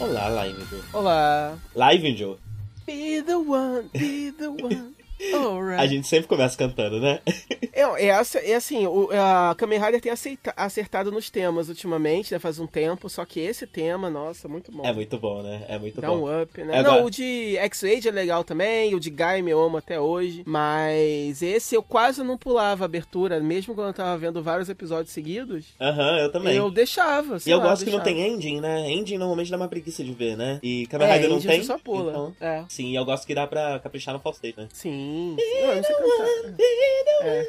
Olá, Live Joe. Olá. Live Joe. Be the one, be the one. Alright. A gente sempre começa cantando, né? É, é, assim- é assim, o, a Kamen Rider tem aceita- acertado nos temas ultimamente, né? Faz um tempo, só que esse tema, nossa, muito bom. É muito bom, né? É muito Dá bom. um up, né? É, não, agora- o de X-Age é legal também, o de Gaime eu amo até hoje, mas esse eu quase não pulava a abertura, mesmo quando eu tava vendo vários episódios seguidos, Aham, eu também. eu deixava, E eu lá, gosto que não tem ending, né? Ending normalmente dá uma preguiça de ver, né? E Kamen É, Rider não Indie tem. só pula. Então, É. sim, eu gosto que dá pra caprichar no falsete, né? Sim. Não, eu não sei cantar. É.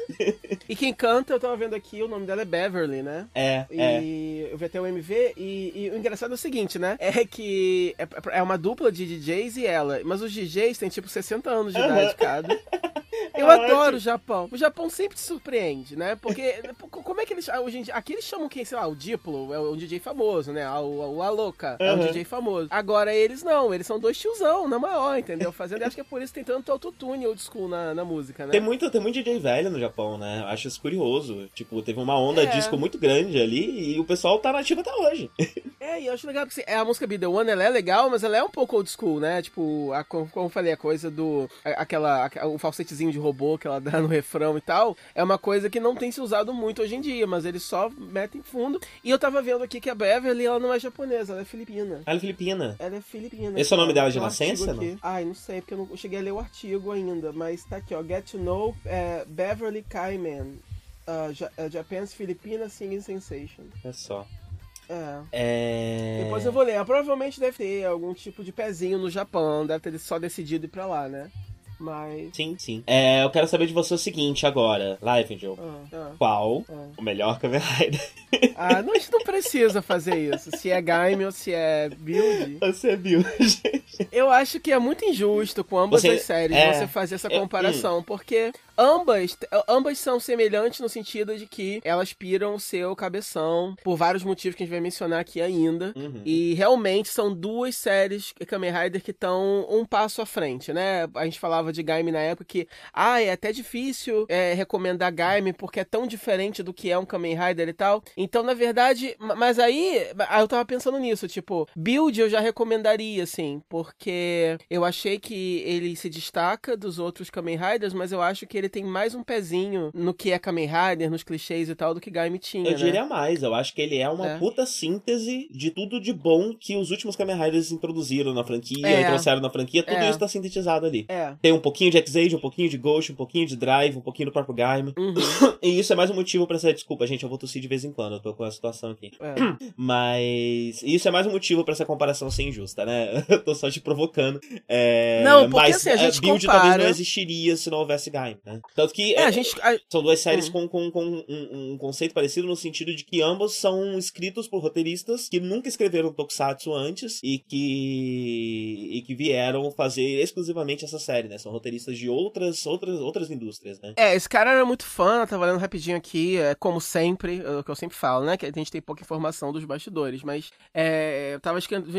E quem canta, eu tava vendo aqui, o nome dela é Beverly, né? É, é. E eu vi até o MV, e, e o engraçado é o seguinte, né? É que é, é uma dupla de DJs e ela, mas os DJs têm tipo 60 anos de idade cada. Eu É adoro ótimo. o Japão. O Japão sempre te surpreende, né? Porque como é que eles. Hoje em dia, aqui eles chamam quem, sei lá, o Diplo, é um DJ famoso, né? O, o Aloca é um Uhum. DJ famoso. Agora eles não, eles são dois tiozão, na maior, entendeu? Fazendo, acho que é por isso que tem tanto autotune old school na, na música, né? Tem muito, tem muito DJ velho no Japão, né? Eu acho isso curioso. Tipo, teve uma onda É. disco muito grande ali e o pessoal tá nativo até hoje. É, e eu acho legal porque assim, a música Be The One, ela é legal, mas ela é um pouco old school, né? Tipo, a, como, eu falei, a coisa do... Aquela, a- o falsetezinho de robô que ela dá no refrão e tal, é uma coisa que não tem se usado muito hoje em dia, mas eles só metem fundo. E eu tava vendo aqui que a Beverly, ela não é japonesa, ela é filipina. Ela é filipina. Ela é filipina. Esse é o nome dela de nascença, não? Ai, não sei, porque eu não cheguei a ler o artigo ainda, mas tá aqui, ó. Get to know é, Beverly Kaiman. Uh, Ja- uh, Japan's Filipina Singing Sensation. É só. É. É. Depois eu vou ler. Ela Provavelmente deve ter algum tipo de pezinho no Japão, deve ter só decidido ir pra lá, né? Mas. Sim, sim. É, eu quero saber de você o seguinte agora, Live Joe. Ah, ah, Qual ah. o melhor Kamen Rider? Ah, não, a gente não precisa fazer isso. Se é Gaime ou se é Build. Você viu, gente? Eu acho que é muito injusto com ambas Você- as séries é, você fazer essa eu- comparação, porque ambas, ambas são semelhantes no sentido de que elas piram o seu cabeção por vários motivos que a gente vai mencionar aqui ainda. Uhum. E realmente são duas séries Kamen Rider que estão um passo à frente, né? A gente falava de Gaime na época que, ah, é até difícil é, recomendar Gaime porque é tão diferente do que é um Kamen Rider e tal. Então, na verdade, ma- mas aí eu tava pensando nisso, tipo, Build eu já recomendaria, assim, porque eu achei que ele se destaca dos outros Kamen Riders, mas eu acho que ele tem mais um pezinho no que é Kamen Rider, nos clichês e tal, do que Gaime tinha, Eu né? diria mais, eu acho que ele é uma É. puta síntese de tudo de bom que os últimos Kamen Riders introduziram na franquia É. trouxeram na franquia, tudo É. isso tá sintetizado ali. É. Tem um pouquinho de X-Age, um pouquinho de Ghost, um pouquinho de Drive, um pouquinho do próprio Gaime. Uhum. E isso é mais um motivo pra ser. Desculpa, gente, eu vou tossir de vez em quando, eu tô com a situação aqui. É. Mas isso é mais um motivo pra essa comparação ser injusta, né? Eu tô só te provocando. É, Não, porque mas assim, a gente Build compara- talvez não existiria se não houvesse Gaime, né? Tanto que É, é, a gente. a- são duas séries Hum. com, com, com um, um conceito parecido no sentido de que ambos são escritos por roteiristas que nunca escreveram Tokusatsu antes e que e que vieram fazer exclusivamente essa série, né? São roteiristas de outras outras outras indústrias, né? É, esse cara era muito fã, tava lendo rapidinho aqui, é, como sempre, é o que eu sempre falo, né? Que a gente tem pouca informação dos bastidores, mas é, eu tava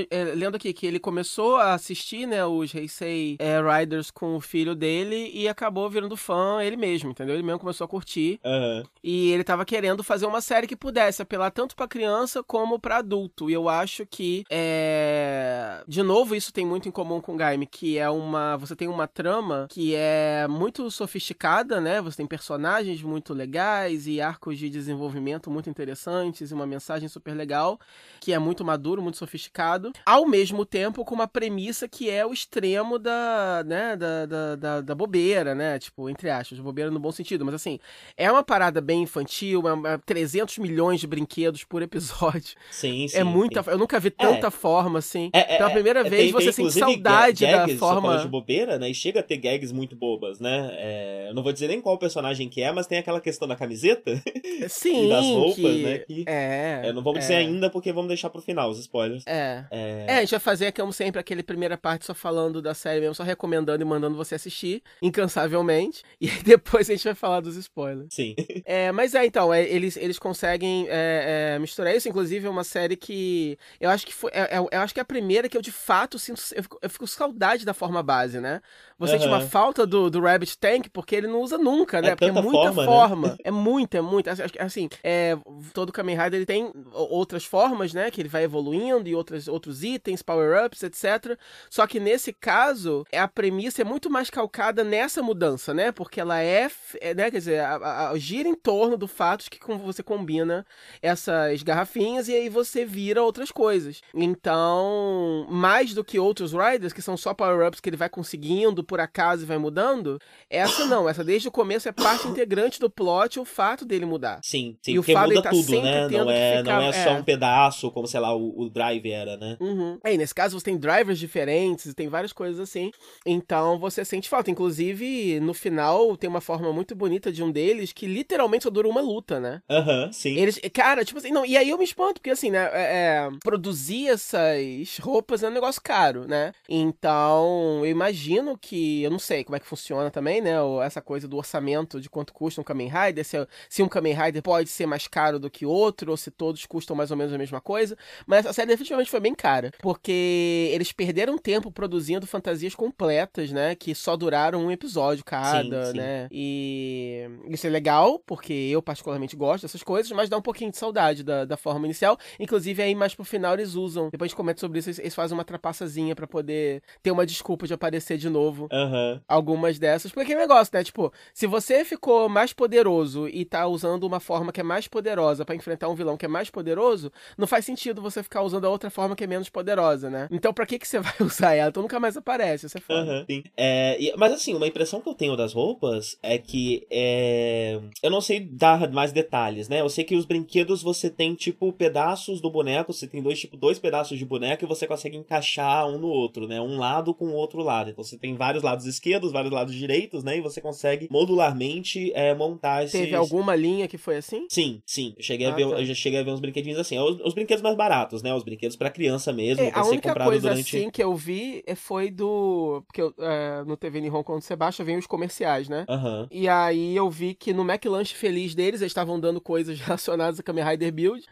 é, lendo aqui que ele começou a assistir, né, os Heisei é, Riders com o filho dele e acabou virando fã ele mesmo, entendeu? Ele mesmo começou a curtir Aham. e ele tava querendo fazer uma série que pudesse apelar tanto pra criança como pra adulto. E eu acho que, é... de novo, isso tem muito em comum com Gaime, que é uma. Você tem uma trama que é muito sofisticada, né? Você tem personagens muito legais e arcos de desenvolvimento muito interessantes e uma mensagem super legal, que é muito maduro, muito sofisticado, ao mesmo tempo com uma premissa que é o extremo da, né, da, da, da, da bobeira, né? Tipo, entre aspas, bobeira no bom sentido, mas assim, é uma parada bem infantil, é, é 300 milhões de brinquedos por episódio. Sim, sim. é muita. sim. Eu nunca vi tanta forma assim. É, é, Pela primeira é, vez tem- você tem, sente saudade ga- da gags, falou forma. de bobeira, né? E chega a ter gags muito bobas, né? É, eu não vou dizer nem qual personagem que é, mas tem aquela questão da camiseta Sim, e das roupas, que... né? Que É. é, não vamos é, dizer ainda porque vamos deixar pro final os spoilers. É. É, É, a gente vai fazer, como sempre, aquele primeira parte só falando da série mesmo, só recomendando e mandando você assistir, incansavelmente. E depois a gente vai falar dos spoilers. Sim. É, mas é, então, é, eles, eles conseguem é, é, misturar isso. Inclusive, é uma série que eu acho que foi. É, é, eu acho que é a primeira que eu de fato sinto. Eu fico, eu fico saudade da forma base, né? Você tinha uma falta do, do Rabbit Tank porque ele não usa nunca, né? É porque é muita forma. forma. Né? É muita, é muita. Assim, é, todo Kamen Rider ele tem outras formas, né? Que ele vai evoluindo e outras, outros itens, power-ups, etc. Só que nesse caso, é a premissa é muito mais calcada nessa mudança, né? Porque ela é, é né? Quer dizer, a, a, gira em torno do fato de que você combina essas garrafinhas e aí você vira outras coisas. Então, mais do que outros Riders, que são só power-ups que ele vai conseguindo por acaso e vai mudando, essa não, essa desde o começo é parte integrante do plot o fato dele mudar. Sim, sim, e o fato muda tá tudo, né? Não é, ficar, não é só é. um pedaço, como sei lá, o, o drive era, né? Uhum. É, e nesse caso você tem drivers diferentes, tem várias coisas assim. Então você sente falta. Inclusive, no final, tem uma forma muito bonita de um deles que literalmente só dura uma luta, né? Aham, uhum, sim. Eles, cara, tipo assim, não, e aí eu me espanto, porque assim, né? É, é, produzir essas roupas é um negócio caro, né? Então, eu imagino que eu não sei como é que funciona também, né? Essa coisa do orçamento de quanto custa um Kamen Rider, se, se um Kamen Rider pode ser mais caro do que outro, ou se todos custam mais ou menos a mesma coisa. Mas a série definitivamente foi bem cara, porque eles perderam tempo produzindo fantasias completas, né? Que só duraram um episódio cada, sim, sim. né? E isso é legal, porque eu particularmente gosto dessas coisas, mas dá um pouquinho de saudade da, da forma inicial. Inclusive, aí mais pro final eles usam, depois a gente comenta sobre isso, eles fazem uma trapaçazinha para poder ter uma desculpa de aparecer de novo Uhum. Algumas dessas. Porque é negócio, né? Tipo, se você ficou mais poderoso e tá usando uma forma que é mais poderosa para enfrentar um vilão que é mais poderoso, não faz sentido você ficar usando a outra forma que é menos poderosa, né? Então pra que que você vai usar ela? Então nunca mais aparece, isso é foda. Uhum, sim. É, mas assim, uma impressão que eu tenho das roupas é que é... eu não sei dar mais detalhes, né? Eu sei que os brinquedos você tem, tipo, pedaços do boneco, você tem dois, tipo, dois pedaços de boneco e você consegue encaixar um no outro, né? Um lado com o outro lado. Então você tem vários lados esquerdos, vários lados direitos, né? E você consegue modularmente é, montar esses... Teve alguma linha que foi assim? Sim, sim. Eu cheguei ah, a ver, tá. eu já cheguei a ver uns brinquedinhos assim. Os, os brinquedos mais baratos, né? Os brinquedos para criança mesmo, é, a comprado coisa durante... assim que eu vi é, foi do... Porque eu, é, no TV Nihon, quando você baixa, vem os comerciais, né? Uhum. E aí eu vi que no McLanche Feliz deles, eles estavam dando coisas relacionadas a Kamen Rider Build.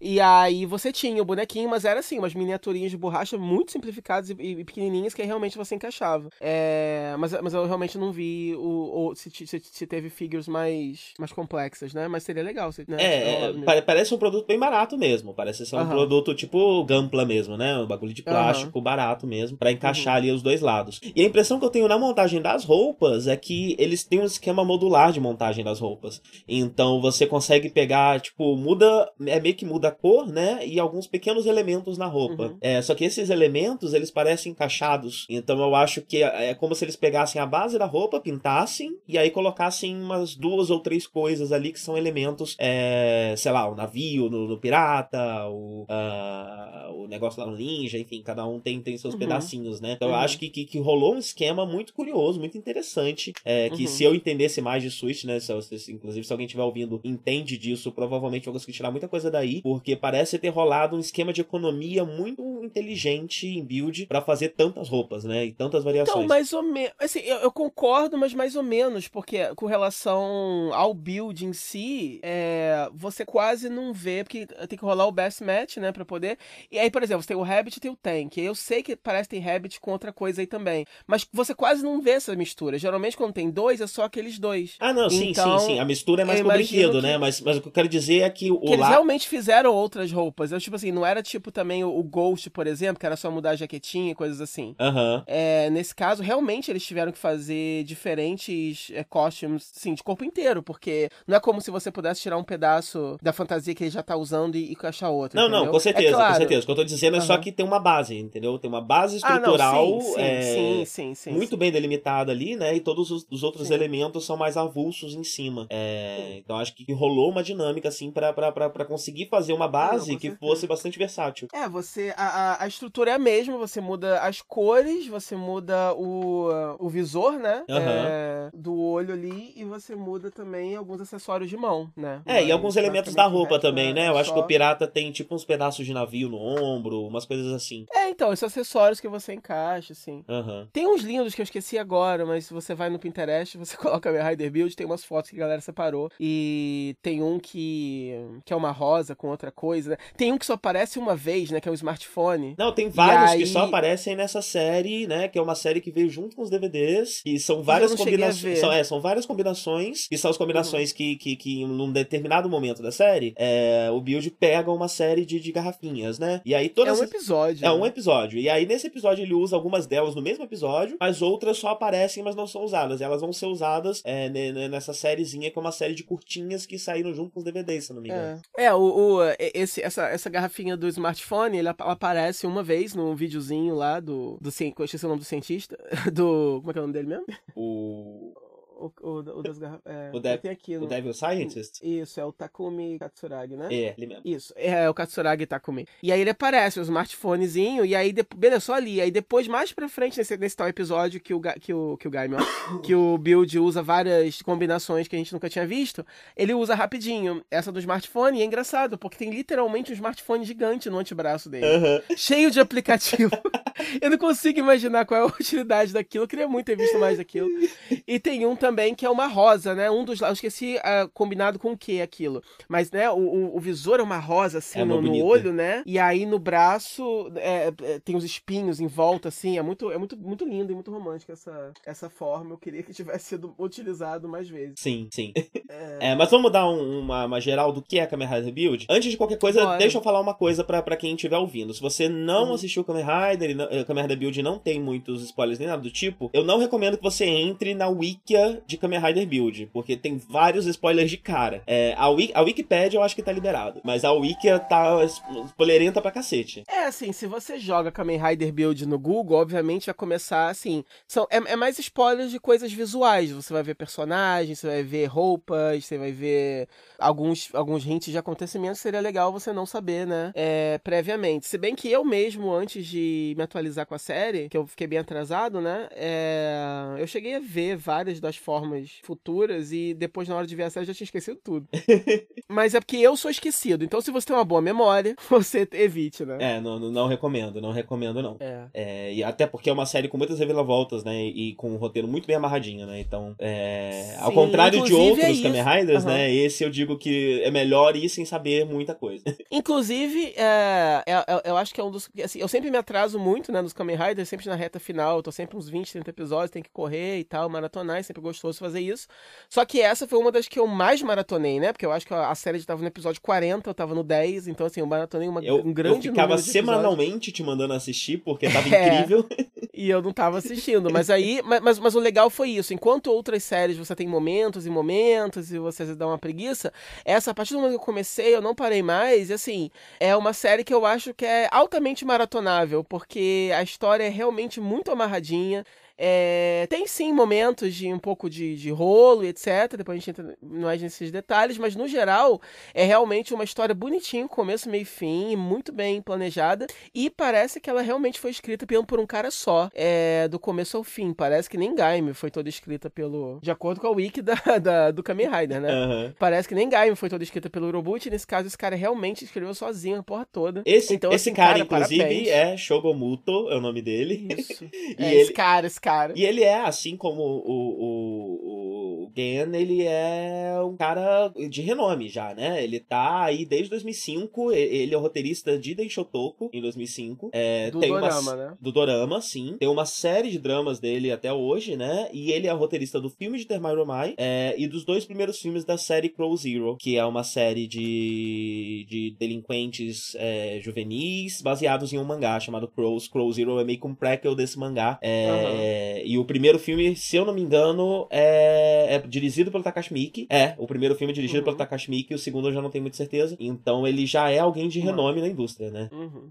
E aí você tinha o bonequinho, mas era assim, umas miniaturinhas de borracha muito simplificadas e, e pequenininhas que realmente você encaixava. É, mas, mas eu realmente não vi o, o se, se, se, teve figures mais, mais complexas, né? Mas seria legal. Né? É, é parece um produto bem barato mesmo. Parece ser um uhum. produto tipo Gampla mesmo, né? Um bagulho de plástico uhum. barato mesmo, para encaixar uhum. ali os dois lados. E a impressão que eu tenho na montagem das roupas é que eles têm um esquema modular de montagem das roupas. Então você consegue pegar, tipo, muda, é meio que muda da cor, né? E alguns pequenos elementos na roupa. Uhum. É, só que esses elementos, eles parecem encaixados. Então eu acho que é, é como se eles pegassem a base da roupa, pintassem, e aí colocassem umas duas ou três coisas ali que são elementos, é, sei lá, o navio no, no pirata, o, uh, o negócio lá no ninja, enfim, cada um tem, tem seus uhum. pedacinhos, né? Então uhum. eu acho que, que, que, rolou um esquema muito curioso, muito interessante, é, que uhum. se eu entendesse mais de Switch, né? Se, se, inclusive se alguém estiver ouvindo entende disso, provavelmente eu vou conseguir tirar muita coisa daí, por porque parece ter rolado um esquema de economia muito inteligente em build para fazer tantas roupas, né? E tantas variações. Então, mais ou menos. Assim, eu, eu, concordo, mas mais ou menos, porque com relação ao build em si, é, você quase não vê, porque tem que rolar o best match, né, pra poder. E aí, por exemplo, você tem o Rabbit e tem o Tank. Eu sei que parece que tem Rabbit com outra coisa aí também. Mas você quase não vê essa mistura. Geralmente, quando tem dois, é só aqueles dois. Ah, não, sim, então, sim, sim. A mistura é mais pro brinquedo, que... né? Mas, mas o que eu quero dizer é que o. Que eles realmente fizeram outras roupas. Eu, tipo assim, não era tipo também o, o Ghost, por exemplo, que era só mudar a jaquetinha e coisas assim. Uhum. É, nesse caso, realmente eles tiveram que fazer diferentes é, costumes, sim, de corpo inteiro, porque não é como se você pudesse tirar um pedaço da fantasia que ele já tá usando e, e encaixar outro. Não, entendeu? não, com certeza, é claro. com certeza. O que eu tô dizendo é só que tem uma base, entendeu? Tem uma base estrutural. Ah, não, sim, sim, é, sim, sim, sim, muito bem delimitada ali, né? E todos os, os outros elementos são mais avulsos em cima. É, então acho que rolou uma dinâmica, assim, para conseguir fazer uma base não, que fosse bastante versátil. É, você. A, a, estrutura é a mesma, você muda as cores, você muda o, o visor, né? Uhum. É, do olho ali, e você muda também alguns acessórios de mão, né? É, Mas, e alguns elementos da roupa também, né? Eu acho que o pirata tem tipo uns pedaços de navio no ombro, umas coisas assim. É, então, esses acessórios que você encaixa, assim. Aham. Tem uns lindos que eu esqueci agora, mas se você vai no Pinterest, você coloca meu Rider Build, tem umas fotos que a galera separou. E tem um que, que é uma rosa com outra coisa, né? Tem um que só aparece uma vez, né? Que é um smartphone. Não, tem vários aí- que só aparecem nessa série, né? Que é uma série que veio junto com os DVDs. E são várias combinações. São, é, são várias combinações. Que são as combinações que, que, que, num determinado momento da série, é, o Build pega uma série de, de garrafinhas, né? E aí É todas. um as- episódio. É né? um episódio. E aí, nesse episódio, ele usa algumas delas no mesmo episódio, as outras só aparecem, mas não são usadas. Elas vão ser usadas é, ne- ne- nessa sériezinha, que é uma série de curtinhas que saíram junto com os DVDs, se não me engano. É, é o, o- e- esse, essa, essa garrafinha do smartphone, ela aparece uma vez num videozinho lá do. do eu esqueci o nome do cientista. Do. Como é que é o nome dele mesmo? O, O, o, o das garrafas. É, O aqui o no- Devil Scientist? Isso, é o Takumi Katsuragi, né? É, ele mesmo. Isso, é o Katsuragi Takumi. E aí ele aparece, o smartphonezinho, e aí, de- beleza, só ali. Aí depois, mais pra frente, nesse, nesse tal episódio que o, Ga- que o, que o Gaimon, que o Build usa várias combinações que a gente nunca tinha visto, ele usa rapidinho essa do smartphone, e é engraçado, porque tem literalmente um smartphone gigante no antebraço dele. Aham. Cheio de aplicativo. Eu não consigo imaginar qual é a utilidade daquilo. Eu queria muito ter visto mais daquilo. E tem um também que é uma rosa, né? Um dos. Eu esqueci ah, combinado com o que aquilo. Mas, né, o, o, visor é uma rosa, assim, É no, no olho, né? E aí no braço é, é, tem os espinhos em volta, assim. É muito, é muito, muito lindo e muito romântico essa, essa forma. Eu queria que tivesse sido utilizado mais vezes. Sim, sim. É, É, mas vamos dar um- uma, uma geral do que é Kamen Rider Build? Antes de qualquer coisa, Bora. deixa eu falar uma coisa pra, pra quem estiver ouvindo. Se você não Uhum. assistiu Kamen Rider, eh, Kamen Rider Build não tem muitos spoilers nem nada do tipo, eu não recomendo que você entre na wikia de Kamen Rider Build, porque tem vários spoilers de cara. É, a, Wiki, a Wikipedia eu acho que tá liberado, mas a wikia tá spoilerenta pra cacete. É, assim, se você joga Kamen Rider Build no Google, obviamente vai começar assim. São, é, é mais spoilers de coisas visuais. Você vai ver personagens, você vai ver roupas, você vai ver alguns, alguns hints de acontecimentos. Seria legal você não saber, né? É, previamente. Se bem que eu mesmo, antes de me atualizar com a série, que eu fiquei bem atrasado, né? é, eu cheguei a ver várias das formas futuras e depois, na hora de ver a série, já tinha esquecido tudo. Mas é porque eu sou esquecido. Então, se você tem uma boa memória, você evite, né? É, não, não, não recomendo, não recomendo não. É. É, e até porque é uma série com muitas reviravoltas, né? E com um roteiro muito bem amarradinho, né? Então, é, ao Sim, contrário de inclusive outros é. Kamen Riders, Aham. né? Esse eu digo que é melhor ir sem saber muita coisa. Inclusive, é, é- é- eu acho que é um dos. Assim, eu sempre me atraso muito, né, nos Kamen Riders, sempre na reta final. Eu tô sempre uns 20, 30 episódios, tem que correr e tal, maratonar, é sempre gostoso fazer isso. Só que essa foi uma das que eu mais maratonei, né? Porque eu acho que a série já tava no episódio 40, eu tava no 10, então assim, eu maratonei uma, Eu, um grande eu ficava semanalmente te mandando assistir, porque tava É. incrível. E eu não tava assistindo. Mas aí. ma- Mas, mas o legal foi isso. Enquanto outras séries você tem momentos e momentos e você dá uma preguiça, essa, a partir do momento que eu comecei, eu não parei mais. E assim, é uma série que eu acho que é altamente maratonável, porque a história é realmente muito amarradinha. É, tem sim momentos de um pouco de, de rolo e etc. Depois a gente entra mais nesses detalhes, mas no geral é realmente uma história bonitinha, começo, meio e fim, muito bem planejada. E parece que ela realmente foi escrita pelo- por um cara só, é, do começo ao fim. Parece que nem Gaime foi toda escrita pelo. De acordo com a wiki da, da- do Kamen Rider, né? Aham. Parece que nem Gaime foi toda escrita pelo Urobut. Nesse caso, esse cara realmente escreveu sozinho a porra toda. Esse, Então, esse assim, cara, cara, inclusive, parabéns. é Shogomuto, é o nome dele. Isso. E é, ele- esse cara, esse cara. E ele é, assim como o, o, o Gen, ele é um cara de renome já, né? Ele tá aí desde 2005, e- ele é o roteirista de Deixotoku em 2005. É, Do tem uma- Dorama, né? Do Dorama, sim. Tem uma série de dramas dele até hoje, né? E ele é roteirista do filme de Termai Romai é, e dos dois primeiros filmes da série Crow Zero, que é uma série de, de delinquentes é, juvenis baseados em um mangá chamado Crows. Crow Zero é meio que um prequel desse mangá. É, E o primeiro filme, se eu não me engano, é, é dirigido pelo Takashi Miike. É, o primeiro filme é dirigido Uhum. pelo Takashi Miike, o segundo eu já não tenho muita certeza. Então ele já é alguém de Uhum. renome na indústria, né? Uhum.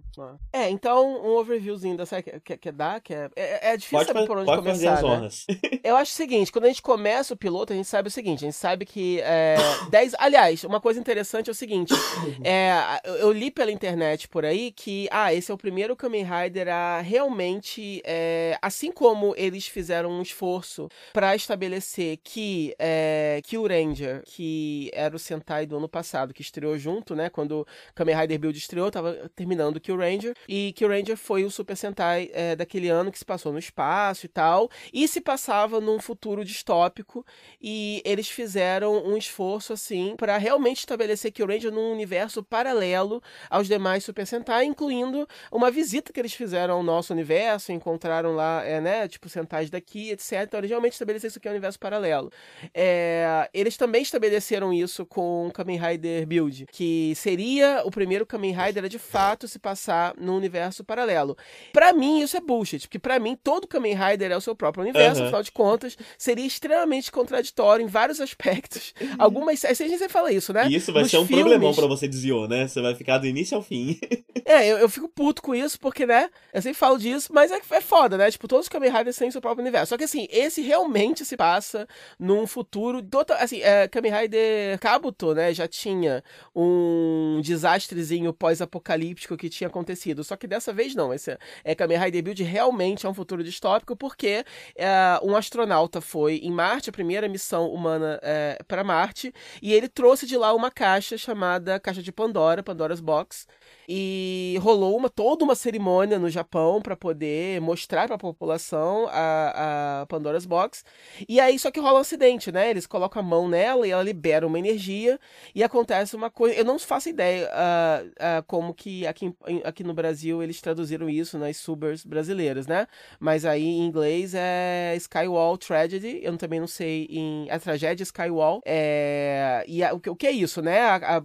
É, então um overviewzinho da série que quer, quer dar, que é, é, é difícil Pode, saber por onde pode fazer começar, as né? honras. Eu acho o seguinte, quando a gente começa o piloto, a gente sabe o seguinte, a gente sabe que é, 10... Aliás, uma coisa interessante é o seguinte, é, eu- li pela internet por aí que, ah, esse é o primeiro Kamen Rider a realmente, é, assim como eles fizeram um esforço pra estabelecer que que é, Kill Ranger, que era o Sentai do ano passado, que estreou junto, né? Quando Kamen Rider Build estreou, tava terminando Kill Ranger. E Kill Ranger foi o Super Sentai é, daquele ano que se passou no espaço e tal. E se passava num futuro distópico. E eles fizeram um esforço, assim, para realmente estabelecer Kill Ranger num universo paralelo aos demais Super Sentai, incluindo uma visita que eles fizeram ao nosso universo, encontraram lá, é, né, tipo, Sentais daqui, etc. Então, eles realmente estabeleceram isso aqui é um universo paralelo. É, eles também estabeleceram isso com Kamen Rider Build, que seria o primeiro Kamen Rider de fato se passar num universo paralelo. Para mim, isso é bullshit, porque para mim, todo Kamen Rider é o seu próprio universo, uhum. afinal de contas, seria extremamente contraditório em vários aspectos. Uhum. Algumas. A gente sempre fala isso, né? E isso vai Nos ser um filmes... problemão pra você desviou, né? Você vai ficar do início ao fim. é, eu, eu fico puto com isso, porque, né? Eu sempre falo disso, mas é, é foda, né? Tipo, todos os Kamen Riders têm seu próprio universo. Só que assim, esse realmente se passa num futuro total. Assim, é, Kamen Rider Kabuto, né? Já tinha um desastrezinho pós-apocalíptico que tinha acontecido. Só que dessa vez não. Esse é, Kamen Rider Build realmente é um futuro distópico, porque é, um astronauta foi em Marte, a primeira missão humana é, para Marte, e ele trouxe de lá uma caixa chamada Caixa de Pandora, Pandora's Box. E rolou uma, toda uma cerimônia no Japão para poder mostrar para a população a Pandora's Box. E aí, só que rola um acidente, né? Eles colocam a mão nela e ela libera uma energia e acontece uma coisa. Eu não faço ideia uh, uh, como que aqui, aqui no Brasil eles traduziram isso nas subers brasileiras, né? Mas aí em inglês é Skywall Tragedy. Eu também não sei em. A tragédia Skywall. É, e a, o, que, o que é isso, né? A, a,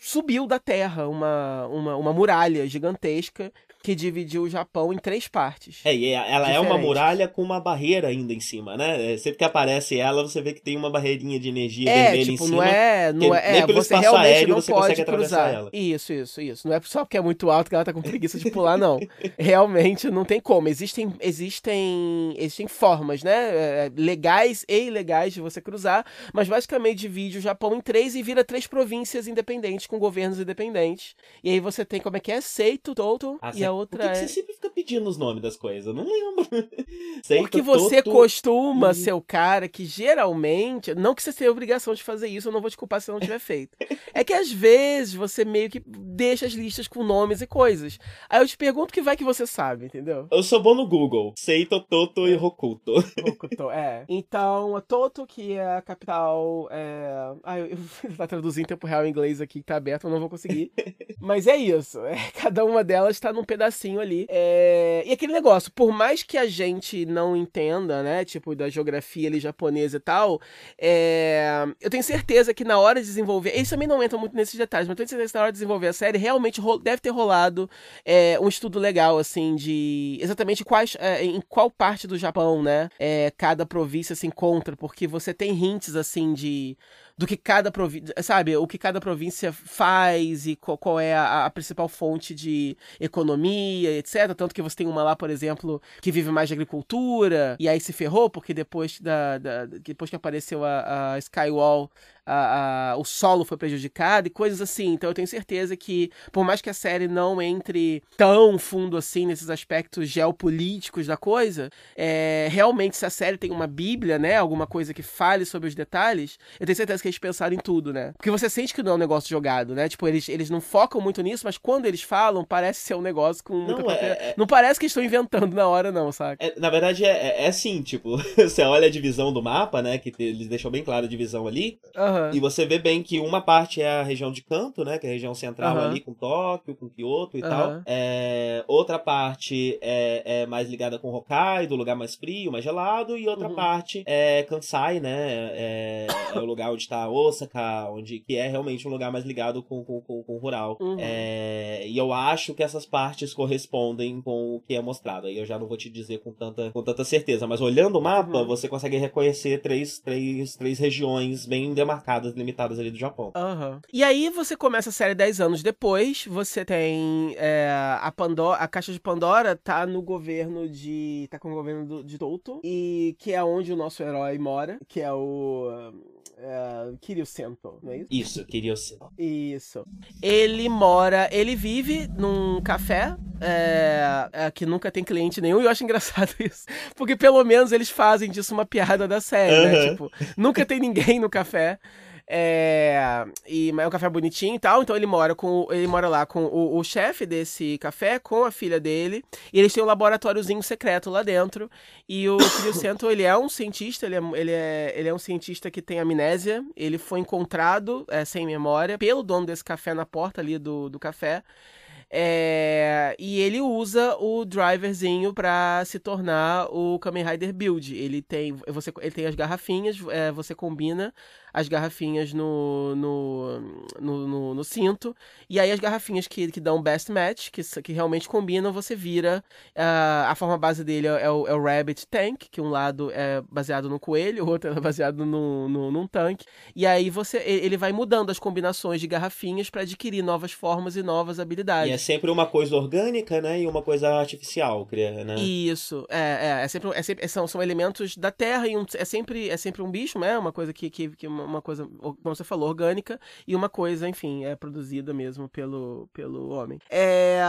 subiu da terra uma, uma uma muralha gigantesca que dividiu o Japão em três partes. É, e ela é uma muralha com uma barreira ainda em cima, né? É, sempre que aparece ela, você vê que tem uma barreirinha de energia é, vermelha tipo, em cima. Não é, não é, nem pelo você realmente aéreo não você pode consegue cruzar. ela. Isso, isso, isso. Não é só porque é muito alto que ela tá com preguiça de pular, não. realmente não tem como. Existem, existem, existem formas, né? É, legais e ilegais de você cruzar, mas basicamente divide o Japão em três e vira três províncias independentes com governos independentes. E aí você tem como é que é? Seito, Toto ah, e a outra Por que, é... que você sempre fica pedindo os nomes das coisas? Eu não lembro. Porque você costuma ser o cara que geralmente. Não que você tenha obrigação de fazer isso, eu não vou te culpar se não tiver feito. é que às vezes você meio que deixa as listas com nomes e coisas. Aí eu te pergunto que vai que você sabe, entendeu? Eu sou bom no Google. Seito, Toto e Hokuto. Hokuto, é. Então, a Toto, que é a capital. É... Ah, eu, eu vou tá traduzir em tempo real em inglês aqui, que tá aberto, eu não vou conseguir. Mas é isso. É, cada uma delas está num pedacinho ali. É... E aquele negócio, por mais que a gente não entenda, né, tipo, da geografia ali japonesa e tal, é... eu tenho certeza que na hora de desenvolver. Eles também não entram muito nesses detalhes, mas eu tenho certeza que na hora de desenvolver a série, realmente deve ter rolado é, um estudo legal, assim, de exatamente quais, é, em qual parte do Japão, né, é, cada província se encontra, porque você tem hints, assim, de do que cada província, sabe, o que cada província faz e qual, qual é a, a, principal fonte de economia, etc. Tanto que você tem uma lá, por exemplo, que vive mais de agricultura, e aí se ferrou, porque depois, da, da depois que apareceu a, a Skywall, a, a, o solo foi prejudicado e coisas assim. Então eu tenho certeza que, por mais que a série não entre tão fundo assim nesses aspectos geopolíticos da coisa, é, realmente se a série tem uma bíblia, né, alguma coisa que fale sobre os detalhes, eu tenho certeza que eles pensaram em tudo, né? Porque você sente que não é um negócio jogado, né? Tipo, eles, eles não focam muito nisso, mas quando eles falam, parece ser um negócio com muita não, é, é... não parece que estão inventando na hora, não, sabe? É, na verdade, é, é, é assim, tipo, você olha a divisão do mapa, né? Que eles deixam bem claro a divisão ali. Uhum. E você vê bem que uma parte é a região de Kanto, né? Que é a região central uhum. ali com Tóquio, com Kyoto e uhum. tal. É, outra parte é, é mais ligada com Hokkaido, lugar mais frio, mais gelado. E outra uhum. parte é Kansai, né? É, é o lugar onde está Osaka, onde que é realmente um lugar mais ligado com, com, com, com o rural. Uhum. É, e eu acho que essas partes correspondem com o que é mostrado. Aí eu já não vou te dizer com tanta, com tanta certeza, mas olhando o mapa, uhum. você consegue reconhecer três, três, três regiões bem demarcadas, limitadas ali do Japão. Uhum. E aí você começa a série 10 anos depois, você tem é, a Pandora, a Caixa de Pandora tá no governo de. tá com o governo do, de Touto, e que é onde o nosso herói mora, que é o é, Kiryu Sento, não é isso? Isso, Kiryu Sento. Isso. Ele mora, ele vive num café é, é, que nunca tem cliente nenhum, e eu acho engraçado isso. Porque pelo menos eles fazem disso uma piada da série, uhum. né? Tipo, nunca tem ninguém no café. É, e é um café bonitinho e tal, então ele mora com ele mora lá com o, o chefe desse café, com a filha dele, e eles têm um laboratóriozinho secreto lá dentro. E o Kirio Sento, ele é um cientista, ele é, ele, é, ele é um cientista que tem amnésia, ele foi encontrado é, sem memória pelo dono desse café na porta ali do, do café. É, e ele usa o driverzinho para se tornar o Kamen Rider Build. Ele tem, você, ele tem as garrafinhas, é, você combina as garrafinhas no, no, no, no, no cinto. E aí as garrafinhas que, que dão best match, que, que realmente combinam, você vira. Uh, a forma base dele é o, é o Rabbit Tank, que um lado é baseado no coelho, o outro é baseado no, no, num tanque. E aí você ele vai mudando as combinações de garrafinhas para adquirir novas formas e novas habilidades. E é sempre uma coisa orgânica, né? E uma coisa artificial, né? Isso, é, é, é sempre, é sempre são, são elementos da terra e um, é sempre é sempre um bicho, né? Uma coisa que, que, que uma coisa, como você falou, orgânica e uma coisa, enfim, é produzida mesmo pelo, pelo homem. É,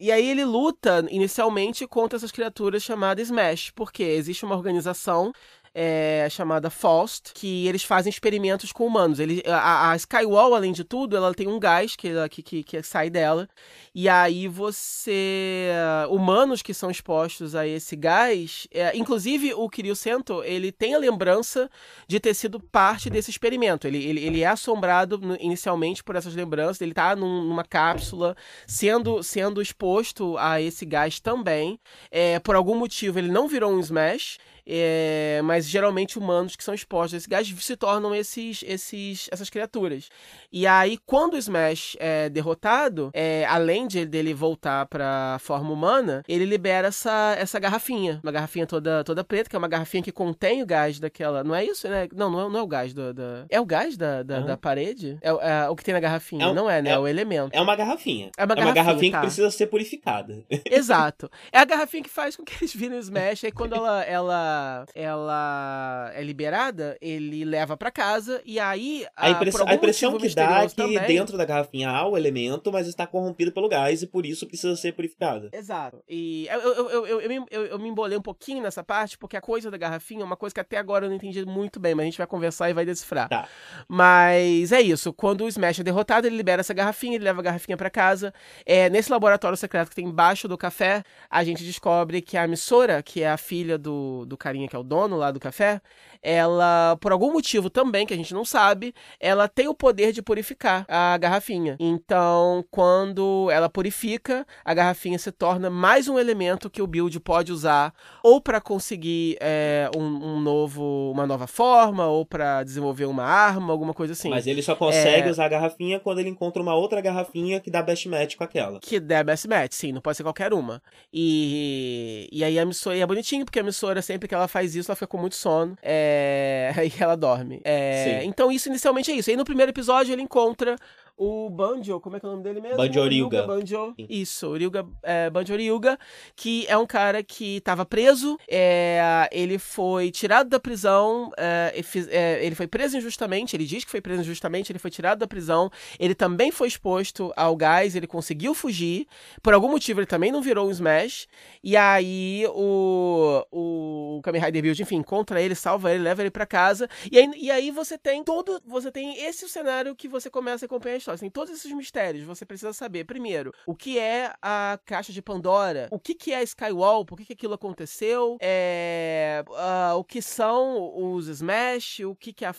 e aí ele luta inicialmente contra essas criaturas chamadas Smash, porque existe uma organização é, chamada Faust, que eles fazem experimentos com humanos. Ele, a, a, Skywall, além de tudo, ela tem um gás que, que, que, que sai dela. E aí você. Humanos que são expostos a esse gás. É, inclusive, o Kiryu Sento, ele tem a lembrança de ter sido parte desse experimento. Ele, ele, ele é assombrado inicialmente por essas lembranças. Ele está num, numa cápsula, sendo, sendo exposto a esse gás também. É, por algum motivo, ele não virou um Smash. É, mas geralmente humanos que são expostos a esse gás se tornam esses, esses, essas criaturas. E aí, quando o Smash é derrotado, é, além de dele voltar pra forma humana, ele libera essa, essa garrafinha. Uma garrafinha toda, toda preta, que é uma garrafinha que contém o gás daquela. Não é isso, né? Não, não é, não é o gás da. da... É o gás da, da, uhum. da parede? É, é, o que tem na garrafinha. É um, não é, né? É, o elemento. É uma garrafinha. É uma garrafinha, é uma garrafinha tá. que precisa ser purificada. Exato. É a garrafinha que faz com que eles virem Smash. Aí quando ela, ela ela é liberada, ele leva para casa e aí a, a, a impressão que dá é que também... dentro da garrafinha há o elemento, mas está corrompido pelo gás e por isso precisa ser purificado. Exato. E eu, eu, eu, eu, eu, me, eu, eu me embolei um pouquinho nessa parte porque a coisa da garrafinha é uma coisa que até agora eu não entendi muito bem, mas a gente vai conversar e vai decifrar. Tá. Mas é isso. Quando o Smash é derrotado, ele libera essa garrafinha, ele leva a garrafinha para casa. É, nesse laboratório secreto que tem embaixo do café, a gente descobre que a emissora, que é a filha do, do carinha que é o dono lá do café, ela, por algum motivo também, que a gente não sabe, ela tem o poder de purificar a garrafinha. Então, quando ela purifica, a garrafinha se torna mais um elemento que o build pode usar ou para conseguir é, um, um, novo, uma nova forma, ou para desenvolver uma arma, alguma coisa assim. Mas ele só consegue é... usar a garrafinha quando ele encontra uma outra garrafinha que dá best match com aquela. Que dá best match, sim, não pode ser qualquer uma. E, e aí a emissora, e é bonitinho, porque a emissora, sempre que ela faz isso, ela fica com muito sono. É... E ela dorme. É... Então, isso inicialmente é isso. Aí no primeiro episódio ele encontra o Banjo, como é que é o nome dele mesmo? Banjo Ryuga. Banjo, isso, Ryuga, é, Banjo Ryuga, que é um cara que estava preso, é, ele foi tirado da prisão, é, é, ele foi preso injustamente, ele diz que foi preso injustamente, ele foi tirado da prisão, ele também foi exposto ao gás, ele conseguiu fugir, por algum motivo ele também não virou um Smash, e aí o, o Kamen Rider Build, enfim, encontra ele, salva ele, leva ele para casa, e aí, e aí você tem todo, você tem esse cenário que você começa a acompanhar história. Tem todos esses mistérios. Você precisa saber, primeiro, o que é a caixa de Pandora, o que, que é Skywall, por que, que aquilo aconteceu, é, uh, o que são os Smash, o que, que a,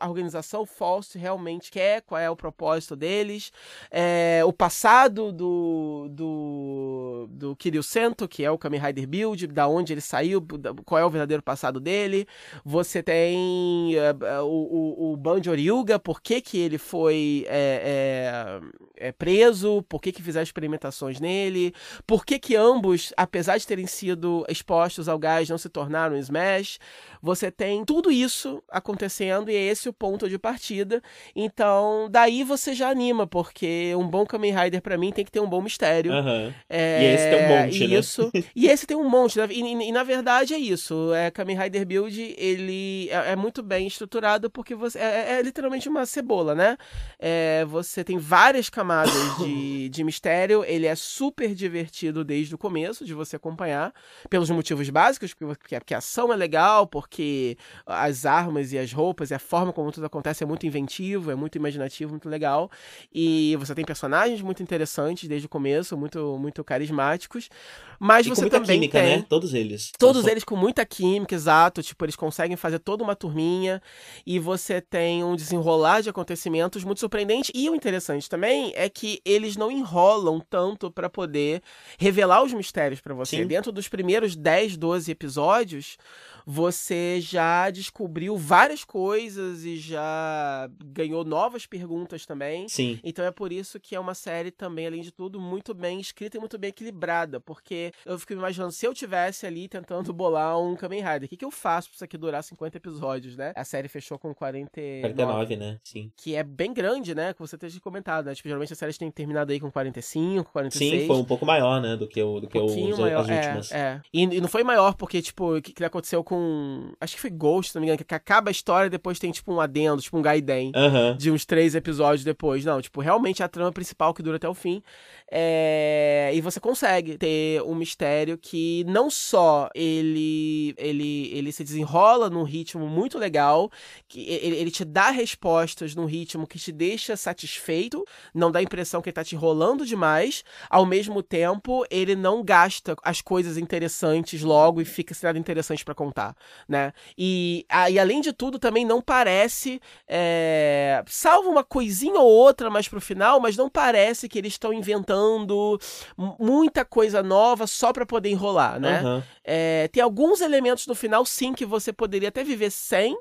a organização Faust realmente quer, qual é o propósito deles, é, o passado do, do, do Kiryu Sento, que é o Kamen Rider Build, da onde ele saiu, qual é o verdadeiro passado dele. Você tem uh, o, o, o Banjo Ryuga, por que, que ele foi. É, é, é, é preso, por que, que fizeram experimentações nele, por que, que ambos, apesar de terem sido expostos ao gás, não se tornaram Smash. Você tem tudo isso acontecendo e é esse o ponto de partida. Então, daí você já anima, porque um bom Kamen Rider para mim tem que ter um bom mistério. Uhum. É, e esse tem um monte, né? isso, e esse tem um monte. E, e, e, na verdade é isso. É, Kamen Rider Build, ele é, é muito bem estruturado porque você é, é, é literalmente uma cebola, né? É, você tem várias camadas de, de mistério. Ele é super divertido desde o começo de você acompanhar, pelos motivos básicos, porque, porque a ação é legal, porque as armas e as roupas e a forma como tudo acontece é muito inventivo, é muito imaginativo, muito legal. E você tem personagens muito interessantes desde o começo, muito, muito carismáticos. Mas e você também química, tem... né? Todos eles. Todos eles com muita química, exato. Tipo, eles conseguem fazer toda uma turminha. E você tem um desenrolar de acontecimentos muito surpreendente. E o interessante também é que eles não enrolam tanto para poder revelar os mistérios para você. Sim. Dentro dos primeiros 10, 12 episódios, você já descobriu várias coisas e já ganhou novas perguntas também. Sim. Então é por isso que é uma série também, além de tudo, muito bem escrita e muito bem equilibrada. Porque eu fico imaginando, se eu tivesse ali tentando bolar um Kamen Rider, o que, que eu faço pra isso aqui durar 50 episódios, né? A série fechou com 49. 49, né? Sim. Que é bem grande, né? Que você tenha comentado, né? Tipo, geralmente as séries têm terminado aí com 45, 46. Sim, foi um pouco maior, né? Do que, o, do que um os, maior, as últimas. É, é. E, e, não foi maior porque, tipo, o que, que aconteceu com. Acho que foi Ghost, se não me engano, que acaba a história e depois tem, tipo, um adendo, tipo, um Gaiden. Uhum. De uns três episódios depois. Não, tipo, realmente é a trama principal que dura até o fim. É... E você consegue ter um mistério que não só ele, ele, ele se desenrola num ritmo muito legal, que ele, ele te dá respostas num ritmo que te deixa satisfeito, não dá a impressão que ele tá te enrolando demais, ao mesmo tempo ele não gasta as coisas interessantes logo e fica sem nada interessante para contar, né? E, e além de tudo também não parece, é... salvo uma coisinha ou outra mais pro final, mas não parece que eles estão inventando muita coisa nova só para poder enrolar, né? Uhum. É, tem alguns elementos no final, sim, que você poderia até viver sem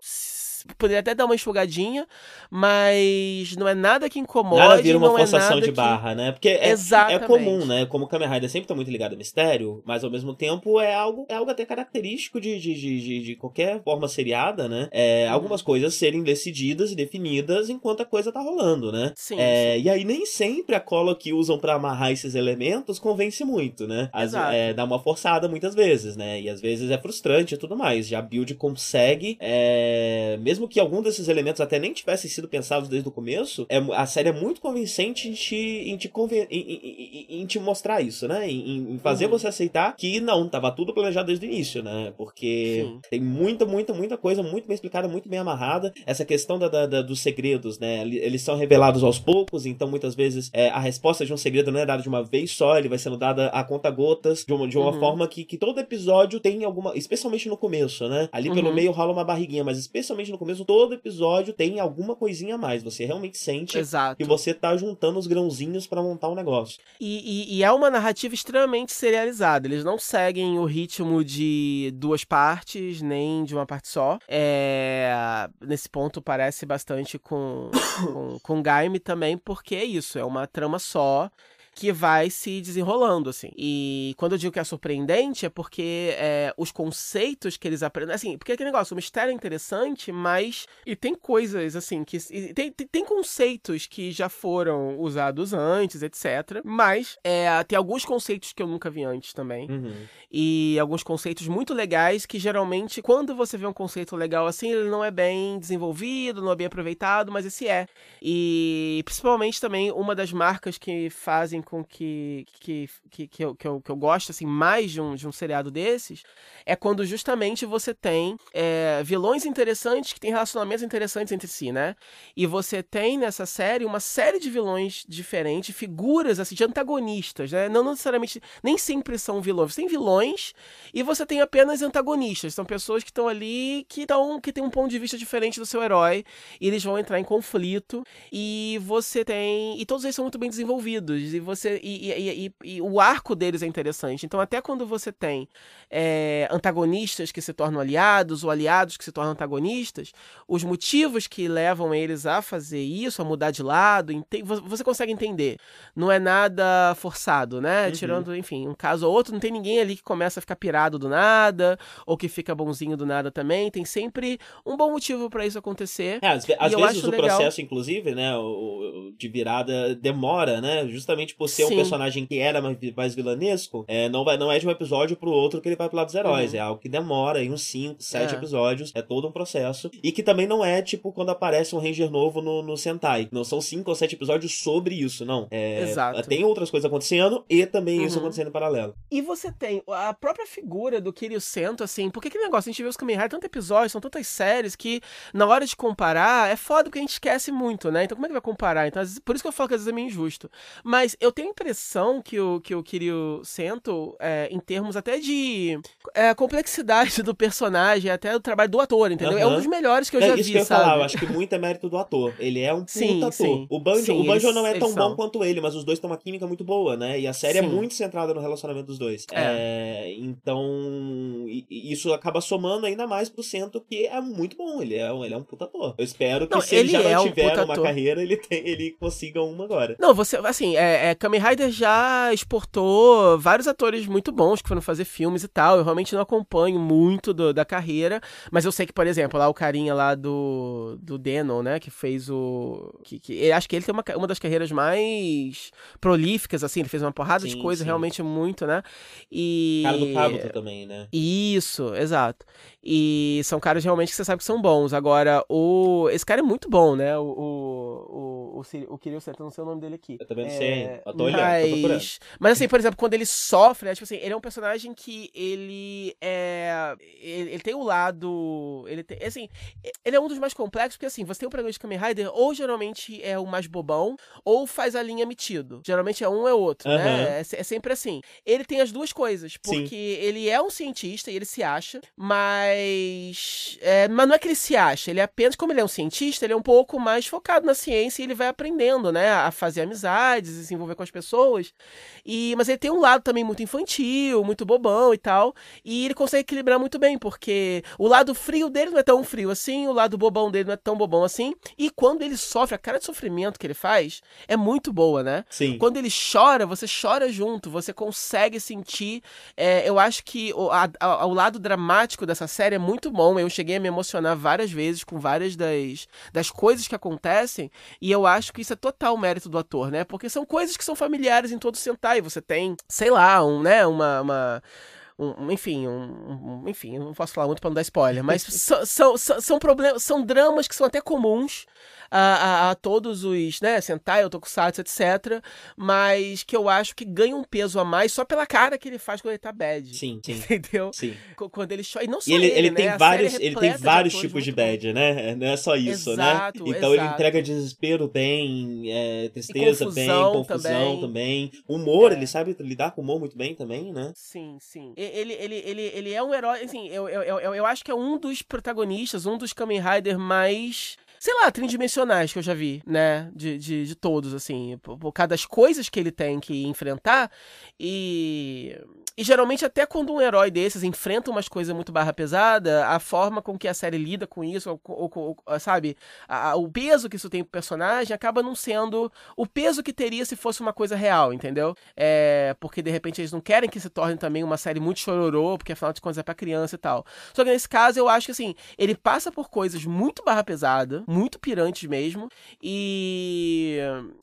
poderia até dar uma enxugadinha, mas não é nada que incomode. Nada vira uma forçação é de barra, que... né? Porque é, é comum, né? Como o Kamen Rider sempre tá muito ligado a mistério, mas ao mesmo tempo é algo, é algo até característico de, de, de, de qualquer forma seriada, né? É, uhum. Algumas coisas serem decididas e definidas enquanto a coisa tá rolando, né? Sim, é, sim. E aí nem sempre a cola que usam para amarrar esses elementos convence muito, né? As, é, dá uma forçada muitas vezes, né? E às vezes é frustrante e tudo mais. Já a build consegue, é, mesmo que algum desses elementos até nem tivessem sido pensados desde o começo, é, a série é muito convincente em te, em te, conven, em, em, em, te mostrar isso, né? Em, em fazer uhum. você aceitar que não, tava tudo planejado desde o início, né? Porque Sim. tem muita, muita, muita coisa muito bem explicada, muito bem amarrada. Essa questão da, da, da, dos segredos, né? Eles são revelados aos poucos, então muitas vezes é, a resposta de um segredo não é dada de uma vez só, ele vai sendo dada a conta gotas, de uma, de uma uhum. forma que, que todo episódio tem alguma. Especialmente no começo, né? Ali uhum. pelo meio rola uma barriguinha, mas especialmente no começo, todo episódio tem alguma coisinha a mais. Você realmente sente Exato. que você tá juntando os grãozinhos para montar um negócio. E, e, e, é uma narrativa extremamente serializada. Eles não seguem o ritmo de duas partes, nem de uma parte só. É... Nesse ponto parece bastante com, com, com Gaime também, porque é isso, é uma trama só que vai se desenrolando, assim. E quando eu digo que é surpreendente, é porque é, os conceitos que eles aprendem. Assim, porque aquele negócio, o mistério é interessante, mas. E tem coisas, assim, que. Tem, tem, tem conceitos que já foram usados antes, etc. Mas é, tem alguns conceitos que eu nunca vi antes também. Uhum. E alguns conceitos muito legais que geralmente, quando você vê um conceito legal assim, ele não é bem desenvolvido, não é bem aproveitado, mas esse é. E principalmente também uma das marcas que fazem com que, que, que, que, eu, que, eu, que eu gosto assim, mais de um, de um seriado desses é quando justamente você tem é, vilões interessantes que têm relacionamentos interessantes entre si, né? E você tem nessa série uma série de vilões diferentes, figuras assim, de antagonistas, né? Não necessariamente, nem sempre são vilões. Você tem vilões e você tem apenas antagonistas. São pessoas que estão ali que, tão, que têm um ponto de vista diferente do seu herói e eles vão entrar em conflito. E você tem. E todos eles são muito bem desenvolvidos. E você você. E, e, e, e, o arco deles é interessante. Então, até quando você tem é, antagonistas que se tornam aliados, ou aliados que se tornam antagonistas, os motivos que levam eles a fazer isso, a mudar de lado, você consegue entender. Não é nada forçado, né? Uhum. Tirando, enfim, um caso ou outro, não tem ninguém ali que começa a ficar pirado do nada, ou que fica bonzinho do nada também. Tem sempre um bom motivo para isso acontecer. É, às, às vezes o legal... processo, inclusive, né, de virada demora, né? Justamente por ser Sim. um personagem que era mais, mais vilanesco, é, não, vai, não é de um episódio pro outro que ele vai pro lado dos heróis. Uhum. É algo que demora aí uns 5, 7 é. episódios. É todo um processo. E que também não é tipo quando aparece um Ranger novo no, no Sentai. Não são 5 ou 7 episódios sobre isso, não. É, Exato. Tem outras coisas acontecendo e também uhum. isso acontecendo em paralelo. E você tem a própria figura do Kiryu Sento, assim, porque que negócio? A gente vê os Kamen Rider, tantos episódios, são tantas séries que na hora de comparar é foda porque a gente esquece muito, né? Então como é que vai comparar? Então, por isso que eu falo que às vezes é meio injusto. Mas eu tenho a impressão que o, que o Kiryu Sento, é, em termos até de é, complexidade do personagem, até do trabalho do ator, entendeu? Uhum. É um dos melhores que eu é, já isso vi, que eu sabe? Falar, eu acho que muito é mérito do ator. Ele é um puta sim, ator. Sim, o Banjo, sim, o Banjo eles, não é tão bom quanto ele, mas os dois têm uma química muito boa, né? E a série é muito centrada no relacionamento dos dois. É. então, isso acaba somando ainda mais pro Sento, que é muito bom. Ele é, ele é um puta ator. Eu espero que não, se ele, já é não tiver um uma carreira, ele, tem, ele consiga uma agora. Não, você, assim, é, é, Kamen Rider já exportou vários atores muito bons que foram fazer filmes e tal. Eu realmente não acompanho muito do, da carreira, mas eu sei que, por exemplo, lá o carinha lá do, do Denon, né, que fez o... Que, que, acho que ele tem uma, uma das carreiras mais prolíficas, assim, ele fez uma porrada sim, de coisa, realmente muito, né? E... Cara do Kabuto também, né? Isso, exato. E são caras realmente que você sabe que são bons. Agora, o... esse cara é muito bom, né? O, o, o, o Kiryu Senta, não sei o nome dele aqui. Eu também não é... sei. Eu tô olhando, mas... Mas assim, por exemplo, quando ele sofre, né? Tipo assim, ele é um personagem que ele é... Ele, ele tem o um lado... Ele tem... Assim, ele é um dos mais complexos, porque assim, você tem o um programa de Kamen Rider, ou geralmente é o mais bobão, ou faz a linha metido. Geralmente é um ou é outro, uhum. né? É, é, sempre assim. Ele tem as duas coisas, porque Sim. ele é um cientista e ele se acha, mas... É, mas não é que ele se acha, ele é apenas, como ele é um cientista, ele é um pouco mais focado na ciência e ele vai aprendendo, né, a fazer amizades, a se envolver com as pessoas. E mas ele tem um lado também muito infantil, muito bobão e tal, e ele consegue equilibrar muito bem, porque o lado frio dele não é tão frio assim, o lado bobão dele não é tão bobão assim, e quando ele sofre, a cara de sofrimento que ele faz é muito boa, né? Sim. Quando ele chora, você chora junto, você consegue sentir. É, eu acho que o, a, a, o lado dramático dessa série é muito bom. Eu cheguei a me emocionar várias vezes com várias das, das coisas que acontecem. E eu acho que isso é total mérito do ator, né? Porque são coisas que são familiares em todo Sentai. Você tem, sei lá, um, né, uma, uma um, enfim, um, um, enfim, não posso falar muito para não dar spoiler, mas são, são, são, são problemas, são dramas que são até comuns a, a, a todos os, né, Sentai, Tokusatsu, etc. Mas que eu acho que ganha um peso a mais só pela cara que ele faz quando ele tá bad. Sim, sim. Entendeu? Sim. Quando ele chora. E não só e ele, ele, ele né? tem vários, ele tem vários tipos de bad, né? Não é só isso, né? exato, né? Então exato. ele entrega desespero bem, é, tristeza bem, confusão também. também. Humor, é. ele sabe lidar com humor muito bem também, né? Sim, sim. Ele, ele, ele, ele é um herói, assim, eu, eu, eu, eu acho que é um dos protagonistas, um dos Kamen Rider mais sei lá, tridimensionais que eu já vi, né? De, de, de todos, assim. Por, por causa das coisas que ele tem que enfrentar. E e geralmente, até quando um herói desses enfrenta umas coisas muito barra pesada, a forma com que a série lida com isso, ou, ou, ou sabe, a, o peso que isso tem pro personagem acaba não sendo o peso que teria se fosse uma coisa real, entendeu? É, porque de repente eles não querem que se torne também uma série muito chororô, porque afinal de contas é pra criança e tal. Só que nesse caso eu acho que assim, ele passa por coisas muito barra pesada, muito pirantes mesmo, e,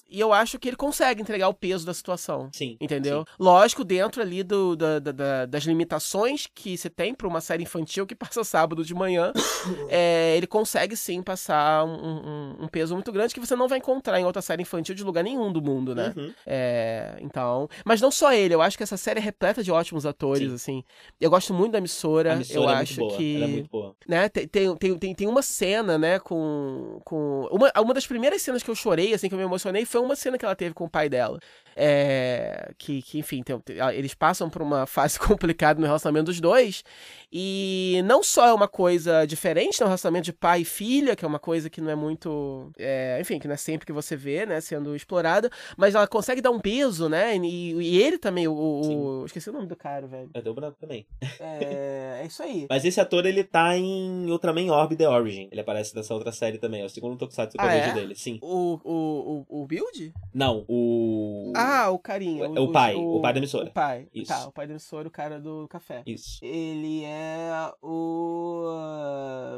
e eu acho que ele consegue entregar o peso da situação. Sim. Entendeu? Sim. Lógico, dentro ali do, do da, da, das limitações que você tem para uma série infantil que passa sábado de manhã, é, ele consegue sim passar um, um, um, peso muito grande que você não vai encontrar em outra série infantil de lugar nenhum do mundo, né? Uhum. É, então. Mas não só ele, eu acho que essa série é repleta de ótimos atores, sim. assim. Eu gosto muito da emissora. Emissora eu é acho que. Ela é muito boa. Né, tem, tem, tem, tem uma cena, né, com. com uma, uma das primeiras cenas que eu chorei, assim, que eu me emocionei, foi uma cena que ela teve com o pai dela. É, que, que, enfim, tem, eles passam por uma fase complicada no relacionamento dos dois. E não só é uma coisa diferente, né? O relacionamento de pai e filha, que é uma coisa que não é muito. É, enfim, que não é sempre que você vê, né? Sendo explorada, mas ela consegue dar um peso, né? E, e ele também, o, o. Esqueci o nome do cara, velho. É, deu branco também. É, é isso aí. Mas esse ator, ele tá em Ultraman Orb The Origin. Ele aparece nessa outra série também. É o segundo Tokusatsu que ah, eu vejo é? dele, sim. O, o, o, o Build? Não, o. Ah, o carinha. O, o pai. O, pai da emissora. O pai. Isso. Tá, o pai da emissora, o cara do café. Isso. Ele é o.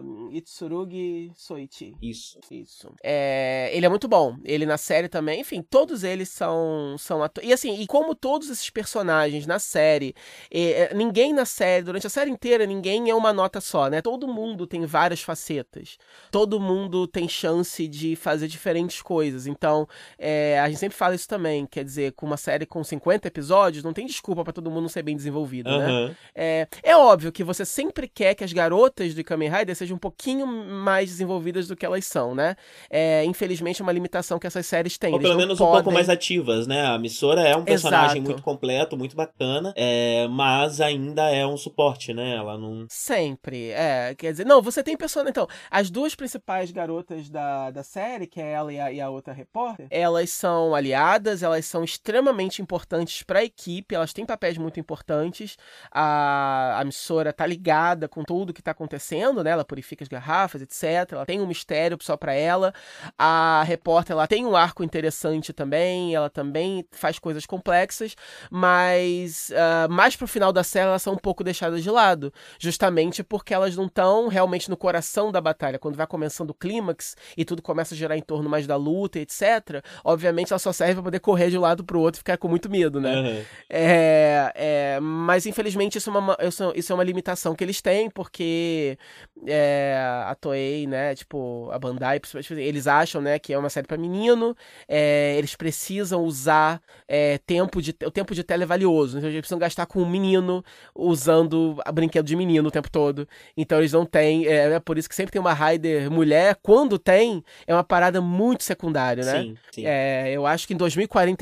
Uh, Itsurugi Soichi. Isso. Isso. É, ele é muito bom. Ele na série também. Enfim, todos eles são, são atores. E assim, e como todos esses personagens na série, é, ninguém na série, durante a série inteira, ninguém é uma nota só, né? Todo mundo tem várias facetas. Todo mundo tem chance de fazer diferentes coisas. Então, é, a gente sempre fala isso também. Quer dizer, com uma série com 50 episódios, não tem desculpa para todo mundo ser bem desenvolvido, Aham. né? É, é óbvio que você sempre quer que as garotas de Kamen Rider sejam um pouquinho mais desenvolvidas do que elas são, né? É, infelizmente é uma limitação que essas séries têm. Ou pelo menos um pouco podem- mais ativas, né? A Missora é um personagem Exato. muito completo, muito bacana, é, mas ainda é um suporte, né? Ela não. Sempre, é. Quer dizer, não, você tem personagem. Então, as duas principais garotas da, da série, que é ela e a, e a outra repórter, elas são aliadas, elas são extremamente importantes pra equipe, elas têm papéis muito importantes. A, a emissora tá ligada com tudo que tá acontecendo, né? Ela purifica as garrafas, etc. Ela tem um mistério só pra ela. A repórter, ela tem um arco interessante também, ela também faz coisas complexas, mas ah, mais pro final da série elas são um pouco deixadas de lado justamente porque elas não estão realmente no coração da batalha. Quando vai começando o clímax e tudo começa a girar em torno mais da luta, etc., obviamente ela só serve pra poder correr de um lado pro outro e ficar com muito medo, né? Aham. É, é, mas infelizmente isso é, uma, isso, é uma limitação que eles têm, porque é, a Toei, né, tipo, a Bandai, eles acham, né, que é uma série pra menino, é, eles precisam usar é, tempo de, o tempo de tela é valioso, então eles precisam gastar com um menino usando a brinquedo de menino o tempo todo, então eles não têm, é, é por isso que sempre tem uma Raider mulher, quando tem, é uma parada muito secundária, né? Sim, sim. É, eu acho que em 2045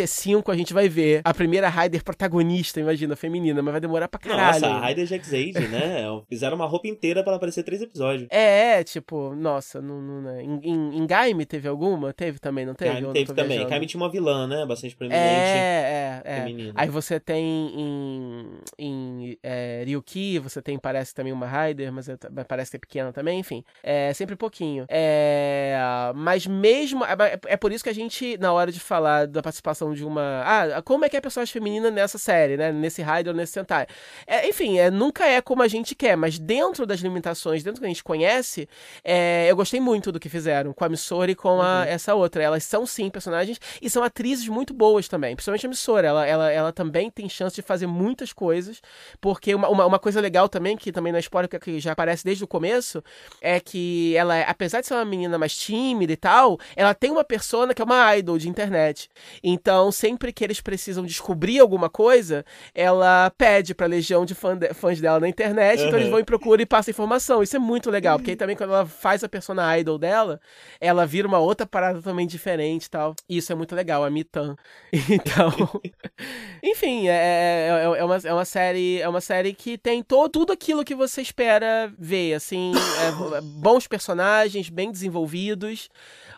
a gente vai ver a primeira Raider protagonista, imagina, feminina, mas vai demorar pra caralho. Nossa, a Raider Jaxade, né? Fizeram uma roupa inteira pra ela aparecer três episódios. É, tipo, nossa, não, não, não- em, em, em Gaime teve alguma? Teve também, não teve? Não teve também. viajando. Kaimi tinha uma vilã, né? Bastante proeminente. É, é, é. feminina. Aí você tem em, em é, Ryuki, você tem, parece também uma Raider, mas é- parece ser pequena também, enfim. É sempre pouquinho. É, mas mesmo. É, é por isso que a gente, na hora de falar da participação de uma. Ah, como é que é a personagem feminina nessa série, né? Nesse Raider ou nesse Sentai? É, enfim, é, nunca é como a gente quer, mas dentro das limitações, dentro do que a gente conhece, é, eu gostei muito do que fizeram com a Missora e com a, essa outra. Elas são sim personagens e são atrizes muito boas também, principalmente a Missora. Ela, ela, ela também tem chance de fazer muitas coisas, porque uma, uma, uma coisa legal também, que também na spoiler que- que já aparece desde o começo, é que ela, apesar de ser uma menina mais tímida e tal, ela tem uma persona que é uma idol de internet. Então, sempre que eles precisam descobrir alguma coisa, ela pede pra legião de fã de- fãs dela na internet, então Uhum. eles vão e procuram e passam informação. Isso é muito legal, porque aí também quando ela faz a persona idol dela, ela vira uma outra parada também diferente e tal. E isso é muito legal, a Mitan. Então, enfim, é, é, é, uma, é uma série é uma série que tem to, tudo aquilo que você espera ver, assim, é, bons personagens, bem desenvolvidos,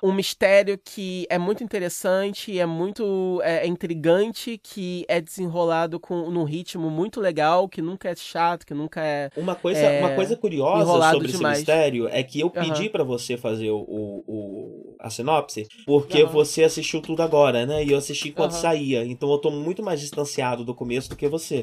um mistério que é muito interessante, é muito é, é intrigante, que é desenrolado com num ritmo muito legal, que nunca é chato, que nunca é Uma coisa, É, uma coisa curiosa sobre demais. esse mistério é que eu pedi Aham. pra você fazer o, o- a sinopse, porque Aham. você assistiu tudo agora, né? E eu assisti enquanto Aham. saía. Então eu tô muito mais distanciado do começo do que você.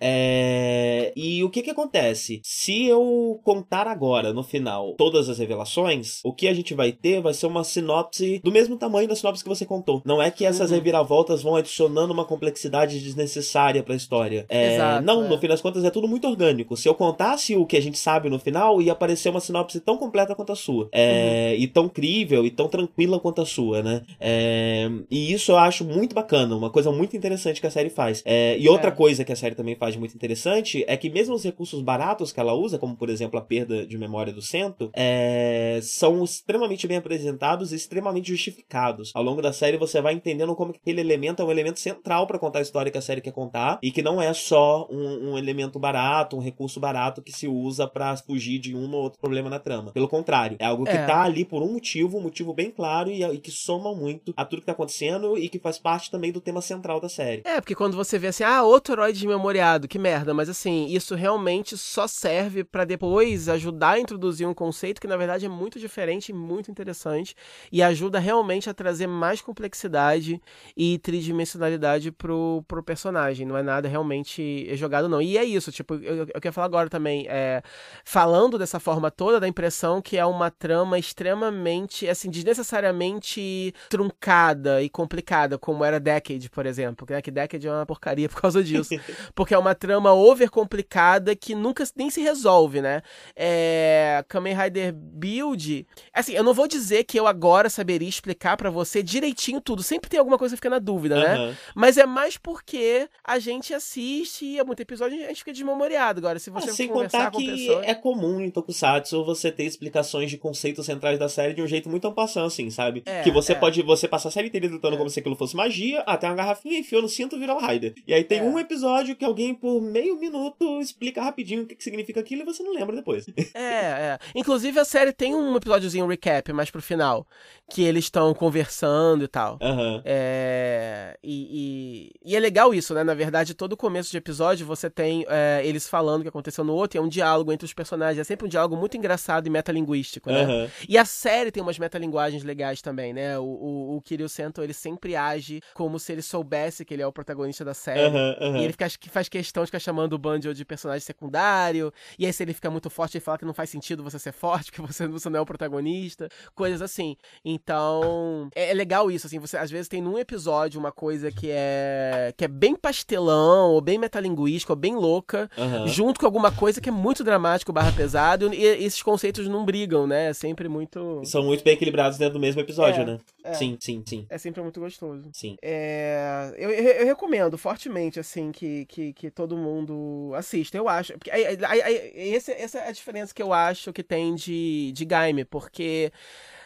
É, E o que que acontece? Se eu contar agora, no final, todas as revelações, o que a gente vai ter vai ser uma sinopse do mesmo tamanho da sinopse que você contou. Não é que essas Uhum. reviravoltas vão adicionando uma complexidade desnecessária pra história. É, Exato, não, é. no fim das contas é tudo muito orgânico. Se eu contasse o que a gente sabe no final, ia aparecer uma sinopse tão completa quanto a sua. É, Uhum. E tão crível, e tão tranquila quanto a sua, né? É, e isso eu acho muito bacana, uma coisa muito interessante que a série faz. É, e outra é. coisa que a série também faz muito interessante é que mesmo os recursos baratos que ela usa, como por exemplo a perda de memória do centro, é, são extremamente bem apresentados extremamente justificados. Ao longo da série você vai entendendo como aquele elemento é um elemento central para contar a história que a série quer contar e que não é só um, um elemento barato, um recurso barato que se usa para fugir de um ou outro problema na trama. Pelo contrário, é algo que é. tá ali por um motivo, um motivo bem claro e, e, que soma muito a tudo que tá acontecendo e que faz parte também do tema central da série. É, porque quando você vê assim, ah, outro herói desmemoriado, que merda, mas assim, isso realmente só serve para depois ajudar a introduzir um conceito que na verdade é muito diferente e muito interessante e ajuda realmente a trazer mais complexidade e tridimensionalidade pro, pro personagem. Não é nada realmente jogado, não. E é isso, tipo, eu, eu quero falar agora também, é, falando dessa forma toda, da impressão que é uma trama extremamente, assim, desnecessariamente truncada e complicada, como era Decade, por exemplo. Né? Que Decade é uma porcaria por causa disso. Porque é uma trama over complicada que nunca nem se resolve, né? É, Kamen Rider Build. Assim, eu não vou dizer que eu agora saberia explicar para você direitinho tudo. Sempre tem alguma coisa que fica na dúvida, uhum. né? Mas é mais porque a gente assiste e é muito episódio a gente fica desmemoriado. Agora, se você ah, sem contar que pessoas... é comum em Tokusatsu você ter explicações de conceitos centrais da série de um jeito muito ampassando, assim, sabe? É, que você é. pode você passar a série inteira lutando é. como se aquilo fosse magia, até uma garrafinha enfiou no cinto e vira uma Rider. E aí tem é. um episódio que alguém por meio minuto explica rapidinho o que, que significa aquilo e você não lembra depois. É, é. Inclusive a série tem um episódiozinho recap mais pro final, que eles estão conversando e tal. Uhum. É, e, e, e, é legal isso, né? Na verdade, todo começo de episódio você tem é, eles falando o que aconteceu no outro, e é um diálogo entre os personagens. É sempre um diálogo muito engraçado e metalinguístico, né? Uhum. E a série tem umas metalinguagens legais também, né? O, o, o Kiryu Sento, ele sempre age como se ele soubesse que ele é o protagonista da série. Uhum. E ele fica, faz questão de ficar chamando o Banjo de personagem secundário. E aí, se ele fica muito forte, ele fala que não faz sentido você ser forte, que você, você não é o protagonista. Coisas assim. Então, é, é legal isso, assim. Você, às vezes, tem num episódio uma coisa que é, que é bem pastelão, ou bem metalinguística, ou bem louca, junto com alguma coisa que é muito dramático barra pesado. E esses conceitos não brigam, né? É sempre muito. São muito bem equilibrados dentro do mesmo episódio, é, né? É. Sim, sim, sim. É sempre muito gostoso. Sim. É, eu, eu, eu, recomendo fortemente, assim, que, que, que todo mundo assista. Eu acho. Porque, aí, aí, aí, essa, essa é a diferença que eu acho que tem de, de Gaime, porque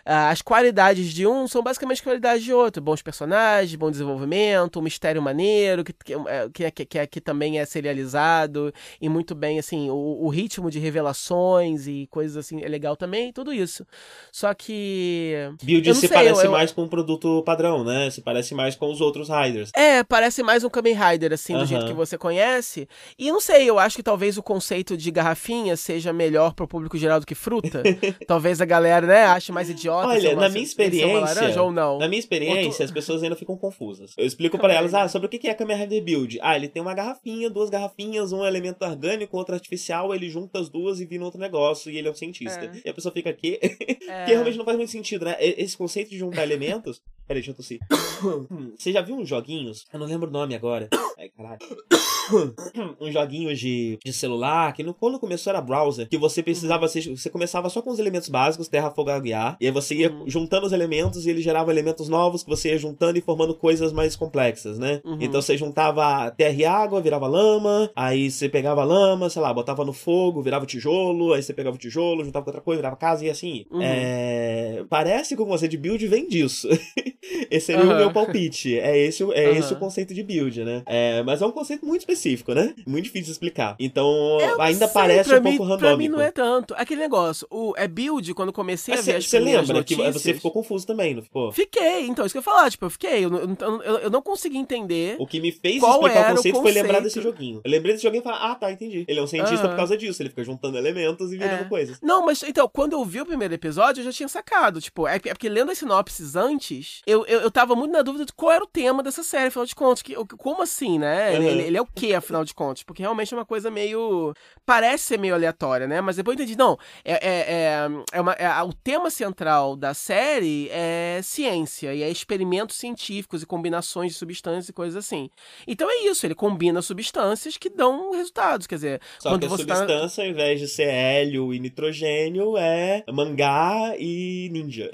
as qualidades de um são basicamente as qualidades de outro. Bons personagens, bom desenvolvimento, um mistério maneiro, que, que, é, que, que, é, que também é serializado, e muito bem, assim, o, o, ritmo de revelações e coisas assim é legal também, tudo isso. Só que. Build se sei, parece eu, mais com um produto padrão, né? Se parece mais com os outros Riders. É, parece mais um Kamen Rider, assim, do jeito que você conhece. E não sei, eu acho que talvez o conceito de garrafinha seja melhor pro público geral do que fruta. talvez a galera, né, ache mais idiota idiota. Olha, na minha experiência. Laranja, ou não? Na minha experiência, tu... as pessoas ainda ficam confusas. Eu explico para elas, ah, sobre o que é a Kamen Rider Build. Ah, ele tem uma garrafinha, duas garrafinhas, um elemento orgânico, outro artificial, ele junta as duas e vira outro negócio, e ele é um cientista. É. E a pessoa fica aqui. É. que realmente não faz muito sentido, né? Esse conceito de juntar elementos. Peraí, deixa eu tossir. Você já viu uns joguinhos? Eu não lembro o nome agora. Ai, caralho. uns joguinhos de, de celular, que no, quando começou era browser, que você precisava, você, você começava só com os elementos básicos, terra, fogo, água e e aí você ia uhum. juntando os elementos e ele gerava elementos novos que você ia juntando e formando coisas mais complexas, né? Uhum. Então você juntava terra e água, virava lama, aí você pegava lama, sei lá, botava no fogo, virava tijolo, aí você pegava o tijolo, juntava com outra coisa, virava casa e assim. Uhum. É... Parece que o conceito de build vem disso. esse seria uhum. o meu palpite. É esse, é esse o conceito de build, né? É, mas é um conceito muito específico, né? Muito difícil de explicar. Então, ainda sei, parece um mim, pouco randômico. Pra mim não é tanto. Aquele negócio, o, é build, quando comecei mas a ver Você lembra notícias, que você ficou confuso também, não ficou? Fiquei, então, isso que eu ia falar, tipo, eu fiquei. Eu, eu, eu, eu não consegui entender. O que me fez explicar o conceito, o conceito, foi lembrar desse joguinho. Eu lembrei desse joguinho e falei, ah, tá, entendi. Ele é um cientista por causa disso, ele fica juntando elementos e virando é. coisas. Não, mas então, quando eu vi o primeiro episódio, eu já tinha sacado. Tipo, é, é porque lendo as sinopses antes, eu eu, eu, tava muito na dúvida de qual era o tema dessa série, afinal de contas. Que, como assim, né? Uhum. Ele, ele, é o que, afinal de contas? Porque realmente é uma coisa meio. Parece ser meio aleatória, né? Mas depois eu entendi, não. É, é, é, é uma, é, o tema central da série é ciência, e é experimentos científicos e combinações de substâncias e coisas assim. Então é isso, ele combina substâncias que dão resultados. Quer dizer, Só quando que a você tá substância, tá... ao invés de ser hélio e nitrogênio, é mangá e ninja.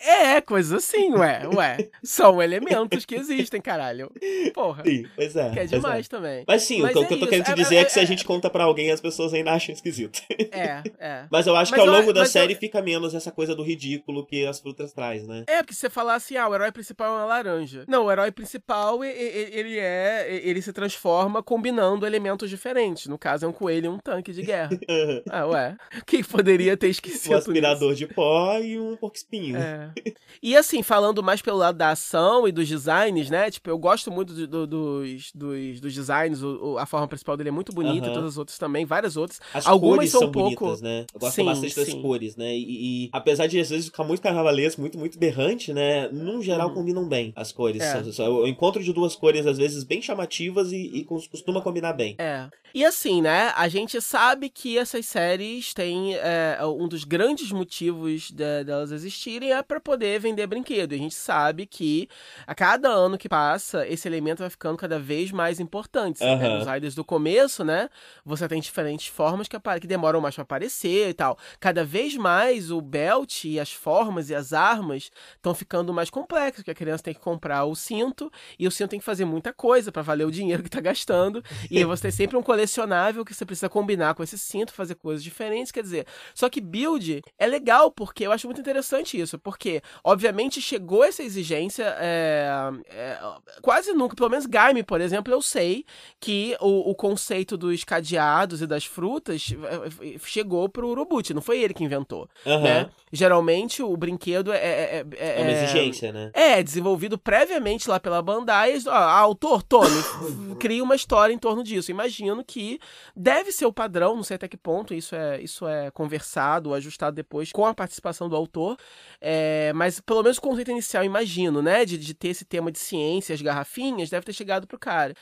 É, coisa assim, ué, ué. São elementos que existem, caralho. Porra. Sim, pois é. Que é demais é. também. Mas sim, Mas o que é eu tô querendo te é, dizer é, é, que se a gente conta para alguém, as pessoas ainda acham esquisito. É, é. Mas eu acho mas que ao longo eu, da série eu... fica menos essa coisa do ridículo que as frutas traz, né? É, porque se você falar assim, ah, o herói principal é uma laranja. Não, o herói principal, ele é. Ele se transforma combinando elementos diferentes. No caso, é um coelho e um tanque de guerra. ah, ué. Quem poderia ter esquecido? Um aspirador de pó e um porco espinho. É. E assim, falando mais pelo lado da ação e dos designs, né? Tipo, eu gosto muito do, do, dos, dos, dos, designs. O, a forma principal dele é muito bonita, uhum. todas as outras também, várias outras. As Algumas cores são, são um pouco... bonitas, né? Eu gosto sim, bastante das sim. cores, né? E, e, apesar de às vezes ficar muito carnavalesco, muito, muito berrante, né? Num geral uhum. combinam bem as cores. É. O encontro de duas cores, às vezes, bem chamativas e, e costuma combinar bem. É. E assim, né? A gente sabe que essas séries têm é, um dos grandes motivos de, delas existirem é para poder vender brinquedo. E a gente sabe que a cada ano que passa, esse elemento vai ficando cada vez mais importante. Uhum. Né? Nos Riders do começo, né? Você tem diferentes formas que, que demoram mais para aparecer e tal. Cada vez mais o belt e as formas e as armas estão ficando mais complexos, porque a criança tem que comprar o cinto e o cinto tem que fazer muita coisa para valer o dinheiro que tá gastando. e você tem sempre um colecionável que você precisa combinar com esse cinto, fazer coisas diferentes, quer dizer. Só que build é legal porque eu acho muito interessante isso, porque obviamente chegou essa exigência é, é, quase nunca, pelo menos Gaime, por exemplo, eu sei que o, o, conceito dos cadeados e das frutas é, é, chegou pro Urobuchi, não foi ele que inventou, uhum. né? Geralmente o brinquedo é é, é, é, uma exigência, né? É, desenvolvido previamente lá pela Bandai. Ó, autor, Tony, cria uma história em torno disso. Imagino que deve ser o padrão, não sei até que ponto isso é, isso é conversado, ajustado depois com a participação do autor. É, mas pelo menos o conceito inicial, imagino, né? De, de ter esse tema de ciência, as garrafinhas, deve ter chegado pro cara.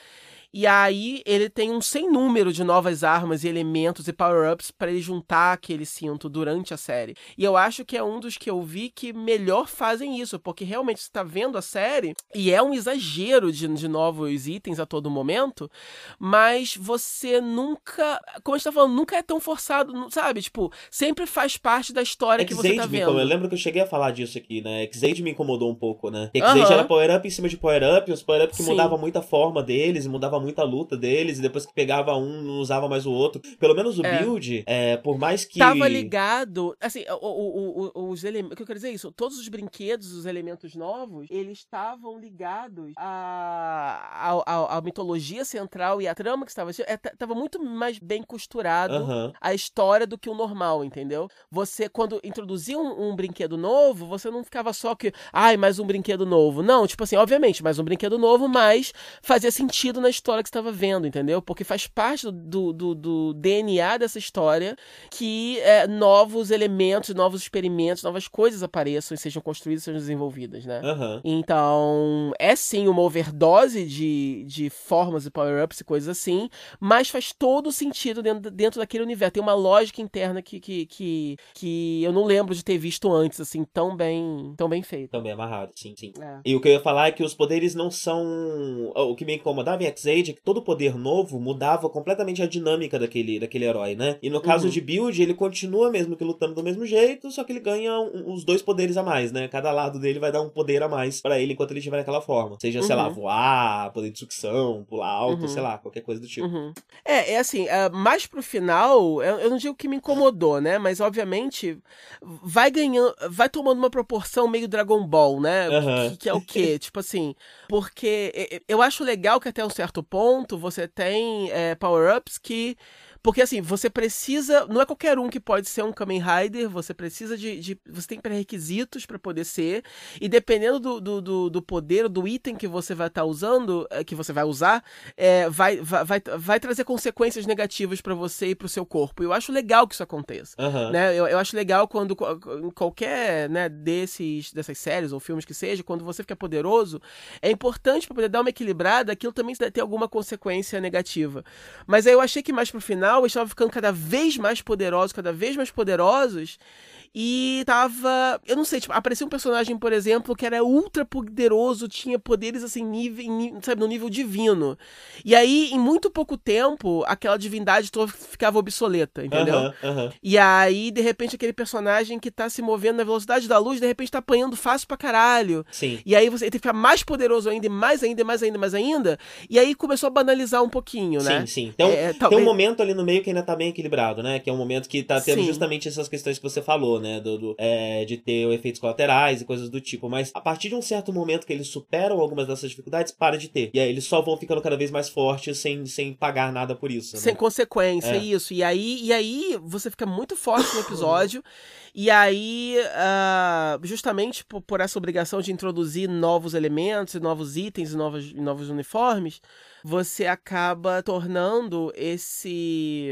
E aí ele tem um sem número de novas armas e elementos e power-ups para ele juntar aquele cinto durante a série. E eu acho que é um dos que eu vi que melhor fazem isso, porque realmente você tá vendo a série e é um exagero de, de novos itens a todo momento, mas você nunca, como a gente tá falando, nunca é tão forçado, sabe? Tipo, sempre faz parte da história que você tá vendo. Eu lembro que eu cheguei a falar disso aqui, né? Xade me incomodou um pouco, né? Xade uhum. era power-up em cima de power-up, os power-up que mudavam muito a forma deles e muita luta deles, e depois que pegava um, não usava mais o outro. Pelo menos o é. build, é, por mais que. Tava ligado. Assim, o, o, o, os elementos. O que eu quero dizer é isso? Todos os brinquedos, os elementos novos, eles estavam ligados à, à, à, mitologia central e à trama que estava. É, tava muito mais bem costurado uhum. a história do que o normal, entendeu? Você, quando introduzia um, um brinquedo novo, você não ficava só que. Ai, mais um brinquedo novo. Não, tipo assim, obviamente, mais um brinquedo novo, mas fazia sentido na história que estava vendo, entendeu? Porque faz parte do, do, do DNA dessa história que é, novos elementos, novos experimentos, novas coisas apareçam e sejam construídas, sejam desenvolvidas, né? Uhum. Então, é sim uma overdose de, de formas e power-ups e coisas assim, mas faz todo sentido dentro, dentro daquele universo. Tem uma lógica interna que, que, que, que eu não lembro de ter visto antes, assim, tão bem, tão bem feito. Tão bem amarrado, sim, sim. É. E o que eu ia falar é que os poderes não são. O que me incomodava em X-Age é que todo poder novo mudava completamente a dinâmica daquele, daquele herói, né? E no caso uhum. de Build, ele continua mesmo que lutando do mesmo jeito, só que ele ganha um, os dois poderes a mais, né? Cada lado dele vai dar um poder a mais para ele enquanto ele estiver naquela forma. Seja, uhum. sei lá, uhum. voar, poder de sucção, pular alto, uhum. sei lá, qualquer coisa do tipo. Uhum. É, é assim, uh, mais pro final, eu, eu não digo que me incomodou, né? Mas obviamente vai ganhando, vai tomando uma proporção meio Dragon Ball, né? Que, que é o quê? tipo assim, porque eu acho legal que até um certo ponto você tem é, power-ups que Porque assim, você precisa. Não é qualquer um que pode ser um Kamen Rider, você precisa de. de você tem pré-requisitos para poder ser. E dependendo do, do, do, do poder, do item que você vai estar tá usando, eh, que você vai usar, é, vai, vai, vai, vai trazer consequências negativas para você e pro seu corpo. E eu acho legal que isso aconteça. Aham. Né? Eu, eu acho legal quando qualquer né, desses, dessas séries ou filmes que seja, quando você fica poderoso, é importante para poder dar uma equilibrada, aquilo também ter alguma consequência negativa. Mas aí eu achei que mais pro final estavam ficando cada vez mais poderosos, cada vez mais poderosos. E tava. Eu não sei, tipo, apareceu um personagem, por exemplo, que era ultra poderoso, tinha poderes assim, nível, ní- sabe, no nível divino. E aí, em muito pouco tempo, aquela divindade toda ficava obsoleta, entendeu? Aham, aham. E aí, de repente, aquele personagem que tá se movendo na velocidade da luz, de repente tá apanhando fácil pra caralho. Sim. E aí você tem que ficar mais poderoso ainda, e mais ainda, e mais ainda, mais ainda. E aí começou a banalizar um pouquinho, né? Sim, sim. Então, É, tem talvez- um momento ali no meio que ainda tá bem equilibrado, né? Que é um momento que tá tendo Sim. justamente essas questões que você falou, né? Do, do, é, de ter efeitos colaterais e coisas do tipo. Mas a partir de um certo momento que eles superam algumas dessas dificuldades, para de ter. E aí eles só vão ficando cada vez mais fortes sem, sem pagar nada por isso. Sem né? consequência, É. isso. E aí, e aí você fica muito forte no episódio. e aí, ah, justamente por, por essa obrigação de introduzir novos elementos, novos itens novos, e novos uniformes, você acaba tornando esse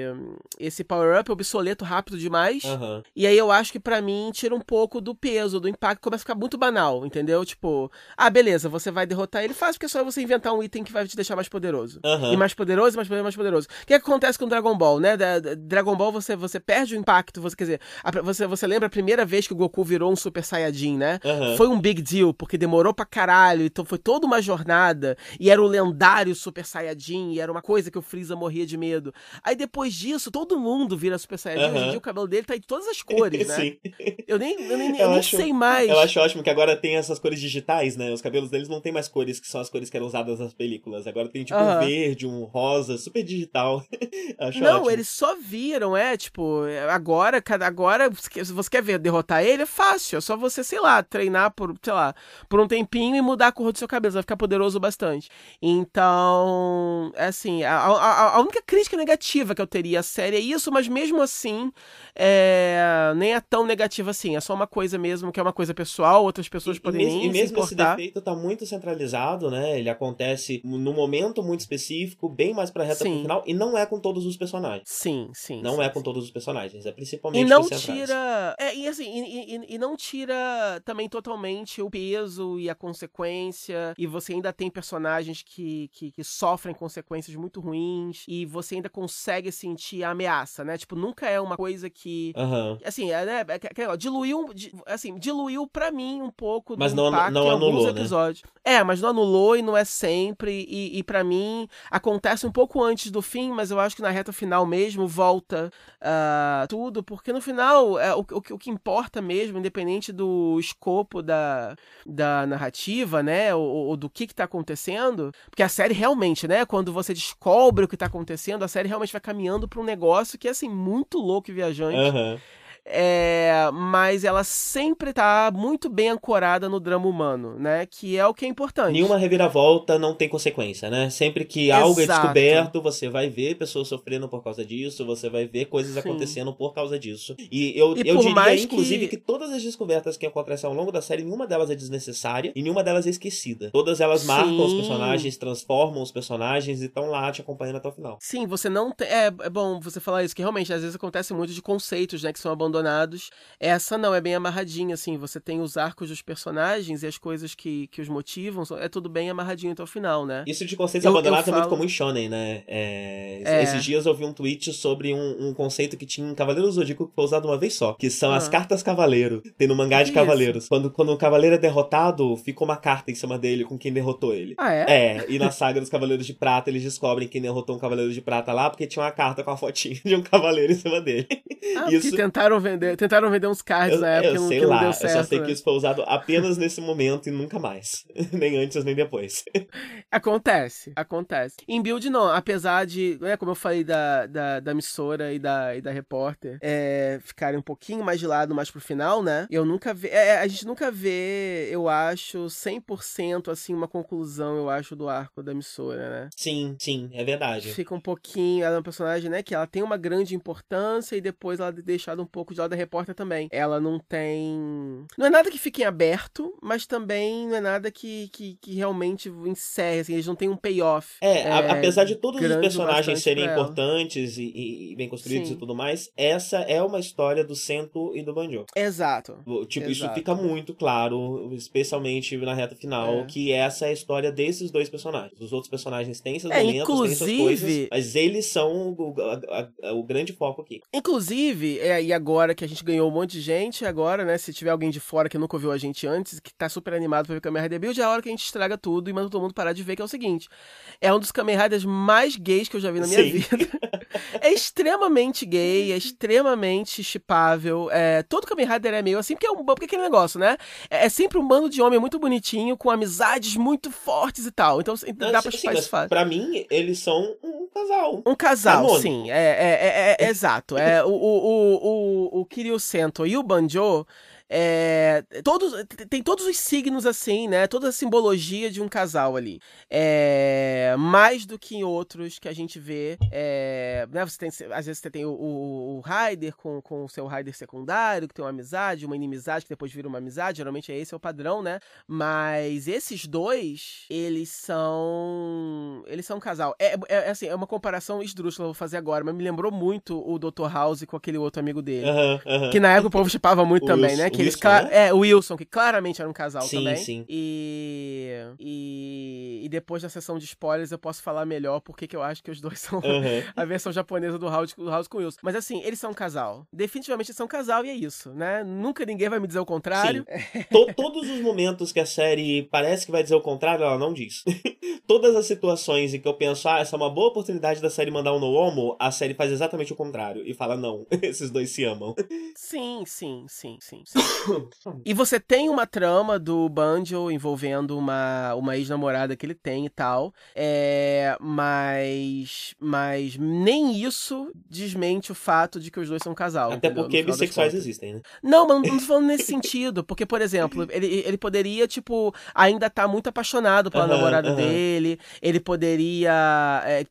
esse power-up obsoleto rápido demais. Aham. E aí eu acho que pra mim tira um pouco do peso, do impacto, começa a ficar muito banal, entendeu? Tipo, ah, beleza, você vai derrotar ele fácil porque é só você inventar um item que vai te deixar mais poderoso. Aham. E mais poderoso, mais poderoso, mais poderoso. O que, é que acontece com Dragon Ball, né? Da- da- Dragon Ball você, você perde o impacto, você quer dizer, a- você, você lembra a primeira vez que o Goku virou um Super Saiyajin, né? Aham. Foi um big deal, porque demorou pra caralho, então foi toda uma jornada, e era o lendário Super Saiyajin, e era uma coisa que o Freeza morria de medo. Aí depois disso, todo mundo vira Super Saiyajin, hoje em dia o cabelo dele tá de todas as cores, né? Sim. Eu nem, eu nem, Eu eu nem acho- sei mais. Eu acho ótimo que agora tem essas cores digitais, né? Os cabelos deles não tem mais cores que são as cores que eram usadas nas películas. Agora tem tipo um Aham. verde, um rosa, super digital. acho Não, ótimo. eles só viram, é, tipo, agora, cada agora, se você quer ver derrotar ele, é fácil. É só você, sei lá, treinar por, sei lá, por um tempinho e mudar a cor do seu cabelo. Você vai ficar poderoso bastante. Então, é assim, a, a, a única crítica negativa que eu teria à série é isso, mas mesmo assim, é, nem é tão negativa assim. É só uma coisa mesmo, que é uma coisa pessoal, outras pessoas E- podem e, nem e mesmo esse defeito tá muito centralizado, né? Ele acontece num momento muito específico, bem mais pra reta Sim. final, e não é com todos os personagens. Sim, sim. Não sim, é sim. com todos os personagens, é principalmente E não tira. É, e assim, e, e- e não tira também totalmente o peso e a consequência. E você ainda tem personagens que, que, que sofrem consequências muito ruins. E você ainda consegue sentir a ameaça, né? Tipo, nunca é uma coisa que. Aham. Assim, é, né? é diluiu, di- assim, diluiu pra mim um pouco do Mas não- impacto não em alguns anulou, né? episódios. É, mas não anulou e não é sempre. E, e para mim, acontece um pouco antes do fim, mas eu acho que na reta final mesmo volta ah, tudo, porque no final é, o, o, que- o que importa mesmo, independente do escopo da, da narrativa, né, ou, ou do que que tá acontecendo, porque a série realmente, né, quando você descobre o que tá acontecendo, a série realmente vai caminhando pra um negócio que é, assim, muito louco e viajante. Aham. É, mas ela sempre tá muito bem ancorada no drama humano, né? Que é o que é importante. Nenhuma reviravolta não tem consequência, né? Sempre que algo é Exato. descoberto, você vai ver pessoas sofrendo por causa disso, você vai ver coisas Sim. acontecendo por causa disso. E eu, E eu diria, inclusive, que- que... todas as descobertas que acontecem ao longo da série, nenhuma delas é desnecessária e nenhuma delas é esquecida. Todas elas marcam os Sim. personagens, transformam os personagens e estão lá te acompanhando até o final. Sim, você não tem. É, é bom você falar isso, que realmente às vezes acontece muito de conceitos, né, que são abandonados. Essa não, é bem amarradinha, assim. Você tem os arcos dos personagens e as coisas que, que os motivam, é tudo bem amarradinho até o final, né? Isso de conceitos Eu- eu abandonados é muito falo- comum em Shonen, né? É, É. Esses dias eu vi um tweet sobre um, um conceito que tinha em Cavaleiro do Zodíaco que foi usado uma vez só, que são as Ah. cartas cavaleiro. Tem no mangá de Que cavaleiros. Quando, quando o cavaleiro é derrotado, fica uma carta em cima dele com quem derrotou ele. Ah, é? É, e na saga dos Cavaleiros de Prata, eles descobrem quem derrotou um Cavaleiro de Prata lá, porque tinha uma carta com a fotinha de um cavaleiro em cima dele. Ah, Isso... tentaram vender, tentaram vender uns cards eu, na época eu sei que lá, não deu certo. Eu só sei né? que isso foi usado apenas nesse momento e nunca mais. nem antes, nem depois. Acontece, acontece. Em build, não. Apesar de, né, como eu falei da, da, da emissora e da, e da repórter, é, ficarem um pouquinho mais de lado mais pro final, né? Eu nunca vi. É a gente nunca vê, eu acho, 100% assim, uma conclusão, eu acho, do arco da emissora, né? Sim, sim, é verdade. Fica um pouquinho. Ela é uma personagem, né, que ela tem uma grande importância e depois ela é deixada um pouco lado da repórter também. Ela não tem. Não é nada que fique em aberto, mas também não é nada que, que, que realmente encerre, assim, eles não têm um payoff. É, é apesar de todos os personagens serem importantes e, e, bem construídos Sim. e tudo mais, essa é uma história do Sento e do Banjo. Exato. Tipo, Exato. isso fica muito claro, especialmente na reta final, é. que essa é a história desses dois personagens. Os outros personagens têm seus é, momentos, inclusive... têm suas coisas, mas eles são o, a, a, o grande foco aqui. Inclusive, é, e agora que a gente ganhou um monte de gente, agora, né, se tiver alguém de fora que nunca ouviu a gente antes, que tá super animado pra ver Kamen Rider Build, é a hora que a gente estraga tudo e manda todo mundo parar de ver, que é o seguinte, é um dos Kamen Riders mais gays que eu já vi na minha Sim. vida. é extremamente gay, é extremamente chipável, é, todo Kamen Rider é meio assim, porque é, um, porque é aquele negócio, né, é, é sempre um bando de homem muito bonitinho, com amizades muito fortes e tal, então Não, dá pra chipar isso fácil. Pra mim, eles são um casal. Um casal, sim, é, é, é, é exato, é o, o, o, o, Kiryu Sento e o Banjo é, todos, tem todos os signos assim, né? Toda a simbologia de um casal ali. É, mais do que em outros que a gente vê. É, né? você tem, às vezes você tem o, o, o Rider com, com o seu Rider secundário, que tem uma amizade, uma inimizade, que depois vira uma amizade. Geralmente é esse é o padrão, né? Mas esses dois, eles são. Eles são um casal. É, é, é assim, é uma comparação esdrúxula, vou fazer agora, mas me lembrou muito o Dr. House com aquele outro amigo dele. Que na época o povo chipava muito também, né? Que eles Wilson, né? É, o Wilson, que claramente era um casal sim, também. Sim. E, e, e depois da sessão de spoilers eu posso falar melhor porque que eu acho que os dois são uhum. a versão japonesa do House, do House com o Wilson. Mas assim, eles são um casal. Definitivamente eles são um casal e é isso, né? Nunca ninguém vai me dizer o contrário. Todos os momentos que a série parece que vai dizer o contrário, ela não diz. Todas as situações em que eu penso, ah, essa é uma boa oportunidade da série mandar um no homo, a série faz exatamente o contrário e fala, não, esses dois se amam. Sim, sim, sim, sim. sim. E você tem uma trama do Banjo envolvendo uma, uma ex-namorada que ele tem e tal. É, mas, mas nem isso desmente o fato de que os dois são um casal. Até entendeu? porque bissexuais existem, né? Não, mas não tô falando nesse sentido. Porque, por exemplo, ele, ele poderia, tipo, ainda estar tá muito apaixonado pela namorada dele. Ele poderia. É,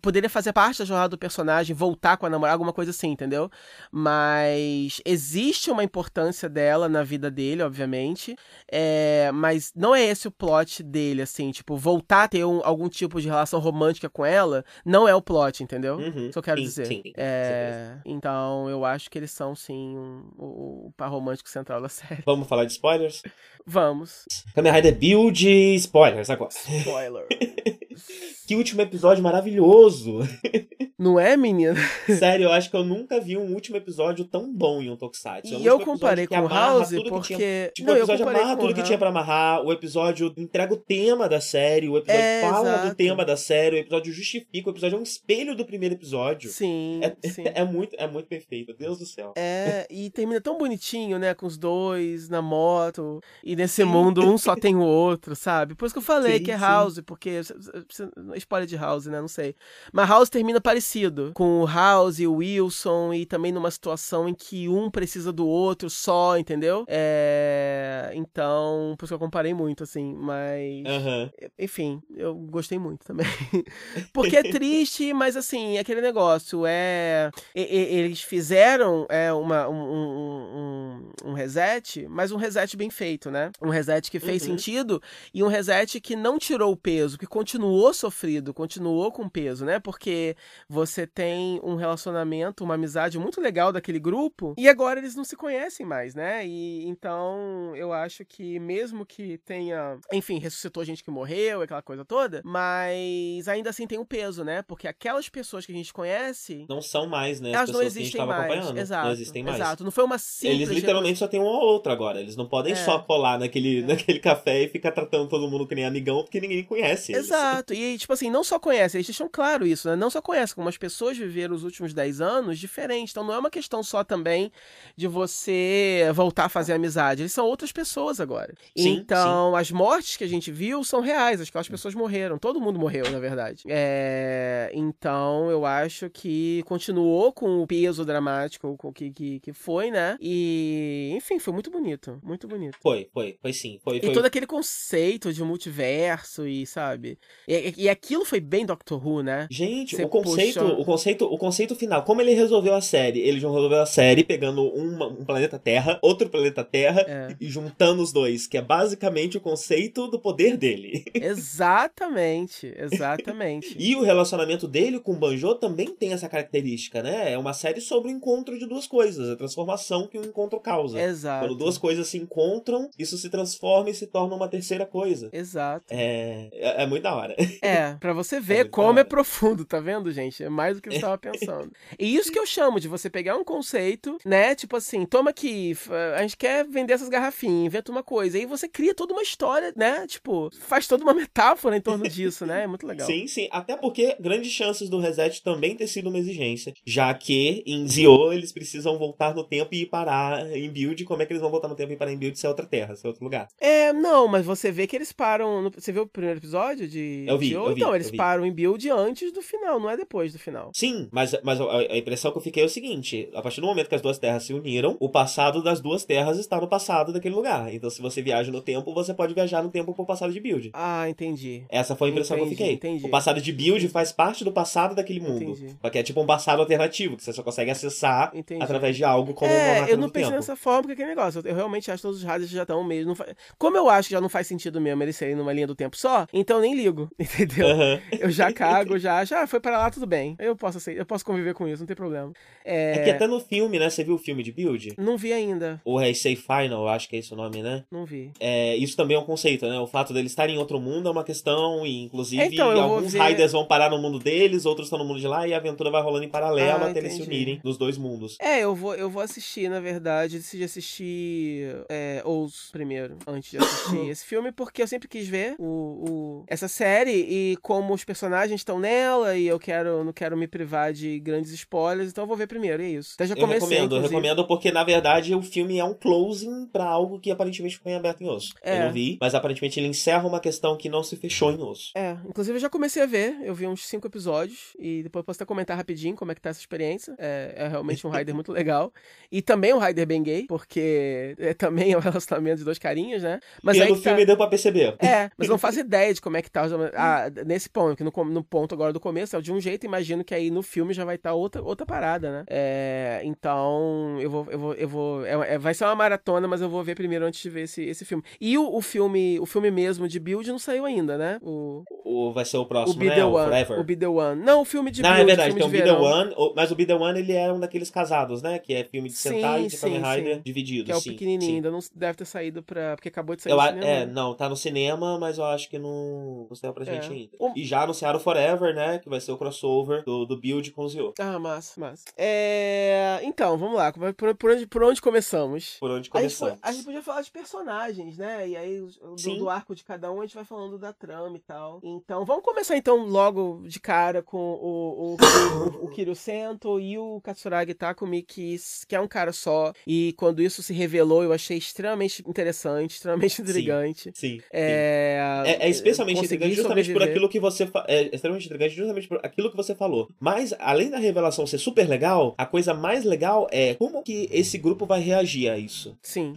poderia fazer parte da jornada do personagem, voltar com a namorada, alguma coisa assim, entendeu? Mas existe uma importância dela na vida dele, obviamente. É, mas não é esse o plot dele, assim, tipo, voltar a ter um, algum tipo de relação romântica com ela, não é o plot, entendeu? Uhum, Isso eu quero sim, dizer. Sim, é, então, eu acho que eles são, sim, um, o, o par romântico central da série. Vamos falar de spoilers? Vamos. Kamen Rider Build spoilers agora. Spoiler. que último episódio maravilhoso. Não é, menina? Sério, eu acho que eu nunca vi um último episódio tão bom em um Tokusatsu. É um e eu comparei com o House porque... Tinha, tipo, não, o episódio amarra tudo que tinha pra amarrar, o episódio entrega o tema da série, o episódio é, fala exato. do tema da série, o episódio justifica, o episódio é um espelho do primeiro episódio. Sim, é, sim. É muito, é muito perfeito, Deus do céu. É, e termina tão bonitinho, né, com os dois na moto, e nesse mundo um só tem o outro, sabe? Por isso que eu falei sim, que é House, porque... Spoiler de House, né, não sei. Mas House termina parecido com o House e o Wilson e também numa situação em que um precisa do outro só, entendeu? É... Então, por isso que eu comparei muito, assim, mas. Uhum. Enfim, eu gostei muito também. Porque é triste, mas assim, é aquele negócio é. eles fizeram é, uma, um, um, um, reset, mas um reset bem feito, né? Um reset que fez uhum. sentido e um reset que não tirou o peso, que continuou sofrido, continuou com peso, né? Porque você tem um relacionamento, uma amizade muito legal daquele grupo, e agora eles não se conhecem mais, né? E então eu acho que mesmo que tenha, enfim, ressuscitou gente que morreu, aquela coisa toda, mas ainda assim tem um peso, né? Porque aquelas pessoas que a gente conhece não são mais, né? Elas não existem mais. Exato. Não existem mais. Exato. Não foi uma simples Eles literalmente só tem um ou outro agora. Eles não podem É. só colar naquele, naquele café e ficar tratando todo mundo que nem amigão, porque ninguém conhece eles. Exato. E, tipo assim, não só conhece, eles deixam claro isso, né? Não só conhece, como as pessoas viveram os últimos 10 anos diferente. Então não é uma questão só também de você voltar a fazer amizade. Eles são outras pessoas agora. Sim, então, as mortes que a gente viu são reais. Aquelas pessoas morreram. Todo mundo morreu, na verdade. É... Então, eu acho que continuou com o peso dramático com que, que, que foi, né? E, enfim, foi muito bonito. Muito bonito. Foi, foi, foi sim. Foi, E foi. todo aquele conceito de multiverso e, sabe? E, e aquilo foi bem Doctor Who, né? Gente, Você o conceito, puxa- o conceito, o conceito final, como ele resolveu a série? Ele resolveu a série pegando uma- um planeta Terra, outro planeta Terra É. e juntando os dois, que é basicamente o conceito do poder dele. Exatamente, exatamente. E o relacionamento dele com o Banjo também tem essa característica, né? É uma série sobre o encontro de duas coisas, a transformação que o encontro causa. Exato. Quando duas coisas se encontram, isso se transforma e se torna uma terceira coisa. Exato. É, é, é muito da hora. É, pra você ver muito como é profundo, tá vendo, gente? É mais do que eu estava pensando. E isso que eu chamo de você pegar um conceito, né? Tipo assim, toma aqui, a gente quer vender essas garrafinhas, inventa uma coisa. Aí você cria toda uma história, né? Tipo, faz toda uma metáfora em torno disso, né? É muito legal. Sim, sim. Até porque grandes chances do reset também ter sido uma exigência. Já que em Zio eles precisam voltar no tempo e ir parar em build. Como é que eles vão voltar no tempo e parar em build se é outra terra, se é outro lugar? É, não, mas você vê que eles param. no- Você viu o primeiro episódio de. Eu vi, eu vi, Então, eles vi. param em build antes do final, não é depois do final. Sim, mas, mas a, impressão que eu fiquei é o seguinte: a partir do momento que as duas terras se uniram, o passado das duas terras está no passado daquele lugar. Então, se você viaja no tempo, você pode viajar no tempo pro passado de build. Ah, entendi. Essa foi a impressão Entendi, que eu fiquei. entendi. O passado de build faz parte do passado daquele mundo. Entendi. Porque é tipo um passado alternativo, que você só consegue acessar Entendi. através de algo como uma é, máquina eu não pensei tempo. nessa forma, porque aquele negócio. Eu, eu realmente acho que todos os rádios já estão mesmo. não fa- Como eu acho que já não faz sentido mesmo eles serem numa linha do tempo só, então eu nem ligo, entendeu? Aham. Eu já cago, já, já foi para lá, tudo bem. Eu posso aceitar, eu posso conviver com isso, não tem problema. É, É que até no filme, né? Você viu o filme de build? Não vi ainda, O Heisei Final, acho que é esse o nome, né? não vi. É, isso também é um conceito, né? O fato deles estarem em outro mundo é uma questão, e inclusive Então, alguns ver- Riders vão parar no mundo deles, outros estão no mundo de lá, e a aventura vai rolando em paralelo Ah, até eles se entendi. unirem nos dois mundos. É, eu vou, eu vou assistir, na verdade, decidi assistir é, Ous primeiro, antes de assistir esse filme, porque eu sempre quis ver o, o- essa série e como os personagens estão nela e eu quero, não quero me privar de grandes spoilers, então eu vou ver primeiro, e é isso. Até já Eu comecei, recomendo, eu inclusive. recomendo porque, na verdade, o filme é um closing pra algo que aparentemente ficou em aberto em osso. É. Eu não vi, mas aparentemente ele encerra uma questão que não se fechou em osso. É, inclusive eu já comecei a ver, eu vi uns cinco episódios e depois posso até comentar rapidinho como é que tá essa experiência. É, é realmente um Rider muito legal. E também um Rider bem gay, porque é, também é um relacionamento de dois carinhas, né? Mas e aí no que tá- filme deu pra perceber. É, mas não faço ideia de como é que tá. Ah, nesse ponto, que no, no ponto agora do começo é de um jeito, imagino que aí no filme já vai estar outra, outra parada, né? É, então, eu vou. Eu vou, eu vou é- é- vai ser uma maratona, mas eu vou ver primeiro antes de ver esse, esse filme. E o, o filme o filme mesmo de Build não saiu ainda, né? O, O, vai ser o o próximo, Be né? The O. Forever. O Be The One. Não, o filme de Não, Build. é verdade, tem o Be The One, o- mas o Be The One ele é um daqueles casados, né? Que é filme de Sim, sentar e de Kamen Rider dividido. Que é o sim, pequenininho, sim. ainda não deve ter saído pra. Porque acabou de sair Eu, cinema, é, né? não, tá no cinema, mas eu acho que não, não saiu pra gente É. ainda. O- E já anunciaram o Forever, né? Que vai ser o crossover do, do Build com o Zio. Ah, massa, massa. É... Então, vamos lá. Por, por onde, por onde começamos? Por onde A gente, começamos. a gente podia falar de personagens, né? E aí, do, do arco de cada um, a gente vai falando da trama e tal. Então, vamos começar então logo de cara com o, o, o, o Kiryu Sento e o Katsuragi Takumi, que, que é um cara só. E quando isso se revelou, eu achei extremamente interessante, extremamente intrigante. Sim. sim. É, É, é especialmente intrigante justamente por sobreviver. aquilo que você fa- é extremamente intrigante justamente por aquilo que você falou. Mas além da revelação ser super legal, a coisa mais legal é como que esse grupo vai reagir a isso. Sim.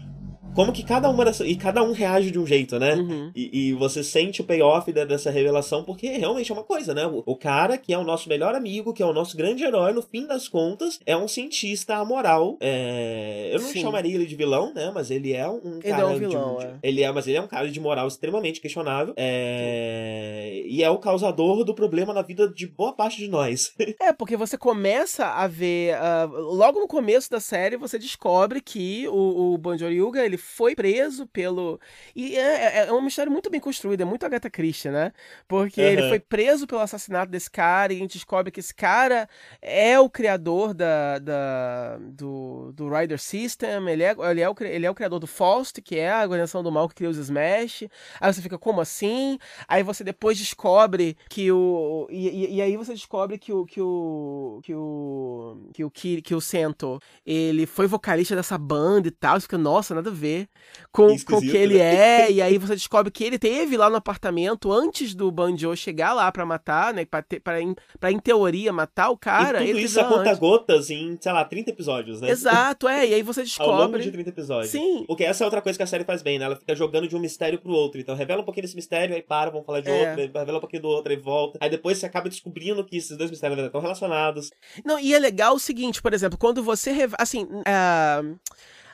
Como que cada uma dessa, e cada um reage de um jeito, né? Uhum. E, e você sente o payoff dessa revelação, porque realmente é uma coisa, né? O, o cara que é o nosso melhor amigo, que é o nosso grande herói, no fim das contas, é um cientista amoral. É... Eu não Sim. chamaria ele de vilão, né? Mas ele é um Ele cara é um vilão, de, é. Ele é, mas ele é um cara de moral extremamente questionável. É... E é o causador do problema na vida de boa parte de nós. É, porque você começa a ver. ah, logo no começo da série, você descobre que o, o Banjo Ryuga ele foi preso pelo. E é, é, é uma história muito bem construída, é muito Agatha Christie, né? Porque uhum. ele foi preso pelo assassinato desse cara e a gente descobre que esse cara é o criador da, da, do, do Rider System, ele é, ele, é o, ele é o criador do Faust, que é a organização do mal que cria os Smash. Aí você fica, como assim? Aí você depois descobre que o. E, e, aí você descobre que o. que o. que o. que o, que, que o Sento ele foi vocalista dessa banda e tal. Você fica, nossa, nada a ver com, com o que ele né? é. E aí você descobre que ele teve lá no apartamento antes do Banjo chegar lá para matar, né? Pra, ter, pra, em, pra, em teoria, matar o cara. E tudo isso a conta-gotas em, sei lá, 30 episódios, né? Exato, é. E aí você descobre. Ao longo de 30 episódios. Sim. Porque essa é outra coisa que a série faz bem, né? Ela fica jogando de um mistério pro outro. Então revela um pouquinho desse mistério, aí para, vamos falar de é. outro, revela um pouquinho do outro, aí volta. Aí depois você acaba descobrindo que esses dois mistérios estão relacionados. Não, e é legal o seguinte, por exemplo, quando você. Assim. Uh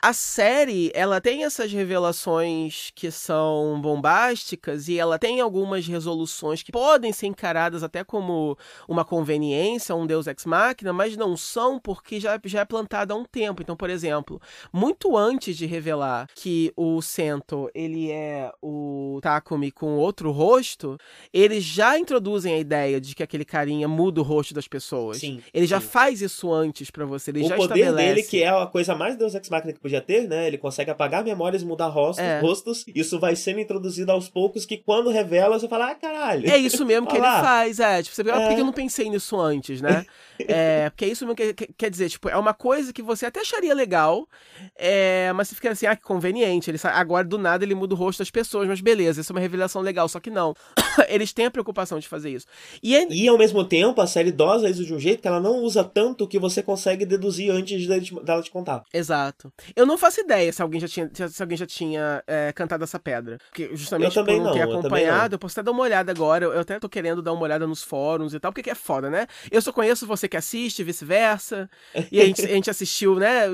a série, ela tem essas revelações que são bombásticas e ela tem algumas resoluções que podem ser encaradas até como uma conveniência, um deus ex machina, mas não são porque já, já é plantada há um tempo. Então, por exemplo, muito antes de revelar que o Sento, ele é o Takumi com outro rosto, eles já introduzem a ideia de que aquele carinha muda o rosto das pessoas. Sim. Ele sim. já faz isso antes para você, ele o já poder estabelece. dele que é a coisa mais deus ex machina que podia ter, né? Ele consegue apagar memórias mudar rostos, é. rostos. Isso vai sendo introduzido aos poucos que quando revela, você fala, ah, caralho. É isso mesmo que ele faz, é. Tipo, você vê, ah, por que eu não pensei nisso antes, né? é, porque é isso mesmo que, que, quer dizer, tipo, é uma coisa que você até acharia legal, é, mas você fica assim, ah, que conveniente. Ele, agora, do nada, ele muda o rosto das pessoas, mas beleza, isso é uma revelação legal, só que não. Eles têm a preocupação de fazer isso. E, é... e ao mesmo tempo, a série dosa isso de um jeito que ela não usa tanto que você consegue deduzir antes dela te contar. Exato. Eu não faço ideia se alguém já tinha, se alguém já tinha é, cantado essa pedra. Porque justamente por não, não ter acompanhado, eu, eu, posso até dar uma olhada agora. Eu até tô querendo dar uma olhada nos fóruns e tal, porque é foda, né? Eu só conheço você que assiste, vice-versa. E a gente, a gente assistiu, né,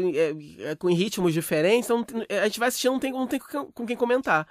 é, com ritmos diferentes. Então a gente vai assistir, não tem, não tem com quem comentar.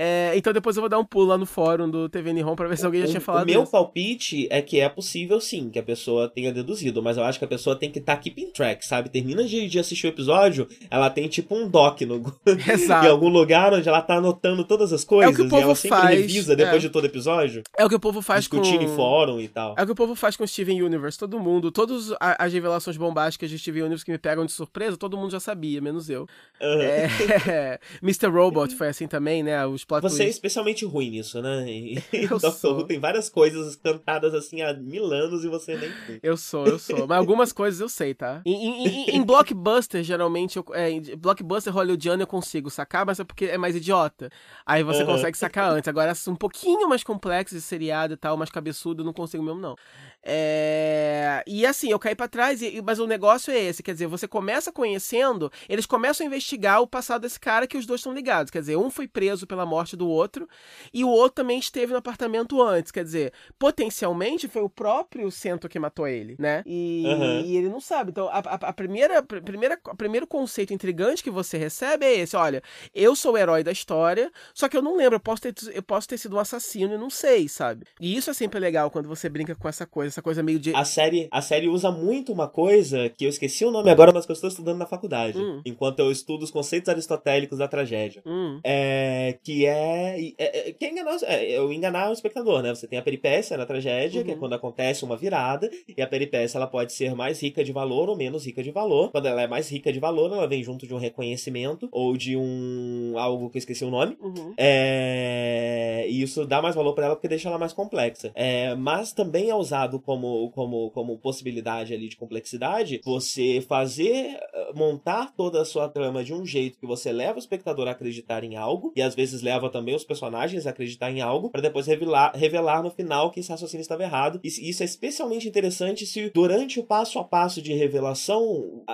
É, então depois eu vou dar um pulo lá no fórum do TV Nihon pra ver se alguém já tinha falado. O meu palpite é que é possível sim que a pessoa tenha deduzido, mas eu acho que a pessoa tem que estar tá keeping track, sabe? Termina de, de assistir o episódio, ela tem tipo um doc no, em algum lugar onde ela tá anotando todas as coisas é o que o povo e ela sempre faz, revisa depois é. de todo episódio. É o que o povo faz discutindo com. em fórum e tal. É o que o povo faz com Steven Universe. Todo mundo, todas as revelações bombásticas de Steven Universe que me pegam de surpresa, todo mundo já sabia, menos eu. Uhum. É... Mr. Robot foi assim também, né? Os plot Você é especialmente ruim nisso, né? E Doctor Who tem várias coisas cantadas assim há mil anos e você nem Eu sou, eu sou. Mas algumas coisas eu sei, tá? Em, em, em blockbuster, geralmente, eu, é, em blockbuster hollywoodiano eu consigo sacar, mas é porque é mais idiota. Aí você uhum. consegue sacar antes. Agora, um pouquinho mais complexo de seriado e tal, mais cabeçudo, eu não consigo mesmo, não. É... E assim, eu caí para trás, e... mas o negócio é esse, quer dizer, você começa conhecendo, eles começam a investigar o passado desse cara que os dois estão ligados, quer dizer, um foi preso pela morte do outro, e o outro também esteve no apartamento antes, quer dizer, potencialmente foi o próprio Centro que matou ele, né? E, uhum. e ele não sabe. Então, a, a, a primeira, a primeira, o primeiro conceito intrigante que você recebe é esse, olha, eu sou o herói da história, só que eu não lembro, eu posso ter, eu posso ter sido um assassino e não sei, sabe? E isso é sempre legal quando você brinca com essa coisa essa coisa meio de. A série, a série usa muito uma coisa que eu esqueci o nome agora, mas que eu estou estudando na faculdade. Hum. Enquanto eu estudo os conceitos aristotélicos da tragédia. Hum. É, que é, é, é. Que é enganar, é, é, enganar o espectador, né? Você tem a peripécia na tragédia, uhum. que é uhum. quando acontece uma virada, e a peripécia ela pode ser mais rica de valor ou menos rica de valor. Quando ela é mais rica de valor, ela vem junto de um reconhecimento ou de um. algo que eu esqueci o nome. Uhum. É, e isso dá mais valor para ela porque deixa ela mais complexa. É, mas também é usado como, como, como possibilidade ali de complexidade, você fazer, eh, montar toda a sua trama de um jeito que você leva o espectador a acreditar em algo, e às vezes leva também os personagens a acreditar em algo, para depois revelar, revelar no final que esse raciocínio estava errado. E isso é especialmente interessante se durante o passo a passo de revelação,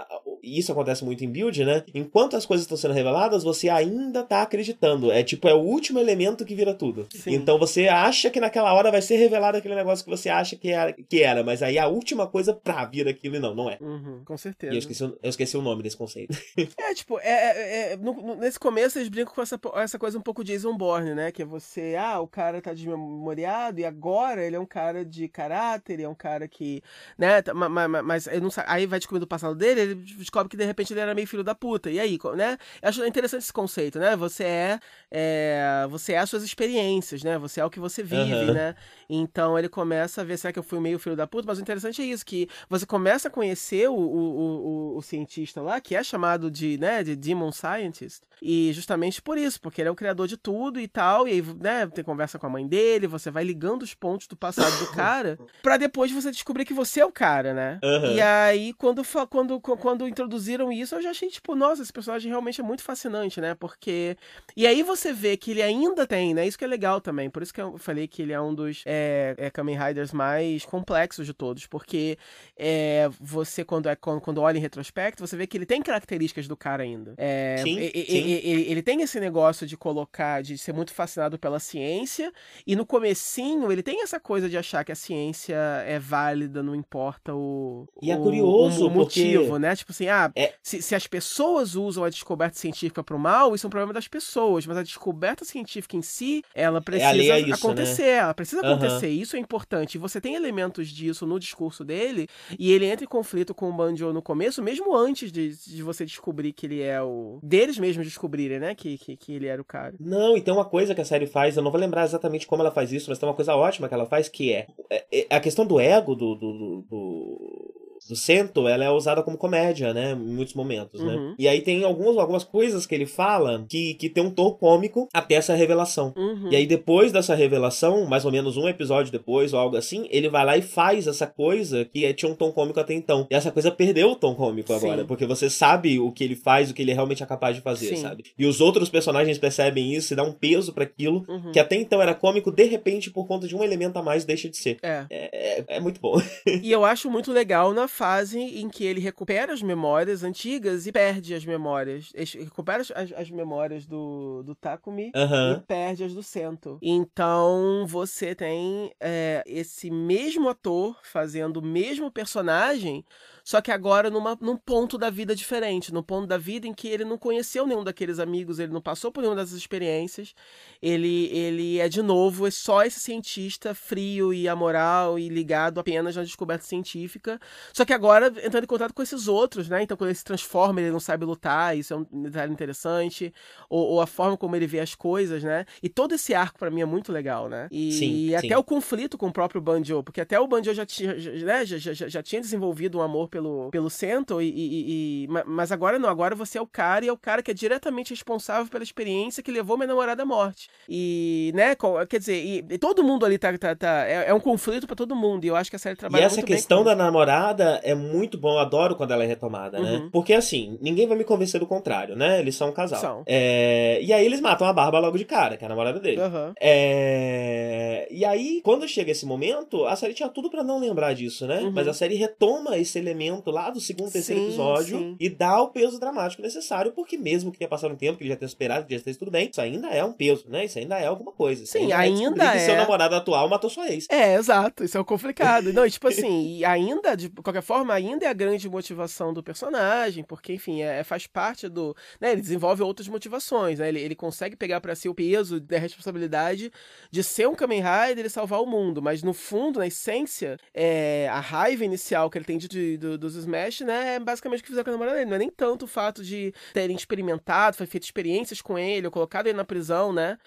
e isso acontece muito em build, né? Enquanto as coisas estão sendo reveladas, você ainda tá acreditando. É tipo, é o último elemento que vira tudo. Sim. Então você acha que naquela hora vai ser revelado aquele negócio que você acha que era, que era, mas aí a última coisa pra vir aquilo e não, não é. Uhum, com certeza. E eu esqueci, eu esqueci o nome desse conceito. é, tipo, é, é, é no, no, nesse começo eles brincam com essa, essa coisa um pouco Jason Bourne, né? Que é você, ah, o cara tá desmemoriado e agora ele é um cara de caráter, ele é um cara que, né, mas, mas, mas não sabe, aí vai descobrindo o passado dele, ele descobre que de repente ele era meio filho da puta. E aí, né? Eu acho interessante esse conceito, né? Você é, é você é as suas experiências, né? Você é o que você vive, uhum. né? Então ele começa a ver, será que eu fui meio filho da puta? Mas o interessante é isso, que você começa a conhecer o, o, o, o cientista lá, que é chamado de, né, de Demon Scientist, e justamente por isso, porque ele é o criador de tudo e tal, e aí, né, tem conversa com a mãe dele, você vai ligando os pontos do passado do cara, para depois você descobrir que você é o cara, né? Uhum. E aí, quando, quando, quando introduziram isso, eu já achei, tipo, nossa, esse personagem realmente é muito fascinante, né? Porque. E aí você vê que ele ainda tem, né? Isso que é legal também. Por isso que eu falei que ele é um dos é, é Kamen Riders mais complexos de todos. Porque é, você, quando, é, quando, quando olha em retrospecto, você vê que ele tem características do cara ainda. É, sim, ele, sim. Ele, ele, tem esse negócio de colocar, de ser muito fascinado pela ciência. E no comecinho, ele tem essa coisa de achar que a ciência é válida, não importa o. E é curioso, o, o motivo, porque... né? Tipo assim, ah, é... se, se as pessoas usam a descoberta científica para o mal, isso é um problema das pessoas. Mas a descoberta científica em si, ela é precisa é isso, né? acontecer. Né? Ela precisa acontecer. Uhum. Isso é importante. E você tem elementos disso no discurso dele, e ele entra em conflito com o Banjo no começo, mesmo antes de, de você descobrir que ele é o. deles mesmos descobrirem, né? Que, que, que ele era o cara. Não, e tem uma coisa que a série faz, eu não vou lembrar exatamente como ela faz isso, mas tem uma coisa ótima que ela faz, que é, é, é a questão do ego do, do, do do Sento, ela é usada como comédia, né? Em muitos momentos, né? uhum. né? E aí tem algumas, algumas coisas que ele fala que, que tem um tom cômico até essa revelação. Uhum. E aí depois dessa revelação, mais ou menos um episódio depois ou algo assim, ele vai lá e faz essa coisa que tinha um tom cômico até então. E essa coisa perdeu o tom cômico Sim. agora, porque você sabe o que ele faz, o que ele realmente é capaz de fazer, Sim. sabe? E os outros personagens percebem isso e dá um peso para aquilo uhum. que até então era cômico, de repente, por conta de um elemento a mais, deixa de ser. É, é, é, é muito bom. e eu acho muito legal na fase em que ele recupera as memórias antigas e perde as memórias. Ele recupera as, as memórias do, do Takumi uhum. e perde as do Sento. Então você tem é, esse mesmo ator fazendo o mesmo personagem só que agora numa, num ponto da vida diferente, num ponto da vida em que ele não conheceu nenhum daqueles amigos, ele não passou por nenhuma dessas experiências. Ele, ele é de novo é só esse cientista frio e amoral e ligado apenas na descoberta científica. Só que agora entrando em contato com esses outros, né? Então quando ele se transforma, ele não sabe lutar, isso é um detalhe interessante. Ou, ou a forma como ele vê as coisas, né? E todo esse arco para mim é muito legal, né? E, sim, e até sim. o conflito com o próprio Banjo, porque até o Banjo já, tinha, já, né? já, já, já tinha desenvolvido um amor pelo, pelo Sento, e, e, e, mas agora não, agora você é o cara e é o cara que é diretamente responsável pela experiência que levou minha namorada à morte. E, né, quer dizer, e, todo mundo ali tá, tá, tá é, é, um conflito para todo mundo, e eu acho que a série trabalha E essa questão da namorada é muito bom, eu adoro quando ela é retomada, né? uhum. né? Porque assim, ninguém vai me convencer do contrário, né? Eles são um casal. São. É... E aí eles matam a Barba logo de cara, que é a namorada dele. Uhum. É... E aí, quando chega esse momento, a série tinha tudo para não lembrar disso, né? Uhum. Mas a série retoma esse elemento lá lá do segundo, terceiro sim, episódio sim. e dá o peso dramático necessário, porque mesmo que tenha passado um tempo, que ele já tenha esperado, que já esteja tudo bem, isso ainda é um peso, né? Isso ainda é alguma coisa. sim, ainda, é. que seu namorado atual matou sua ex. É, exato. Isso é complicado. Não, tipo assim, e ainda, de qualquer forma, ainda é a grande motivação do personagem, porque, enfim, é, faz parte do. Né, ele desenvolve outras motivações, né? Ele, ele consegue pegar para si o peso da responsabilidade de ser um Kamen Rider e salvar o mundo, mas no fundo, na essência, é, a raiva inicial que ele tem de, de, dos Smash, né, é basicamente o que fizeram com a namorada dele. Não é nem tanto o fato de terem experimentado, feito experiências com ele, ou colocado ele na prisão, né?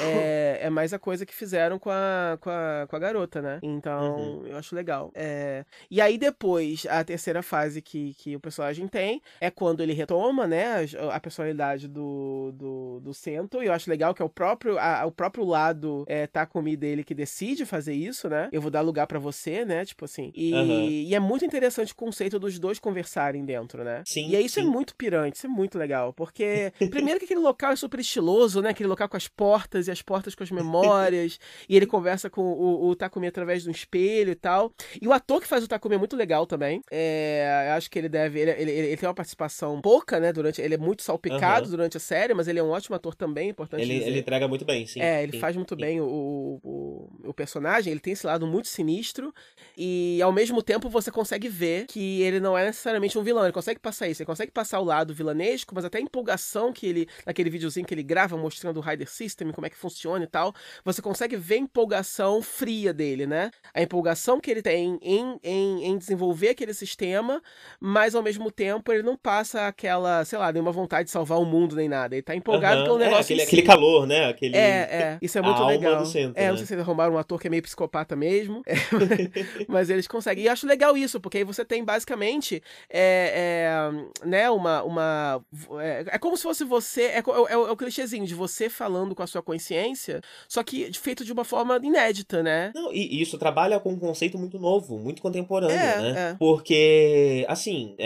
É, é mais a coisa que fizeram com a, com a, com a garota, né? Então, uhum. eu acho legal. É... E aí, depois, a terceira fase que, que o personagem tem é quando ele retoma, né, a, a personalidade do, do, do Sento. E eu acho legal que é o próprio, a, o próprio lado é, Takumi dele que decide fazer isso, né? Eu vou dar lugar para você, né? Tipo assim. E, uhum. e é muito interessante o conceito dos dois conversarem dentro, né? Sim. E aí isso é sim. é muito pirante, isso é muito legal. Porque, primeiro que aquele local é super estiloso, né? Aquele local com as portas e as portas com as memórias. e ele conversa com o, o Takumi através de um espelho e tal. E o ator que faz o Takumi é muito legal também. É, acho que ele deve. Ele, ele, ele, tem uma participação pouca, né? Durante, ele é muito salpicado uhum. durante a série, mas ele é um ótimo ator também, importante ele, dizer. Ele entrega muito bem, sim. É, ele sim, faz muito sim. bem o, o, o, personagem, ele tem esse lado muito sinistro e ao mesmo tempo você consegue ver que ele não é necessariamente um vilão, ele consegue passar isso, ele consegue passar o lado vilanesco, mas até a empolgação que ele, naquele videozinho que ele grava mostrando o Rider System, como é que funciona e tal, você consegue ver a empolgação fria dele, né? A empolgação que ele tem em, em, em desenvolver aquele sistema, mas ao mesmo tempo ele não passa aquela, sei lá, nenhuma vontade de salvar o mundo nem nada. Ele tá empolgado uhum. pelo é, negócio. É, aquele, aquele calor, né? Aquele... É, é. Isso é muito legal. Centro, é, né? não sei se eles arrumaram um ator que é meio psicopata mesmo. É, mas eles conseguem. E acho legal isso, porque aí você tem basicamente é, é né, uma. uma é, é, como se fosse você. É, é, é, o clichêzinho de você falando com a sua consciência, só que feito de uma forma inédita, né? Não, e isso trabalha com um conceito muito novo, muito contemporâneo, né? Porque, assim,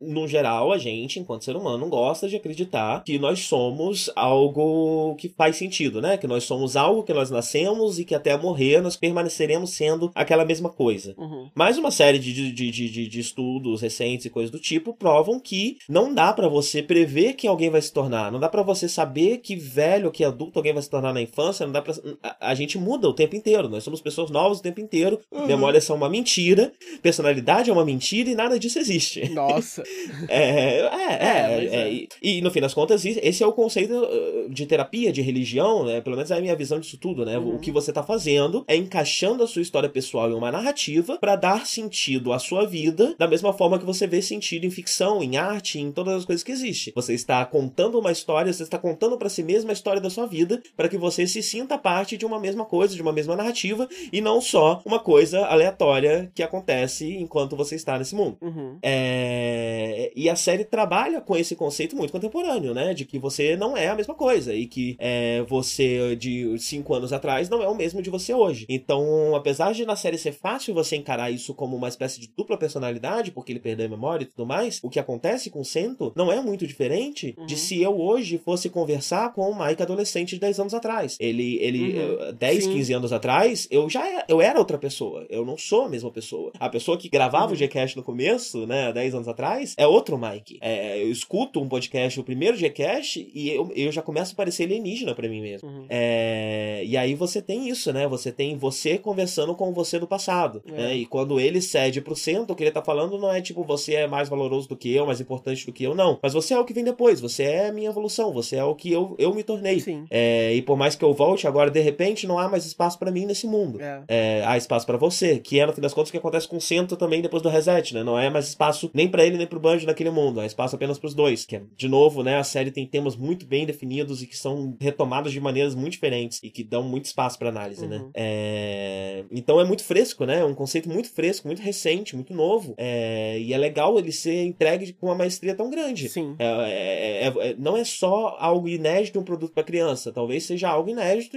no geral, a gente, enquanto ser humano, gosta de acreditar que nós somos algo que faz sentido, né? Que nós somos algo que nós nascemos e que até morrer nós permaneceremos sendo aquela mesma coisa. Uhum. Mais uma série de, de, de, de, estudos recentes e coisas do tipo provam que não dá para você prever que alguém vai se tornar, não dá para você saber que velho, que adulto alguém vai se tornar na infância, não dá pra... a, a gente muda o tempo inteiro, nós somos pessoas novas o tempo inteiro, uhum. memórias são uma mentira, personalidade é uma mentira e nada disso existe. Nossa. é, é, é, é, e, e no fim das contas, esse é o conceito uh, de terapia, de religião, né? Pelo menos é a minha visão disso tudo, né? Uhum. O que você tá fazendo é encaixando a sua história pessoal em uma narrativa para dar sentido à sua vida, da mesma forma que você vê sentido em ficção, em arte, em todas as coisas que existem. Você está contando uma história, você está contando para si mesmo a história da sua vida, para que você se sinta parte de uma mesma coisa, de uma mesma narrativa, e não só uma coisa aleatória que acontece enquanto você está nesse mundo. Uhum. É... E a série trabalha com esse conceito muito contemporâneo, né? De que você não é a mesma coisa e que é, você de cinco anos atrás não é o mesmo de você hoje. Então, apesar de na série ser fácil você encarar isso como uma espécie de dupla personalidade, porque ele perdeu a memória e tudo mais, o que acontece com o Sento não é muito diferente uhum. de se eu hoje fosse conversar com o Mike adolescente de 10 anos atrás. Ele, ele uhum. 10, Sim. 15 anos atrás, eu já era, eu era outra pessoa. Eu não sou a mesma pessoa. A pessoa que gravava uhum. o Gcast no começo, né, 10 anos atrás, é outro Mike. É, eu escuto um podcast, o primeiro Gcast, e eu, eu já começo a parecer alienígena para mim mesmo. Uhum. É, e aí você tem isso, né? Você tem você conversando com você do passado. É. Né? E quando ele cede pro centro, o que ele tá falando não é tipo você é mais valoroso do que eu, mais importante do que eu, não. Mas você é o que vem depois, você é a minha evolução, você é o que eu, eu me tornei. Sim. É, e por mais que eu volte, agora de repente não há mais espaço para mim nesse mundo. É. É, há espaço para você, que é no fim das contas o que acontece com o centro também depois do reset, né? Não é mais espaço nem para ele nem pro Banjo naquele mundo, há espaço apenas pros dois. Que é, de novo, né? A série tem temas muito bem definidos e que são retomados de maneiras muito diferentes e que dão muito espaço para análise, né? uhum. né? Então é muito fresco, né? É um conceito muito fresco, muito recente, muito novo. É... E é legal ele ser entregue com uma maestria tão grande. Sim. É, é, é, é não é só algo inédito um produto para criança, talvez seja algo inédito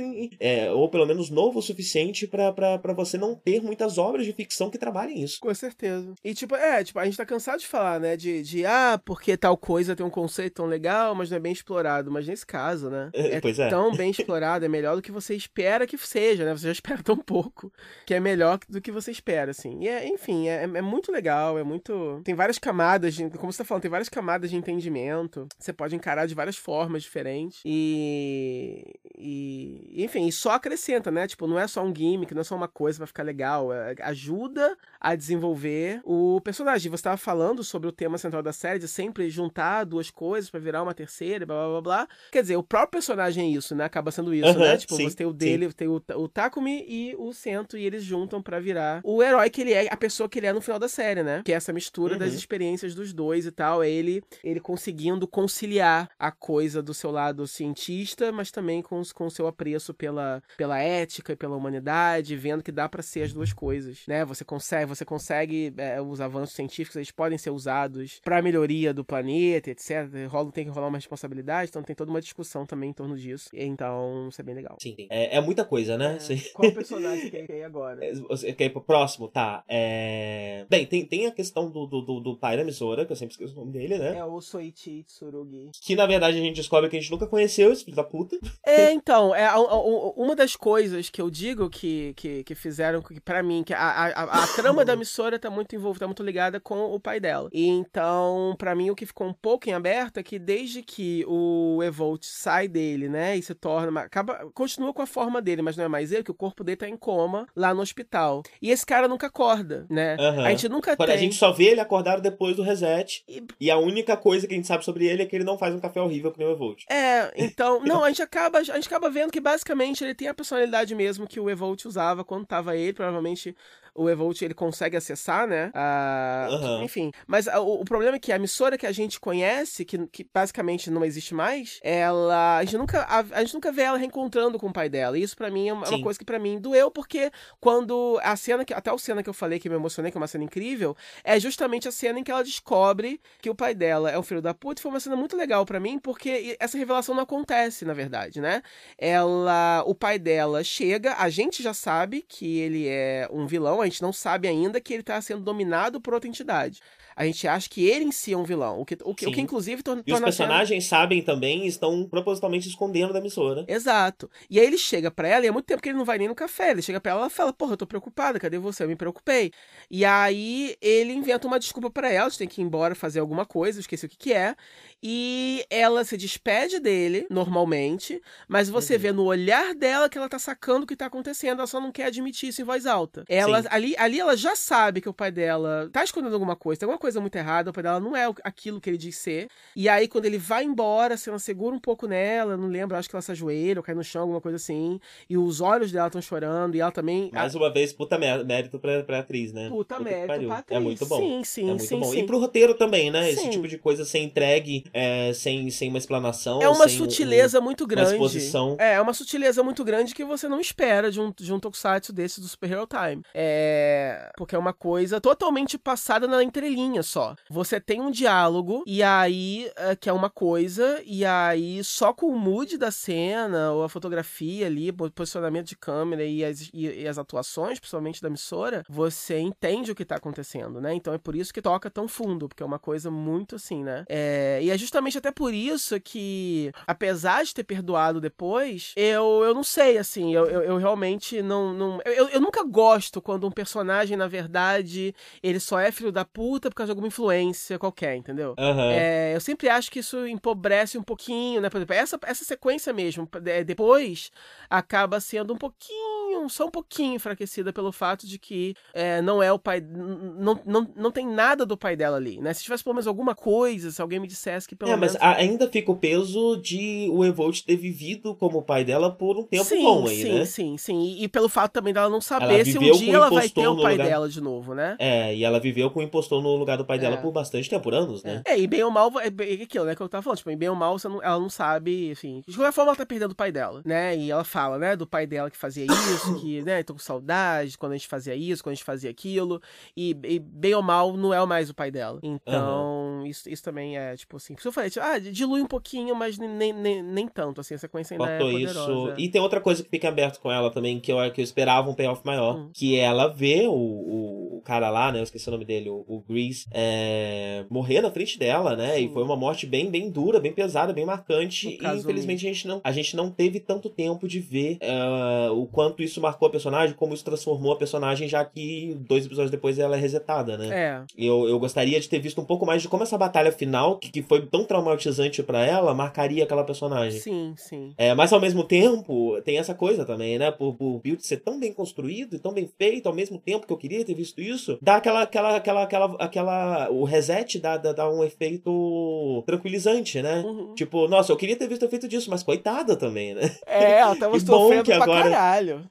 ou pelo menos novo o suficiente para você não ter muitas obras de ficção que trabalhem isso. Com certeza. E tipo, é, tipo, a gente tá cansado de falar, né? De, de ah, porque tal coisa tem um conceito tão legal, mas não é bem explorado. Mas nesse caso, né? É, pois é. tão bem explorado, é melhor do que você espera que seja, né? Você já espera tão pouco, que é melhor do que você espera, assim. E é, enfim, é, é muito legal, é muito. Tem várias camadas, de, como você tá falando, tem várias camadas de entendimento. Você pode encarar de várias formas diferentes. E. E. Enfim, só acrescenta, né? Tipo, não é só um gimmick, não é só uma coisa pra ficar legal. É, ajuda a desenvolver o personagem. Você tava falando sobre o tema central da série, de sempre juntar duas coisas para virar uma terceira, blá blá blá blá. Quer dizer, o próprio personagem é isso, né? Acaba sendo isso, uhum, né? Tipo, sim, você tem o dele, sim. tem o, o Takumi e o Sento, e eles juntam para virar o herói que ele é, a pessoa que ele é no final da série, né? Que é essa mistura uhum. das experiências dos dois e tal. É ele, ele conseguindo conciliar a coisa do seu lado cientista, mas também com, com o seu apreço pela, pela ética e pela humanidade, vendo que dá para ser as duas coisas, né? Você consegue, você consegue, é, os avanços científicos, eles podem ser usados para melhoria do planeta, etc. Rola, tem que rolar uma responsabilidade, então tem toda uma discussão também em torno disso. Então, isso é bem legal. Sim, é, é muita coisa, né? É. Qual personagem que é agora? É, você quer ir pro próximo? Tá. É... Bem, tem, tem a questão do, do, do, do pai da emissora, que eu sempre esqueço o nome dele, né? É o Soichi Tsurugi. Que na verdade a gente descobre que a gente nunca conheceu esse filho da puta. É, então, é, a, a, uma das coisas que eu digo que, que, que fizeram que, para mim, que a, a, a, trama da emissora tá muito envolvida, tá muito ligada com o pai dela. E então Então, para mim, o que ficou um pouco em aberto é que desde que o Evolt sai dele, né, e se torna. Acaba, continua com a forma dele, mas não é mais ele, que o corpo dele tá em coma lá no hospital. E esse cara nunca acorda, né? Uhum. A gente nunca tem. A gente só vê ele acordado depois do reset. E... e... a única coisa que a gente sabe sobre ele é que ele não faz um café horrível que nem o Evolt. É, então. não, a gente acaba. A gente acaba vendo que basicamente ele tem a personalidade mesmo que o Evolt usava quando tava ele. Provavelmente o Evolt ele consegue acessar, né? Ah, uhum. Enfim. Mas a, o, o, problema é que a emissora que a gente conhece, que, que basicamente não existe mais, ela. A gente, nunca, a, a gente nunca vê ela reencontrando com o pai dela. E isso para mim é uma, é coisa que para mim doeu, porque quando a cena que. Até a cena que eu falei que me emocionei, que é uma cena incrível, é justamente a cena em que ela descobre que o pai dela é um filho da puta. E foi uma cena muito legal para mim, porque essa revelação não acontece, na verdade, né? Ela. O pai dela chega, a gente já sabe que ele é um vilão, gente não sabe ainda que ele está sendo dominado por outra entidade a gente acha que ele em si é um vilão. O que, o que, o que inclusive torna. E os personagens sabem também e estão propositalmente escondendo da emissora. Exato. E aí ele chega pra ela, e há muito tempo que ele não vai nem no café. Ele chega pra ela e fala: Porra, eu tô preocupada, cadê você? Eu me preocupei. E aí ele inventa uma desculpa para ela, tem que ir embora fazer alguma coisa, eu esqueci o que, que é. E ela se despede dele, normalmente, mas você uhum. vê no olhar dela que ela tá sacando o que tá acontecendo, ela só não quer admitir isso em voz alta. Ela, ali, ali ela já sabe que o pai dela tá escondendo alguma coisa, tem alguma coisa coisa muito errada, o pai dela não é aquilo que ele diz ser. E aí, quando ele vai embora, assim, ela segura um pouco nela, não lembro, acho que ela se ajoelha ou cai no chão, alguma coisa assim. E os olhos dela estão chorando, e ela também. Mais uma vez, puta mérito pra, pra atriz, né? Puta, puta mérito pra atriz. É muito bom. Sim, sim, é muito sim, bom. sim. E pro roteiro também, né? Sim. Esse tipo de coisa ser entregue é, sem, sem uma explanação. É uma sutileza um, muito grande. Uma exposição. É, é uma sutileza muito grande que você não espera de um, de um tokusatsu desse do Super Hero Time. É. Porque é uma coisa totalmente passada na entrelinha só. Você tem um diálogo, e aí, uh, que é uma coisa, e aí só com o mood da cena, ou a fotografia ali, o posicionamento de câmera e as, e, e as atuações, principalmente da emissora, você entende o que tá acontecendo, né? Então é por isso que toca tão fundo, porque é uma coisa muito assim, né? É, e é justamente até por isso que, apesar de ter perdoado depois, eu, eu não sei, assim, eu, eu, eu realmente não. não eu, eu nunca gosto quando um personagem, na verdade, ele só é filho da puta por causa de alguma influência qualquer, entendeu? Uhum. É, eu sempre acho que isso empobrece um pouquinho, né? Por exemplo, essa, essa sequência mesmo, depois acaba sendo um pouquinho, só um pouquinho enfraquecida pelo fato de que é, não é o pai. Não, não, não tem nada do pai dela ali, né? Se tivesse pelo menos alguma coisa, se alguém me dissesse que pelo é, menos. É, mas ainda fica o peso de o Evolt ter vivido como pai dela por um tempo sim, bom aí, sim, né? Sim, sim, sim. E, pelo fato também dela não saber se um dia ela vai ter o pai lugar... dela de novo, né? É, e ela viveu com o impostor no lugar do pai é. dela por bastante tempo, por anos, né? É, e bem ou mal, é, é aquilo, né, que eu tava falando, tipo, bem ou mal, ela não sabe, enfim. De qualquer forma, ela tá perdendo o pai dela, né? E ela fala, né, do pai dela que fazia isso, que, né, tô com saudade quando a gente fazia isso, quando a gente fazia aquilo. E, e bem ou mal, não é mais o pai dela. Então, uhum. isso, isso também é, tipo assim. Por isso eu falei, tipo, ah, dilui um pouquinho, mas nem, nem, nem tanto, assim, a sequência ainda é poderosa. isso. E tem outra coisa que fica aberto com ela também, que eu, que eu esperava um payoff maior, hum. que ela vê o, o, o, cara lá, né, eu esqueci o nome dele, o, o Grease, é, morrer na frente dela, né, Sim. e foi uma morte bem, bem dura, bem pesada, bem marcante, e infelizmente a gente, não, a gente não teve tanto tempo de ver uh, o quanto isso marcou a personagem, como isso transformou a personagem, já que dois episódios depois ela é resetada, né. É. Eu, eu gostaria de ter visto um pouco mais de como essa batalha final, que, que foi tão traumatizante para ela, marcaria aquela personagem. Sim, sim. É, mas ao mesmo tempo, tem essa coisa também, né, por, por Build ser tão bem construído e tão bem feito, ao mesmo tempo que eu queria ter visto isso, dá aquela, aquela, aquela, aquela, aquela o reset dá, dá, dá um efeito tranquilizante, né? Uhum. Tipo, nossa, eu queria ter visto o efeito disso, mas coitada também, né? É, ela tava sofrendo que agora, pra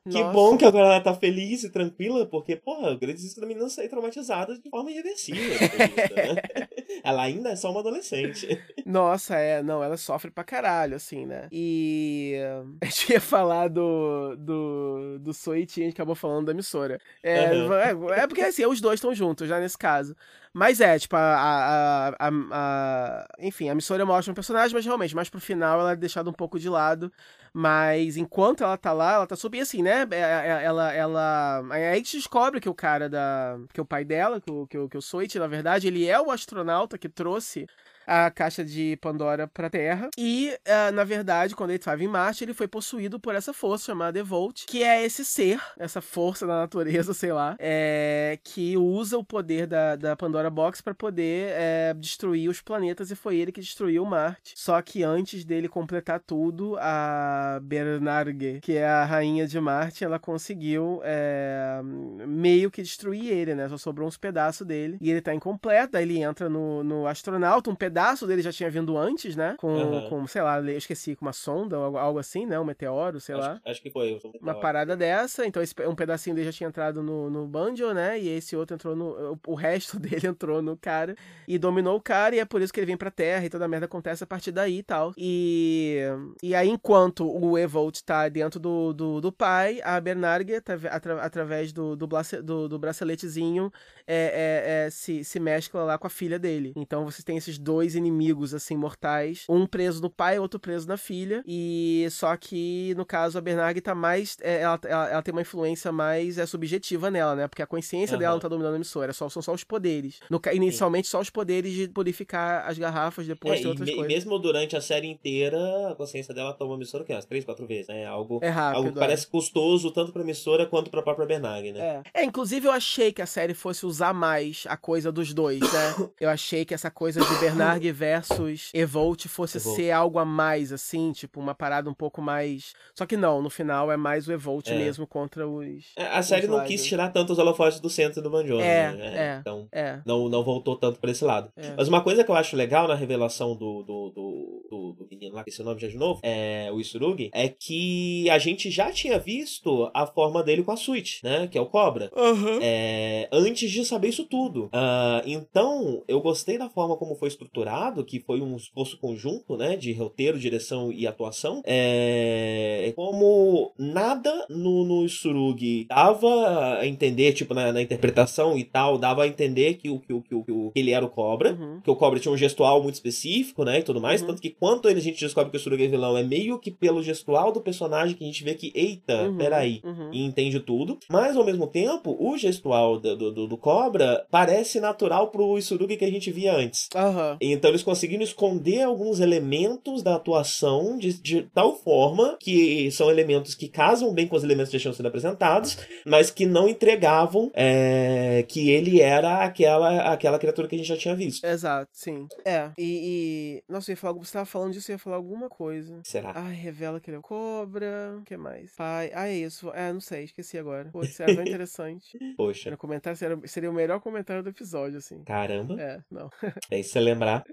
caralho. Que nossa. bom que agora ela tá feliz e tranquila, porque, porra, o grande risco da menina sair traumatizada de forma irreversível. né? ela ainda é só uma adolescente. Nossa, é, não, ela sofre pra caralho, assim, né? E a gente ia falar do, do, do Soichi, a gente acabou falando da emissora. É, uhum. é, é, porque assim, os dois estão juntos já nesse caso. Mas é, tipo, a, a, a, a, Enfim, a emissora mostra um personagem, mas realmente, mais pro final ela é deixada um pouco de lado. Mas enquanto ela tá lá, ela tá super assim, né? É, é, é, ela. ela aí a gente descobre que o cara da. que é o pai dela, que o, que o, que o Soichi, na verdade, ele é o astronauta que trouxe a caixa de Pandora pra Terra. E, uh, na verdade, quando ele estava em Marte, ele foi possuído por essa força chamada Evolt, que é esse ser, essa força da natureza, sei lá, é, que usa o poder da, da Pandora Box para poder é, destruir os planetas, e foi ele que destruiu Marte. Só que antes dele completar tudo, a Bernargue, que é a rainha de Marte, ela conseguiu é, meio que destruir ele, né? Só sobrou uns pedaços dele. E ele tá incompleto, aí ele entra no, no astronauta, um pedaço dele já tinha vindo antes, né? Com, uhum. com sei lá, eu esqueci, com uma sonda ou algo assim, né? Um meteoro, sei acho, lá. Acho que foi. Uma parada dessa, então esse, um pedacinho dele já tinha entrado no, no Banjo, né? E esse outro entrou no. O resto dele entrou no cara e dominou o cara, e é por isso que ele vem pra Terra e toda a merda acontece a partir daí e tal. E, e aí, enquanto o Evolt tá dentro do, do, do pai, a Bernarga, atra, através do, do, do, do braceletezinho, é, é, é, se, se mescla lá com a filha dele. Então você tem esses dois inimigos, assim, mortais. Um preso no pai, outro preso na filha. E só que, no caso, a Bernarga tá mais. É, ela, ela, ela, tem uma influência mais é, subjetiva nela, né? Porque a consciência uhum. dela não tá dominando a emissora. Só, são só os poderes. No, inicialmente, Sim. só os poderes de purificar as garrafas, depois é, outras e, coisas. E mesmo durante a série inteira, a consciência dela toma a emissora, que é umas três, quatro vezes, né? Algo, é rápido, algo que parece custoso tanto pra emissora quanto pra própria Bernarga, né? É. é, inclusive eu achei que a série fosse usar mais a coisa dos dois, né? eu achei que essa coisa de Bernarg versus Evolt fosse Evolt. ser algo a mais, assim, tipo, uma parada um pouco mais. Só que não, no final é mais o Evolt é. mesmo contra os. É, a série não quis tirar tanto os holofotes do centro do Banjo, é, né? É, então, é. Não, não voltou tanto pra esse lado. É. Mas uma coisa que eu acho legal na revelação do, do, do, do, do menino lá, que esse nome já de novo, é o Isurugi, é que a gente já tinha visto a forma dele com a Switch, né? Que é o Cobra. Uhum. É, antes de saber isso tudo. Uh, então, eu gostei da forma como foi estruturado, que foi um esforço conjunto, né? De roteiro, direção e atuação. É, como nada no, no Isurugi dava a entender, tipo, na, na interpretação e tal, dava a entender que, o, que, o, que, o, que ele era o Cobra. Uhum. Que o Cobra tinha um gestual muito específico, né? E tudo mais. Uhum. Tanto que quanto a gente descobre que o Isurugi é vilão, é meio que pelo gestual do personagem que a gente vê que, eita, uhum. peraí, uhum. e entende tudo. Mas, ao mesmo tempo, o gestual do, do, do Cobra parece natural pro Isurugi que a gente via antes. Uhum. Então eles conseguiram esconder alguns elementos da atuação de, de, tal forma que são elementos que casam bem com os elementos que já tinham sido apresentados, mas que não entregavam é, que ele era aquela, aquela criatura que a gente já tinha visto. Exato, sim. É, e. e... Nossa, eu ia falar, você tava falando disso, eu ia falar alguma coisa. Será? Ai, revela que ele é cobra. O que mais? Pai. Ah, é isso. É, não sei, esqueci agora. Pô, isso é tão interessante. Poxa. No comentário seria, seria o melhor comentário do episódio, assim. Caramba. É, não. É isso você lembrar.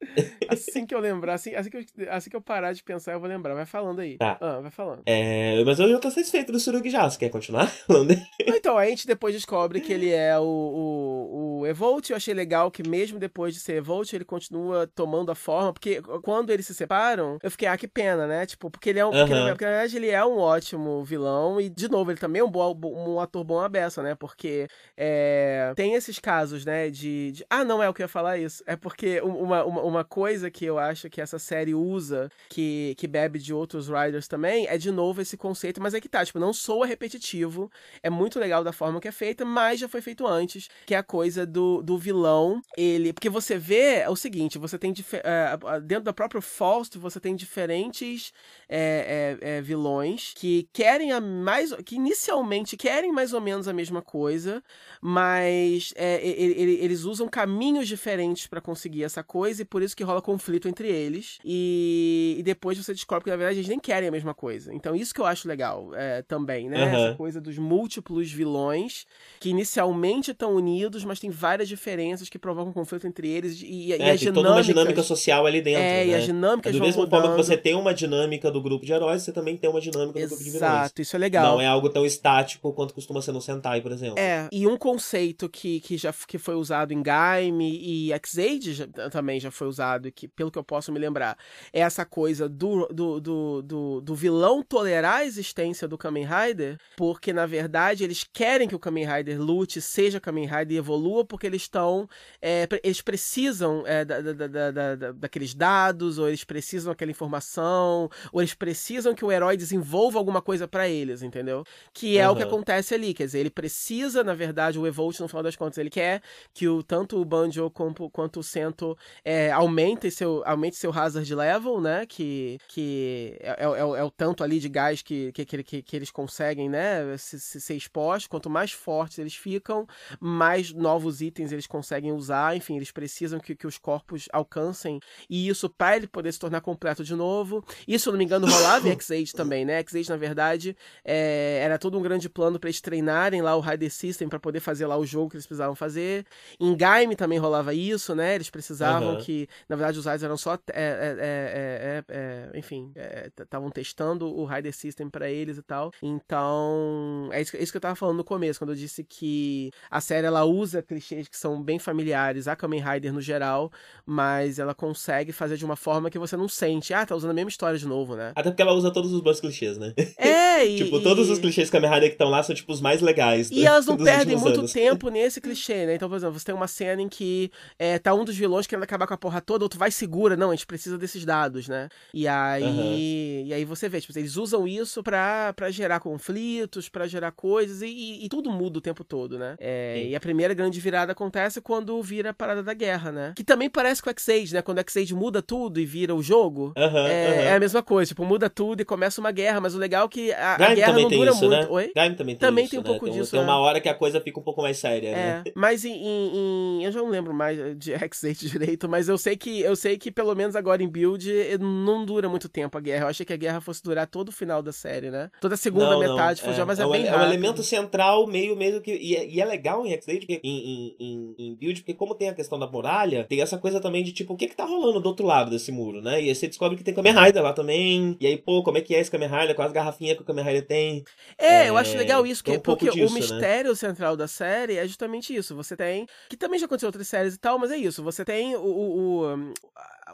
Assim que eu lembrar, assim, assim, que eu, assim que eu parar de pensar, eu vou lembrar. Vai falando aí. Tá. Ah, vai falando. É, mas eu já tô satisfeito do Surugi já. Você quer continuar falando? então, a gente depois descobre que ele é o, o, o Evolt. Eu achei legal que mesmo depois de ser Evolt, ele continua tomando a forma. Porque quando eles se separam, eu fiquei, ah, que pena, né? Tipo, porque ele é um. Uhum. Porque, porque, na verdade, ele é um ótimo vilão. E, de novo, ele também é um, bom, um ator bom a beça, né? Porque é, tem esses casos, né? De, de, Ah, não é o que eu ia falar isso. É porque uma, uma, uma, coisa que eu acho que essa série usa, que, que bebe de outros Riders também, é de novo esse conceito, mas é que tá, tipo, não soa repetitivo. É muito legal da forma que é feita, mas já foi feito antes, que é a coisa do, do vilão. Ele. Porque você vê é o seguinte: você tem. É, dentro da própria Faust, você tem diferentes é, é, é, vilões que querem a mais. que inicialmente querem mais ou menos a mesma coisa, mas é, ele, eles usam caminhos diferentes para conseguir essa coisa e por isso que rola conflito entre eles. E, e, depois você descobre que na verdade eles nem querem a mesma coisa. Então isso que eu acho legal é, também, né? Uhum. Essa coisa dos múltiplos vilões que inicialmente estão unidos, mas tem várias diferenças que provocam conflito entre eles e, é, e a tem toda uma dinâmica social ali dentro. É, né? e as dinâmicas é, Do mesmo forma que você tem uma dinâmica do grupo de heróis, você também tem uma dinâmica do grupo de vilões. Exato, isso é legal. Não é algo tão estático quanto costuma ser no Sentai, por exemplo. É, e um conceito que, que já que foi usado em Gaime e X-Aid também já foi usado, que pelo que eu posso me lembrar, é essa coisa do, do, do, do, do vilão tolerar a existência do Kamen Rider, porque na verdade eles querem que o Kamen Rider lute, seja Kamen Rider e evolua porque eles estão. É, eles precisam é, da, da, da, da, daqueles dados, ou eles precisam daquela informação, ou eles precisam que o herói desenvolva alguma coisa para eles, entendeu? Que é uhum. o que acontece ali. Quer dizer, ele precisa, na verdade, o Evolt, no final das contas, ele quer que o, tanto o Banjo quanto, quanto o Cento é, aumente, seu, aumente seu hazard level, né? Que, que é, é, é, é o tanto ali de gás que, que, que, que eles conseguem, né? Se, se, ser expostos. Quanto mais fortes eles ficam, mais novos itens eles conseguem usar. Enfim, eles precisam que, que os corpos alcancem. E isso para ele poder se tornar completo de novo. Isso, se não me engano, rolava em X-Age também, né? X-Age, na verdade, é, era todo um grande plano para eles treinarem lá o Rider System para poder fazer lá o jogo que eles precisavam fazer. Em Gaime também rolava isso, né? Eles precisavam uhum. que, na verdade, os Riders eram só. É, é, enfim, estavam testando o Rider System para eles e tal. Então, é isso, é isso que eu tava falando no começo, quando eu disse que a série ela usa clichês que são bem familiares a Kamen Rider no geral, mas ela consegue fazer de uma forma que você não sente, ah, tá usando a mesma história de novo, né? Até porque ela usa todos os bons clichês, né? É, e. tipo, todos os clichês Kamen Rider que estão lá são, tipo, os mais legais. E elas não perdem muito anos. tempo nesse clichê, né? Então, por exemplo, você tem uma cena em que é, tá um dos vilões querendo acabar com a porra toda, outro vai segura, não, a gente precisa desses dados, né? E aí. Uhum. E aí você vê, tipo, eles usam isso pra, pra gerar conflitos, pra gerar coisas, e, e, e tudo muda o tempo todo, né? É, e a primeira grande virada acontece quando vira a parada da guerra, né? Que também parece com o X-Age, né? Quando o X-Age muda tudo e vira o jogo, uhum, é, uhum. é, a mesma coisa. Tipo, muda tudo e começa uma guerra, mas o legal é que a, a guerra não dura isso, muito. Né? Oi? Gaim também tem também isso, tem um né? pouco tem, disso. Tem é. uma hora que a coisa fica um pouco mais séria, é, né? Mas em, em, em, Eu já não lembro mais de X-Age direito, mas eu sei que eu sei que pelo menos agora em Build não dura muito tempo a guerra. Eu achei que a guerra fosse durar todo o final da série, né? Toda a segunda não, metade não, fosse é, mas é, é, bem é rápido. um elemento central meio mesmo que. E é, e é legal em X-Age, em, em, em, em Build, porque como tem a questão da muralha, tem essa coisa também de tipo, o que que tá rolando do outro lado desse muro, né? E aí você descobre que tem Kamen Rider lá também. E aí, pô, como é que é esse Kamen Rider? Quais garrafinhas que o Kamen Rider tem? É, é eu acho legal isso, que, um porque disso, o né? mistério central da série é justamente isso. Você tem. Que também já aconteceu em outras séries e tal, mas é isso. Você tem o, o,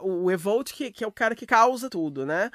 o, o Evolt, que, que é o cara que causa tudo, né?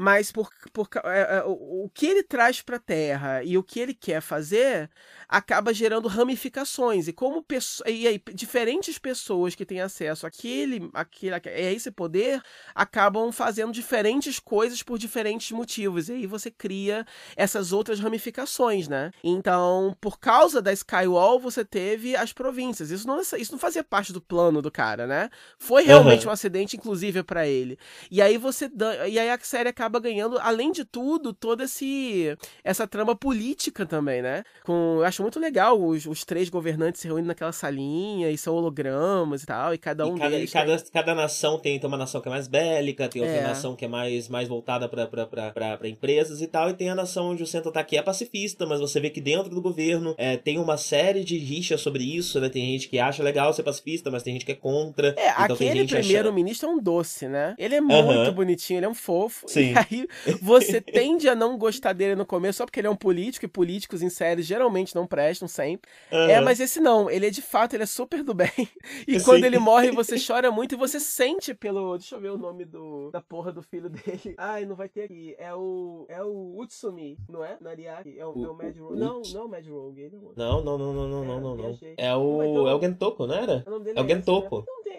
Mas por, por é, é, o, o que ele traz para a Terra e o que ele quer fazer acaba gerando ramificações e como e aí, diferentes pessoas que têm acesso àquele, àquele, a esse poder acabam fazendo diferentes coisas por diferentes motivos e aí você cria essas outras ramificações, né? Então, por causa da Skywall, você teve as províncias. Isso não, isso não fazia parte do plano do cara, né? Foi realmente uhum. um acidente, inclusive, para ele. E aí você e aí a série acaba ganhando, além de tudo, toda esse essa trama política também, né? Com, eu acho muito legal os, os três governantes se reunindo naquela salinha e são hologramas e tal, e cada um e cada, deles. Cada, cada nação tem, tem uma nação que é mais bélica, tem outra é. nação que é mais, mais voltada para empresas e tal, e tem a nação onde o centro tá aqui é pacifista, mas você vê que dentro do governo é, tem uma série de rixas sobre isso, né? Tem gente que acha legal ser pacifista, mas tem gente que é contra. É, então aquele primeiro-ministro acha... é um doce, né? Ele é muito uhum. bonitinho, ele é um fofo. Sim. Aí você tende a não gostar dele no começo só porque ele é um político, e políticos em séries geralmente não prestam sempre. Uhum. É, mas esse não, ele é de fato, ele é super do bem. E Sim. quando ele morre, você chora muito e você sente pelo. Deixa eu ver o nome do da porra do filho dele. Ai, não vai ter aqui. É o. É o Utsumi, não é? Nariaki? É o, o, é o Mad Rogue. Não, não é o Mad Rogue. Ele é não, não, não, não, não, não, não, não. É o. É o Gentoko, não era? O é o Gentoko. Né?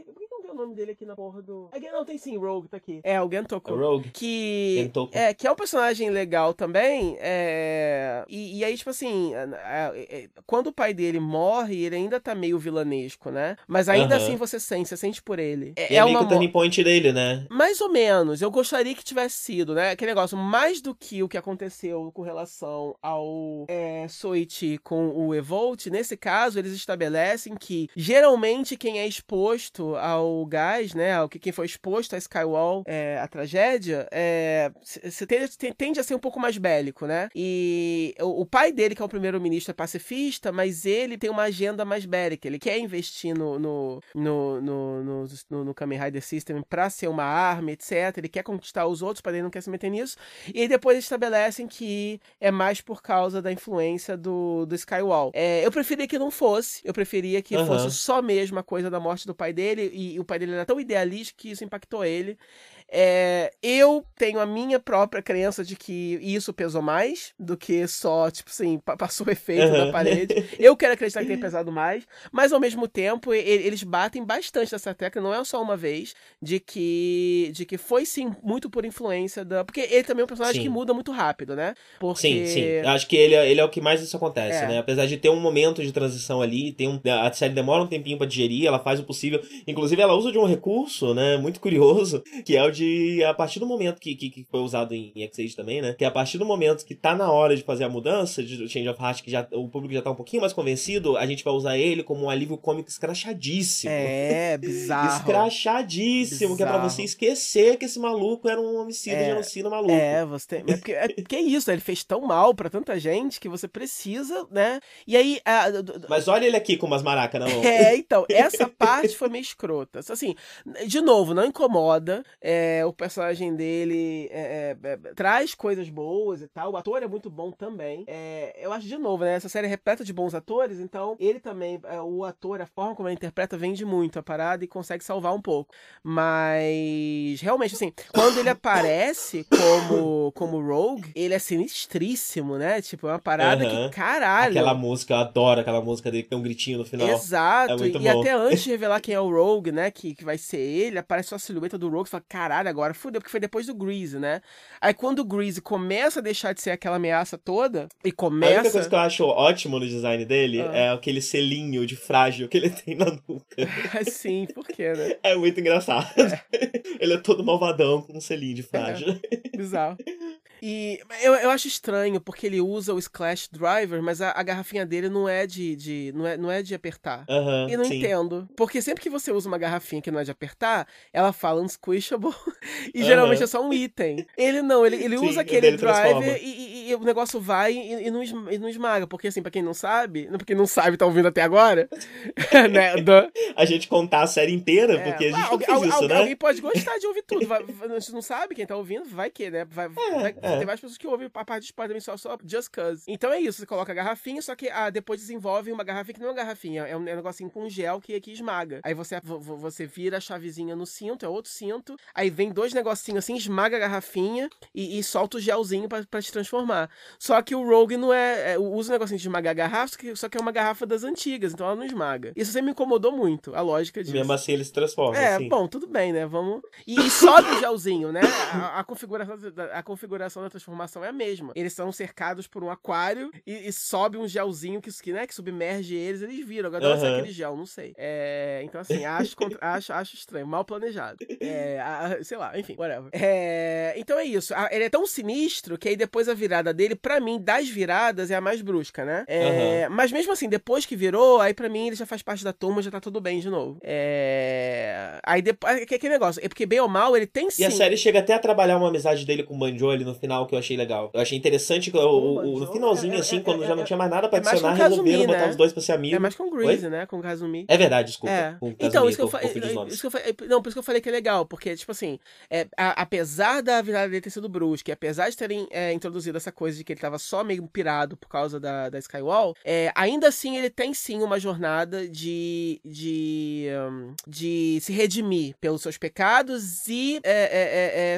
O nome dele aqui na porra do. Não, tem sim, Rogue, tá aqui. É, o Gentoko. O Rogue. Que. Gentoko. É, que é um personagem legal também. É... E, e aí, tipo assim, é, é, quando o pai dele morre, ele ainda tá meio vilanesco, né? Mas ainda assim você sente, você sente por ele. É, e é, meio uma... o turning point dele, né? Mais ou menos. Eu gostaria que tivesse sido, né? Aquele negócio, mais do que o que aconteceu com relação ao é, Soichi com o Evolt, nesse caso, eles estabelecem que geralmente quem é exposto ao gás, né? Ao que quem foi exposto a Skywall, é, a tragédia, é, se, tende, tende, a ser um pouco mais bélico, né? E o, o pai dele, que é o primeiro-ministro, é pacifista, mas ele tem uma agenda mais bélica. Ele quer investir no, no, no, no, no, no, no Kamen Rider System pra ser uma arma, etc. Ele quer conquistar os outros, para ele não quer se meter nisso. E depois eles estabelecem que é mais por causa da influência do, do Skywall. É, eu preferia que não fosse. Eu preferia que uhum. fosse só mesmo a coisa da morte do pai dele. E, e o pai dele era tão idealista que isso impactou ele. É, eu tenho a minha própria crença de que isso pesou mais do que só, tipo assim, passou o efeito uhum. da parede. Eu quero acreditar que tem pesado mais, mas ao mesmo tempo eles batem bastante nessa tecla, não é só uma vez, de que, de que foi sim muito por influência da. Porque ele também é um personagem sim. que muda muito rápido, né? Porque... Sim, sim. Acho que ele, é, ele é o que mais isso acontece, é. né? Apesar de ter um momento de transição ali, tem um, a série demora um tempinho pra digerir, ela faz o possível. Inclusive, ela usa de um recurso, né? Muito curioso, que é o de de a partir do momento que, que, que foi usado em, em X-Age também, né? Que é a partir do momento que tá na hora de fazer a mudança, de Change of Heart, que já, o público já tá um pouquinho mais convencido, a gente vai usar ele como um alívio cômico escrachadíssimo. É, bizarro. escrachadíssimo, bizarro. que é pra você esquecer que esse maluco era um homicida, é, genocida maluco. É, você tem. É porque, é porque é isso, né? ele fez tão mal pra tanta gente que você precisa, né? E aí. A... Mas olha ele aqui com umas maracas na mão. É, então, essa parte foi meio escrota. Assim, de novo, não incomoda. É, é, o personagem dele é, é, é, traz coisas boas e tal. O ator é muito bom também. É, eu acho, de novo, né? Essa série é repleta de bons atores, então ele também, o ator, a forma como ele interpreta, vende muito a parada e consegue salvar um pouco. Mas, realmente, assim, quando ele aparece como, como Rogue, ele é sinistríssimo, né? Tipo, é uma parada uhum. que, caralho. Aquela música, eu adoro aquela música dele que tem um gritinho no final. Exato. e bom. até antes de revelar quem é o Rogue, né? Que, que vai ser ele, aparece só a silhueta do Rogue e fala, caralho caralho, agora fudeu, porque foi depois do Grease, né? Aí quando o Grease começa a deixar de ser aquela ameaça toda e começa. A única coisa que eu acho ótimo no design dele ah. é aquele selinho de frágil que ele tem na nuca. Sim, por quê, né? É muito engraçado. É. Ele é todo malvadão com um selinho de frágil. É. Bizarro. E eu, eu acho estranho, porque ele usa o Splash Driver, mas a, a garrafinha dele não é de, de, não é, não é de apertar. Uhum, e não sim. entendo. Porque sempre que você usa uma garrafinha que não é de apertar, ela fala unsquishable. e uhum. geralmente é só um item. Ele não, ele, ele sim, usa aquele driver e, e, e, o negócio vai e, e, não, e não esmaga. Porque assim, pra quem não sabe, porque não sabe, tá ouvindo até agora, né? Do... A gente contar a série inteira, é, porque a gente ah, não fez isso, né? Alguém pode gostar de ouvir tudo. Vai, não sabe quem tá ouvindo, vai que, né? Vai, é, vai, é. Tem várias pessoas que ouvem a parte de Spider-Man só, só just cause. Então é isso, você coloca a garrafinha, só que ah, depois desenvolve uma garrafinha que não é uma garrafinha, é um, é um negocinho com gel que, que esmaga. Aí você, você vira a chavezinha no cinto, é outro cinto, aí vem dois negocinhos assim, esmaga a garrafinha e, e solta o gelzinho para te transformar. Só que o Rogue não é, é usa o negocinho de esmagar a garrafa, só que é uma garrafa das antigas, então ela não esmaga. Isso sempre me incomodou muito, a lógica disso. Mesmo assim ele se transforma. É, assim. bom, tudo bem, né? Vamos. E, e sobe o gelzinho, né? A, a, configuração, a configuração da transformação é a mesma. Eles são cercados por um aquário e, e sobe um gelzinho que, que, né, que submerge eles, eles viram. Agora uhum. não aquele gel, não sei. É, então, assim, acho, acho, acho estranho, mal planejado. É, a, sei lá, enfim, whatever. É, então é isso. ele é tão sinistro que aí depois a virada dele, para mim, das viradas, é a mais brusca, né? É, uhum. Mas mesmo assim, depois que virou, aí para mim ele já faz parte da turma, já tá tudo bem de novo. É... Aí depois. É aquele negócio. É porque, bem ou mal, ele tem sim. E a série chega até a trabalhar uma amizade dele com o Banjo ali no final, que eu achei legal. Eu achei interessante que o, o, no finalzinho, é, assim, é, quando é, já não tinha mais nada pra adicionar, resolveram botar né? os dois pra ser amigos. É mais com o Grease, né? Com o Kazumi. É verdade, desculpa. É. então, isso que, eu falei, isso que eu falei. Não, por isso que eu falei que é legal, porque, tipo assim, a, apesar da virada dele ter sido brusca, apesar de terem introduzido essa coisa de que ele tava só meio pirado por causa da, da Skywall, ainda assim ele tem sim uma jornada de, de, um, de se redimir pelos seus pecados e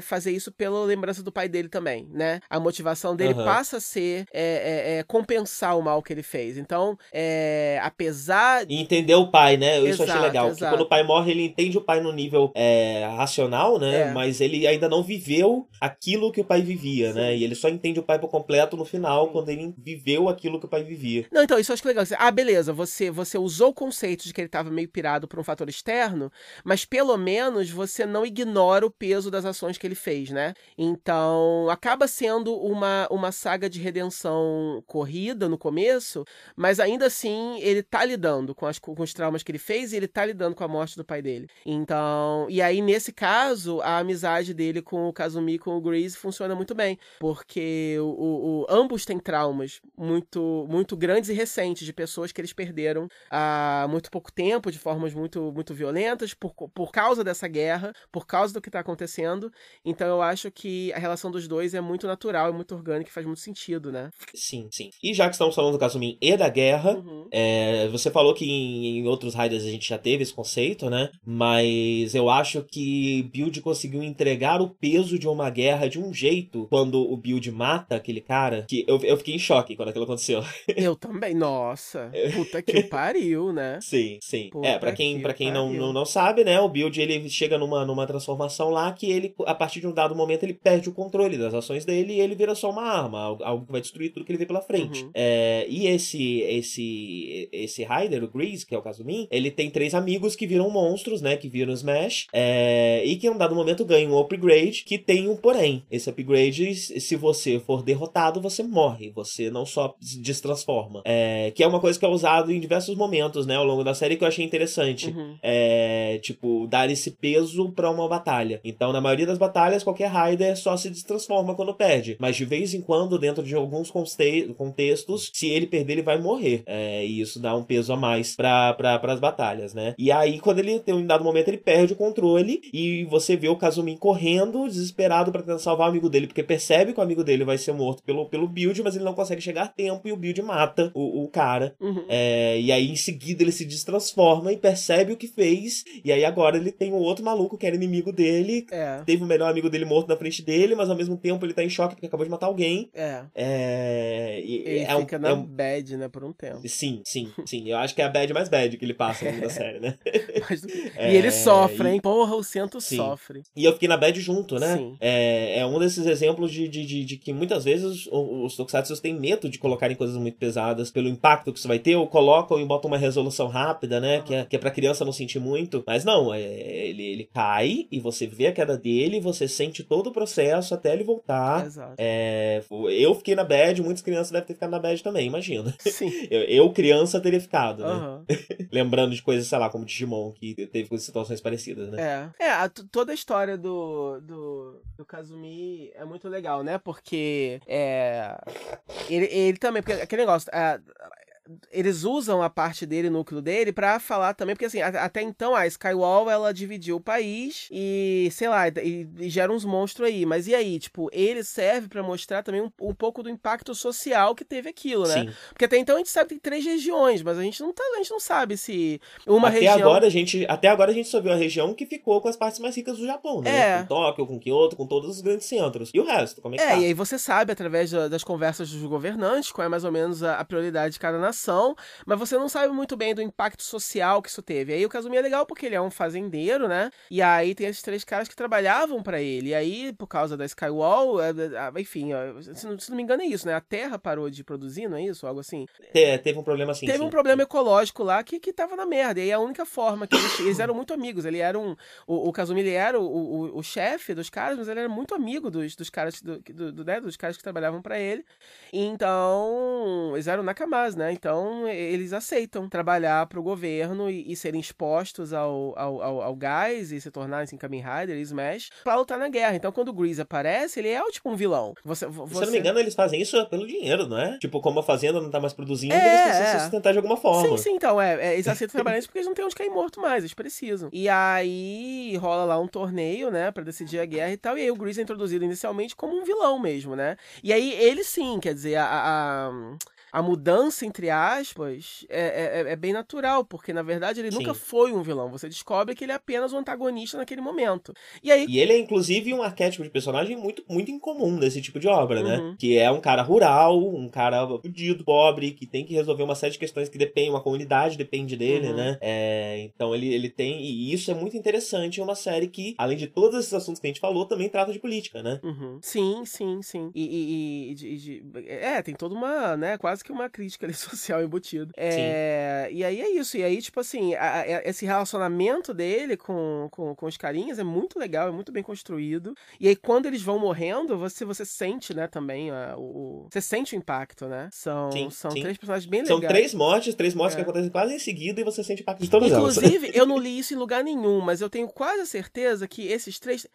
fazer isso pela lembrança do pai dele também, né? A motivação dele uhum. passa a ser é, é, é, compensar o mal que ele fez. Então, é, apesar. E entender o pai, né? Isso exato, eu achei legal. Porque quando o pai morre, ele entende o pai no nível é, racional, né? Mas ele ainda não viveu aquilo que o pai vivia, Sim. né? E ele só entende o pai por completo no final, quando ele viveu aquilo que o pai vivia. Não, então, isso eu acho legal. Ah, beleza, você, você usou o conceito de que ele estava meio pirado por um fator externo, mas pelo menos você não ignora o peso das ações que ele fez, né? Então, acaba sendo uma, uma saga de redenção corrida no começo, mas ainda assim ele tá lidando com, as, com os traumas que ele fez e ele tá lidando com a morte do pai dele. Então, e aí nesse caso, a amizade dele com o Kazumi com o Grease funciona muito bem, porque o, o, ambos têm traumas muito, muito grandes e recentes de pessoas que eles perderam há muito pouco tempo, de formas muito, muito violentas, por, por causa dessa guerra, por causa do que está acontecendo. Então eu acho que a relação dos dois é muito natural, é muito orgânica e faz muito sentido, né? Sim, sim. E já que estamos falando do Kasumin e da guerra, uhum. é, você falou que em, em outros Raiders a gente já teve esse conceito, né? Mas eu acho que Build conseguiu entregar o peso de uma guerra de um jeito quando o Build mata aquele cara, que eu, eu fiquei em choque quando aquilo aconteceu. Eu também, nossa. Puta que pariu, né? Sim, sim. Puta é, para quem, pra quem não, não, não sabe, né? O Build ele chega numa, numa transformação lá que ele, a partir de um dado momento, ele perde o controle das dele e ele vira só uma arma, algo que vai destruir tudo que ele vê pela frente. Uhum. É, e esse, esse, esse Rider, o Grease, que é o caso Min, ele tem três amigos que viram monstros, né? Que viram Smash. É, e que em um dado momento ganham um upgrade que tem um porém. Esse upgrade, se você for derrotado, você morre. Você não só se destransforma. É, que é uma coisa que é usado em diversos momentos, né? Ao longo da série que eu achei interessante. Uhum. É, tipo, dar esse peso para uma batalha. Então, na maioria das batalhas, qualquer Rider só se destransforma quando perde. Mas de vez em quando, dentro de alguns contextos, se ele perder, ele vai morrer. É, e isso dá um peso a mais para pra, as batalhas, né? E aí, quando ele tem um dado momento, ele perde o controle e você vê o Kazumin correndo, desesperado para tentar salvar o amigo dele, porque percebe que o amigo dele vai ser morto pelo, pelo build, mas ele não consegue chegar a tempo e o build mata o, o cara. Uhum. É, e aí, em seguida, ele se destransforma e percebe o que fez. E aí, agora ele tem um outro maluco que era inimigo dele. É. Teve o melhor amigo dele morto na frente dele, mas ao mesmo tempo ele tá em choque porque acabou de matar alguém. É. é ele é fica um, na é um... bad, né, por um tempo. Sim, sim, sim. Eu acho que é a bad mais bad que ele passa no da série, né? Mas, é, e ele sofre, e... hein? Porra, o Cento sim. sofre. E eu fiquei na bad junto, né? Sim. É, é um desses exemplos de, de, de, de que muitas vezes os tokusatsu têm medo de colocarem coisas muito pesadas pelo impacto que isso vai ter, ou colocam e botam uma resolução rápida, né? Que é, que é pra criança não sentir muito. Mas não, é, ele, ele cai e você vê a queda dele, você sente todo o processo até ele voltar. Exato. É, eu fiquei na bad, muitas crianças devem ter ficado na bad também, imagina. Sim. Eu, eu criança, teria ficado, né? Uhum. Lembrando de coisas, sei lá, como Digimon, que teve situações parecidas, né? É. É, a, toda a história do, do, do Kazumi é muito legal, né? Porque é, ele, ele também, porque aquele negócio, é, eles usam a parte dele, o núcleo dele, para falar também, porque assim, até então a Skywall ela dividiu o país e, sei lá, e, e gera uns monstros aí. Mas e aí, tipo, ele serve para mostrar também um, um, pouco do impacto social que teve aquilo, né? Sim. Porque até então a gente sabe que tem três regiões, mas a gente não tá, a gente não sabe se uma até região. Agora a gente, até agora a gente só viu a região que ficou com as partes mais ricas do Japão, né? É. Com Tóquio, com Kyoto, com todos os grandes centros. E o resto, como é que é, tá? e aí você sabe, através das conversas dos governantes, qual é mais ou menos a, a prioridade de cada nação mas você não sabe muito bem do impacto social que isso teve. Aí o Kazumi é legal porque ele é um fazendeiro, né? E aí tem esses três caras que trabalhavam para ele. E aí, por causa da Skywall, é, é, enfim, se não, se não me engano é isso, né? A Terra parou de produzir, não é isso? Algo assim. É, teve um problema assim. Teve sim. um problema ecológico lá que, que tava na merda. E a única forma que eles, eles eram muito amigos. Ele era um. O, o Kazumi ele era o, o, o chefe dos caras, mas ele era muito amigo dos, dos caras do, do, do né? dos caras que trabalhavam para ele. Então, eles eram nakamas, né? Então, ele eles aceitam trabalhar para o governo e, e, serem expostos ao, ao, ao, ao, gás e se tornarem assim, Kamen Rider e Smash para lutar na guerra. Então, quando o Grease aparece, ele é tipo um vilão. Você, você... Se eu não me engano, eles fazem isso pelo dinheiro, não é? Tipo, como a fazenda não tá mais produzindo, é, eles precisam é. se sustentar de alguma forma. Sim, sim, então, é, é eles aceitam trabalhar isso porque eles não têm onde cair morto mais, eles precisam. E aí rola lá um torneio, né, para decidir a guerra e tal, e aí o Grease é introduzido inicialmente como um vilão mesmo, né? E aí ele sim, quer dizer, a, a, a mudança, entre aspas, é, é, é, bem natural, porque na verdade ele Sim. nunca foi um vilão. Você descobre que ele é apenas um antagonista naquele momento. E, aí... e ele é, inclusive, um arquétipo de personagem muito, muito incomum desse tipo de obra, né? uhum. né? Que é um cara rural, um cara fudido, pobre, que tem que resolver uma série de questões que dependem, uma comunidade depende dele, uhum. né? É, então ele, ele tem. E isso é muito interessante em uma série que, além de todos esses assuntos que a gente falou, também trata de política, né? Uhum. Sim, sim, sim. E, e, e de, de, é, tem toda uma, né, quase quase que uma crítica ali social embutida. É, e aí é isso. E aí, tipo assim, a, a, esse relacionamento dele com, com, com os carinhas é muito legal, é muito bem construído. E aí, quando eles vão morrendo, você, você sente, né, também, a, o, você sente o impacto, né? São, sim, são sim. três personagens bem legais. São três mortes, três mortes é. que acontecem quase em seguida e você sente o impacto de todas Inclusive, elas. Eu não li isso em lugar nenhum, mas eu tenho quase a certeza que esses três.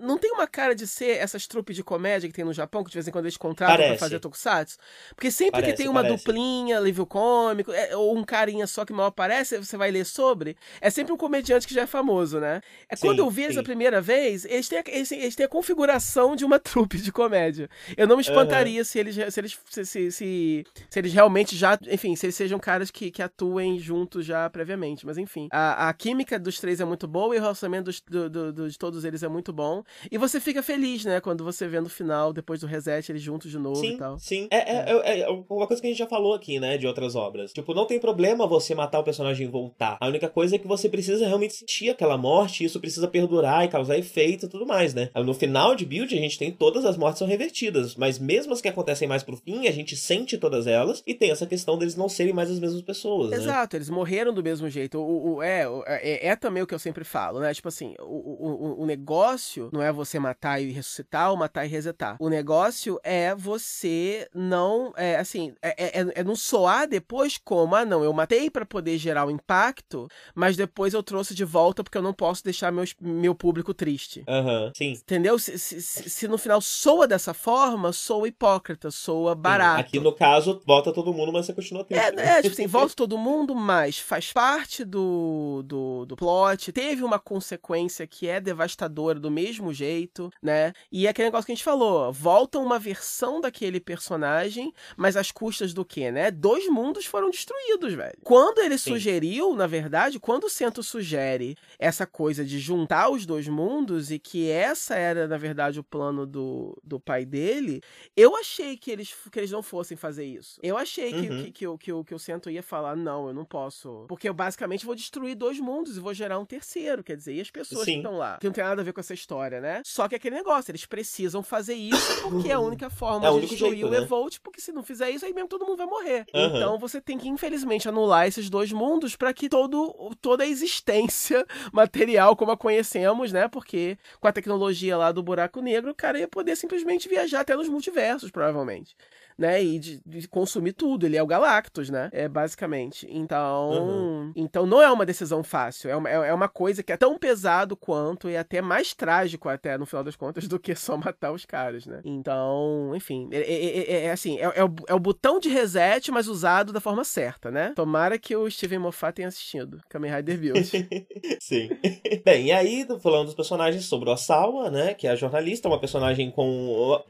Não tem uma cara de ser essas trupes de comédia que tem no Japão, que de vez em quando eles contratam parece. pra fazer tokusatsu? Porque sempre parece, que tem uma parece. duplinha, livro cômico, é, ou um carinha só que mal aparece, você vai ler sobre, é sempre um comediante que já é famoso, né? É sim, quando eu vi eles a primeira vez, eles têm, a, eles, eles, têm a configuração de uma trupe de comédia. Eu não me espantaria uhum. se eles se eles se, se, se, se, eles realmente já, enfim, se eles sejam caras que, que atuem juntos já previamente, mas enfim. A, a química dos três é muito boa e o relacionamento dos, do, do, do, de todos eles é muito bom. E você fica feliz, né, quando você vê no final, depois do reset, eles juntos de novo sim, e tal. Sim, é, é, é. é, uma coisa que a gente já falou aqui, né, de outras obras. Tipo, não tem problema você matar o personagem e voltar. A única coisa é que você precisa realmente sentir aquela morte, e isso precisa perdurar e causar efeito e tudo mais, né? No final de build, a gente tem todas as mortes são revertidas, mas mesmo as que acontecem mais pro fim, a gente sente todas elas e tem essa questão deles não serem mais as mesmas pessoas, né? Exato, eles morreram do mesmo jeito. O, o é, é, é, também o que eu sempre falo, né? Tipo assim, o, o, o negócio não é você matar e ressuscitar ou matar e resetar. O negócio é você não, é, assim, é, é, é não soar depois como, ah, não, eu matei para poder gerar o um impacto, mas depois eu trouxe de volta porque eu não posso deixar meus, meu público triste. Aham, uhum, sim. Entendeu? Se, se, se, no final soa dessa forma, soa hipócrita, soa barato. Aqui no caso, volta todo mundo, mas você continua triste. É, né? é tipo assim, volta todo mundo, mas faz parte do, do, do plot, teve uma consequência que é devastadora do mesmo jeito, né? E é aquele negócio que a gente falou, volta uma versão daquele personagem, mas às custas do quê, né? Dois mundos foram destruídos, velho. Quando ele Sim. sugeriu, na verdade, quando o Centro sugere essa coisa de juntar os dois mundos e que essa era, na verdade, o plano do, do pai dele, eu achei que eles, que eles não fossem fazer isso. Eu achei que, uhum. que, que, que, que, o, que o Centro ia falar, não, eu não posso. Porque eu basicamente vou destruir dois mundos e vou gerar um terceiro, quer dizer, e as pessoas Sim. que estão lá, que não tem nada a ver com essa história, né? Só que aquele negócio, eles precisam fazer isso porque é a única forma é de destruir jeito, o né? Evolt, porque se não fizer isso, aí mesmo todo mundo vai morrer. Uhum. Então você tem que, infelizmente, anular esses dois mundos para que todo, toda a existência material como a conhecemos, né? Porque com a tecnologia lá do buraco negro, o cara ia poder simplesmente viajar até nos multiversos, provavelmente né? E de, de, consumir tudo. Ele é o Galactus, né? É basicamente. Então, uhum. então não é uma decisão fácil. É uma, é, é uma coisa que é tão pesado quanto e até mais trágico até no final das contas do que só matar os caras, né? Então, enfim, é, é, é, é assim, é, o, é o botão de reset, mas usado da forma certa, né? Tomara que o Steven Moffat tenha assistido Kamen Rider Build. Sim. Bem, e aí, falando dos personagens sobre o Asawa, né? Que é a jornalista, uma personagem com.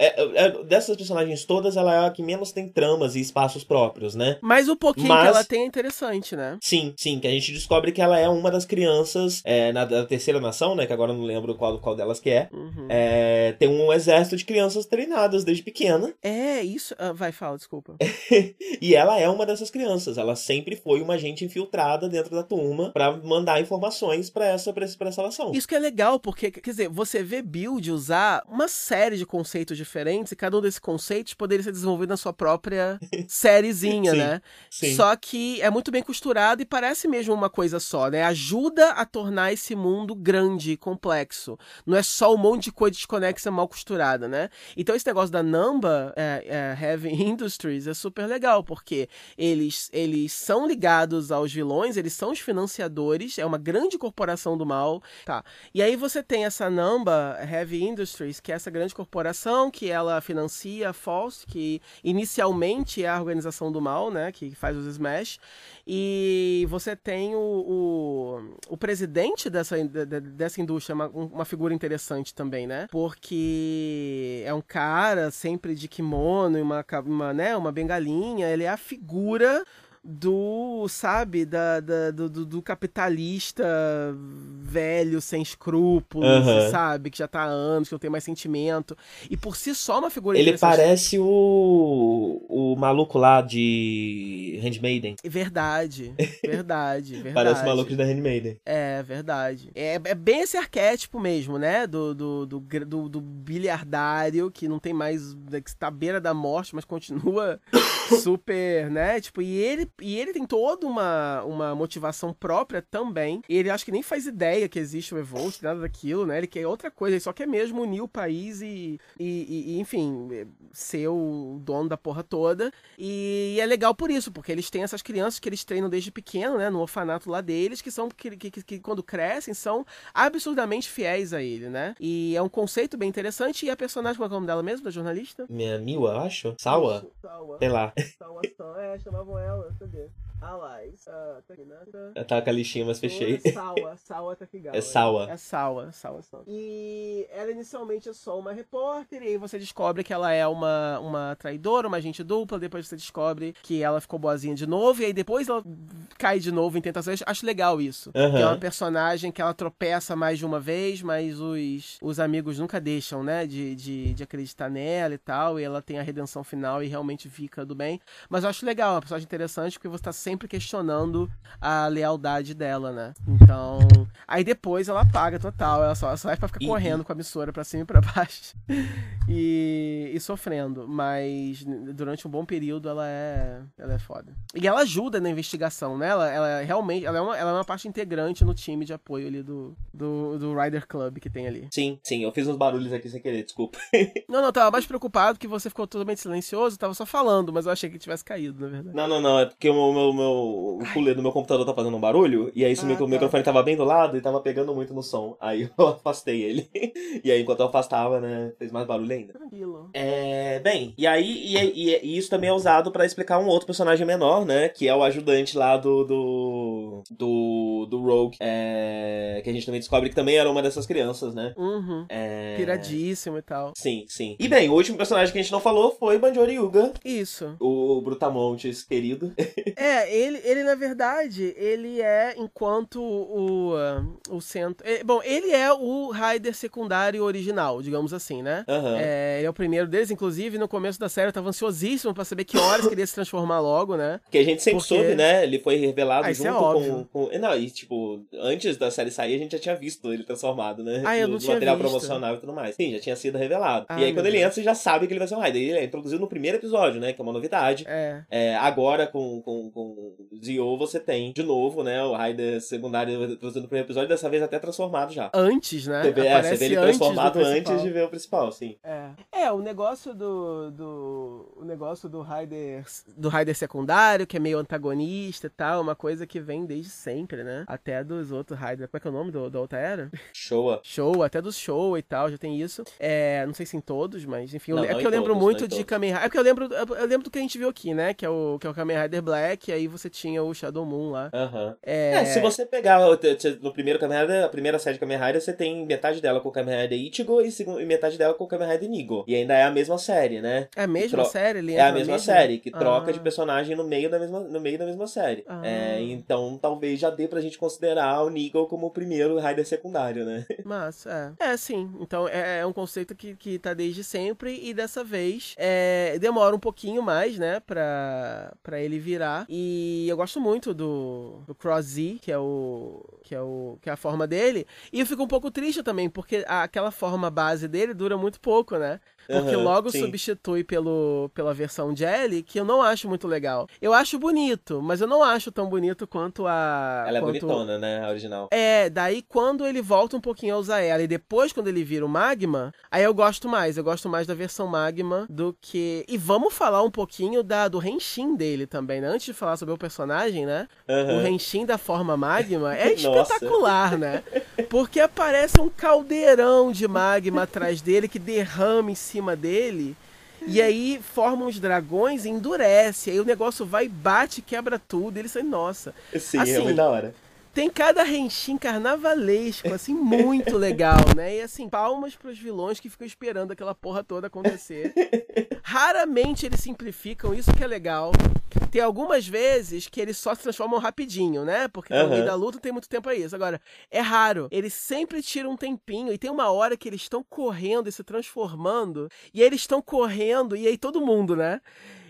dessas personagens todas, ela é que menos tem tramas e espaços próprios, né? Mas o pouquinho Mas... que ela tem é interessante, né? Sim, sim, que a gente descobre que ela é uma das crianças é, na da terceira nação, né? Que agora eu não lembro qual, qual delas que é. Uhum. é. Tem um exército de crianças treinadas desde pequena. É, isso. Ah, vai, fala, desculpa. e ela é uma dessas crianças. Ela sempre foi uma agente infiltrada dentro da turma para mandar informações para essa, pra essa, pra essa nação. Isso que é legal, porque, quer dizer, você vê Build usar uma série de conceitos diferentes e cada um desses conceitos poderia ser desenvolvido na sua própria sériezinha, sim, né? Sim. Só que é muito bem costurado e parece mesmo uma coisa só, né? Ajuda a tornar esse mundo grande e complexo. Não é só um monte de coisa desconexa mal costurada, né? Então esse negócio da Namba é, é, Heavy Industries é super legal, porque eles, eles são ligados aos vilões, eles são os financiadores, é uma grande corporação do mal, tá? E aí você tem essa Namba Heavy Industries, que é essa grande corporação que ela financia a False, que inicialmente é a organização do mal, né, que faz os Smash, e você tem o, o, o presidente dessa, dessa indústria, uma, uma figura interessante também, né, porque é um cara sempre de kimono e uma, uma, né, uma bengalinha, ele é a figura do, sabe, da, da do, do, capitalista velho, sem escrúpulos, uhum. sabe? Que já tá há anos, que não tem mais sentimento. E por si só uma figura Ele parece o, o maluco lá de Handmaiden. Verdade, verdade, verdade. parece o maluco da Handmaiden. É, verdade. É, é bem esse arquétipo mesmo, né? Do, do, do, do, do bilhardário que não tem mais. que está à beira da morte, mas continua super, né? Tipo, e ele, e ele tem toda uma, uma motivação própria também. Ele acho que nem faz ideia que existe o Evolt, nada daquilo, né? Ele quer outra coisa, ele só quer mesmo unir o país e, e, e enfim, ser o dono da porra toda. E é legal por isso, porque eles têm essas crianças que eles treinam desde pequeno, né? No orfanato lá deles, que são que, que, que quando crescem são absurdamente fiéis a ele, né? E é um conceito bem interessante. E a personagem, qual é o nome dela mesmo, da jornalista? Minha Miwa, acho. Sawa? Sawa. Sei lá. Sawa, é, chamavam ela, cadê? Alais. Uh, tá, tá com a lixinha, mas fechei. Sawa, Sawa Takigawa. É Sawa. É Sawa, Sawa, Sawa. E ela inicialmente é só uma repórter, e aí você descobre que ela é uma, uma traidora, uma agente dupla, depois você descobre que ela ficou boazinha de novo, e aí depois ela cai de novo em tentações. Acho legal isso. Uhum. é uma personagem que ela tropeça mais de uma vez, mas os, os amigos nunca deixam, né, de, de, de acreditar nela e tal, e ela tem a redenção final e realmente fica do bem. Mas eu acho legal, é uma personagem interessante, porque você tá sempre questionando a lealdade dela, né? Então. Aí depois ela paga total. Ela só, só é pra ficar e, correndo com a emissora pra cima e pra baixo. e, e sofrendo. Mas durante um bom período ela é. Ela é foda. E ela ajuda na investigação, né? Ela, ela realmente. Ela é, uma, ela é uma parte integrante no time de apoio ali do, do, do Rider Club que tem ali. Sim, sim. Eu fiz uns barulhos aqui sem querer, desculpa. não, não, tava mais preocupado que você ficou totalmente silencioso, tava só falando, mas eu achei que tivesse caído, na verdade. Não, não, não. É porque o meu, meu, meu, o cooler do meu computador tá fazendo um barulho, e aí se ah, o tá. microfone tava bem do lado e tava pegando muito no som. Aí eu afastei ele. e aí enquanto eu afastava, né, fez mais barulho ainda. Tranquilo. É, bem, e aí e, e, e isso também é usado para explicar um outro personagem menor, né, que é o ajudante lá do do do, do Rogue, é, que a gente também descobre que também era uma dessas crianças, né? Uhum. É... Piradíssimo e tal. Sim, sim. E bem, o último personagem que a gente não falou foi Banjori Yuga. Isso. O Brutamontes querido. é, ele, ele na verdade, ele é enquanto o, o centro. É, bom, ele é o Raider secundário original, digamos assim, né? Uhum. É, ele é o primeiro deles, inclusive no começo da série eu tava ansiosíssimo pra saber que horas queria se transformar logo, né? Porque a gente sempre Porque... soube, né? Ele foi revelado ah, junto é com, com. Não, e tipo, antes da série sair a gente já tinha visto ele transformado, né? Ah, eu não no, tinha material visto. promocional e tudo mais. Sim, já tinha sido revelado. Ah, e aí quando ele entra, você já sabe que ele vai ser um Raider. Ele é introduzido no primeiro episódio, né? Que é uma novidade. É. é agora com, com, com Zio você tem de novo, né? O Raider secundário no primeiro episódio, dessa vez até transformado já. Antes, né? Você vê, é, você vê ele transformado antes, antes, de ver o principal, sim. É, é o negócio do, do. O negócio do Raider. Do Raider secundário, que é meio antagonista e tal, uma coisa que vem desde sempre, né? Até dos outros Raider. Como é que é o nome do, da outra era? Showa. Show, até dos Show e tal, já tem isso. É, não sei se em todos, mas enfim. Não, é porque eu lembro todos, muito de Kamen Rider. É porque eu lembro, eu lembro do que a gente viu aqui, né? Que é o, que é o Kamen Rider Black, e aí você tinha o Shadow Moon lá. Uhum. É... é... se você pegar no primeiro Kamen Rider, a primeira série de Kamen Rider, você tem metade dela com o Kamen Rider Ichigo e, metade dela com o Kamen Rider Nigo. E ainda é a mesma série, né? É a mesma tro... série? Ele é a mesma série, que troca ah. de personagem no meio da mesma, no meio da mesma série. Ah. É, então talvez já dê pra gente considerar o Nigo como o primeiro Rider secundário, né? Mas, é. É, sim. Então é, é, um conceito que, que tá desde sempre e dessa vez é, demora um pouquinho mais, né, pra, pra ele virar. E eu gosto muito do, do Cross Z, que é o que é o que é a forma dele. E eu fico um pouco triste também, porque a, aquela forma base dele dura muito pouco, né? Porque uhum, logo sim. substitui pelo, pela versão Jelly, que eu não acho muito legal. Eu acho bonito, mas eu não acho tão bonito quanto a. Ela é quanto... é bonitona, né? A original. É, daí quando ele volta um pouquinho a usar ela e depois quando ele vira o Magma, aí eu gosto mais. Eu gosto mais da versão Magma do que. E vamos falar um pouquinho da, do Henshin dele também, né? Antes de falar sobre o personagem, né? Uhum. O Henshin da forma Magma é espetacular, né? Porque aparece um caldeirão de magma atrás dele que derrama em cima dele. E aí formam os dragões e endurece. Aí o negócio vai, bate, quebra tudo. Ele sai, nossa. Sim, é assim, é muito da hora. Tem cada renchim carnavalesco, assim, muito legal, né? E assim, palmas pros vilões que ficam esperando aquela porra toda acontecer. Raramente eles simplificam, isso que é legal. Tem algumas vezes que eles só se transformam rapidinho, né? Porque no meio da luta tem muito tempo a isso. Agora, é raro. Eles sempre tiram um tempinho e tem uma hora que eles estão correndo e se transformando. E aí eles estão correndo e aí todo mundo, né?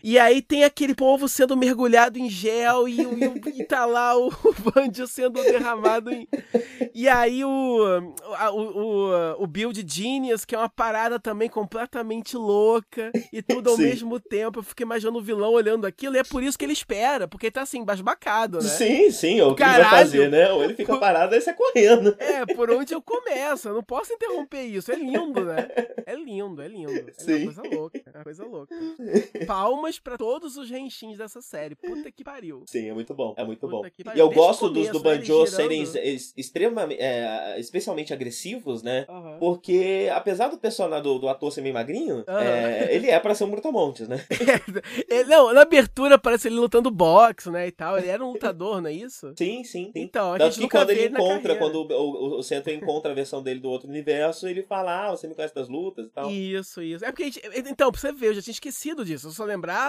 E aí tem aquele povo sendo mergulhado em gel e, e, e tá lá o, o Banjo sendo derramado em. E aí o, o, o, o Build Genius, que é uma parada também completamente louca e tudo ao Sim. mesmo tempo. Eu fico imaginando o vilão olhando aquilo e é por isso que ele espera, porque ele tá assim, basbacado, né? Sim, sim, é o que ele vai fazer, né? Ou ele fica parado e sai correndo. É, por onde eu começo. Eu não posso interromper isso. É lindo, né? É lindo, é lindo. É sim. uma coisa louca. É uma coisa louca. Palmas palmas para todos os renchins dessa série. Puta que pariu. Sim, é muito bom. É muito Puta bom. E eu gosto começo, dos do né, Banjo serem extremamente, é, especialmente agressivos, né? Uhum. Porque apesar do personagem do, do ator ser meio magrinho, uhum. é, ele é para ser um brutamontes, né? é, não, na abertura parece ele lutando boxe, né, e tal. Ele era um lutador, não é isso? Sim, sim. Então, a Tanto que quando ele encontra, quando o, o, o Centro encontra a versão dele do outro universo, ele fala, ah, você me conhece das lutas e tal. Isso, isso. É porque, gente, então, pra você ver, eu já tinha esquecido disso. Eu só lembrava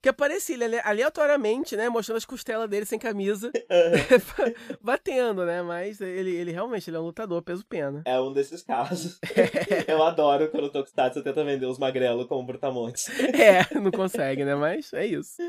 que aparecia ele aleatoriamente, né? Mostrando as costelas dele sem camisa, uhum. batendo, né? Mas ele, ele realmente ele é um lutador, peso pena. É um desses casos. Eu adoro quando o Tokusatsu tenta vender os magrelos como brutamontes. É, não consegue, né? Mas é isso.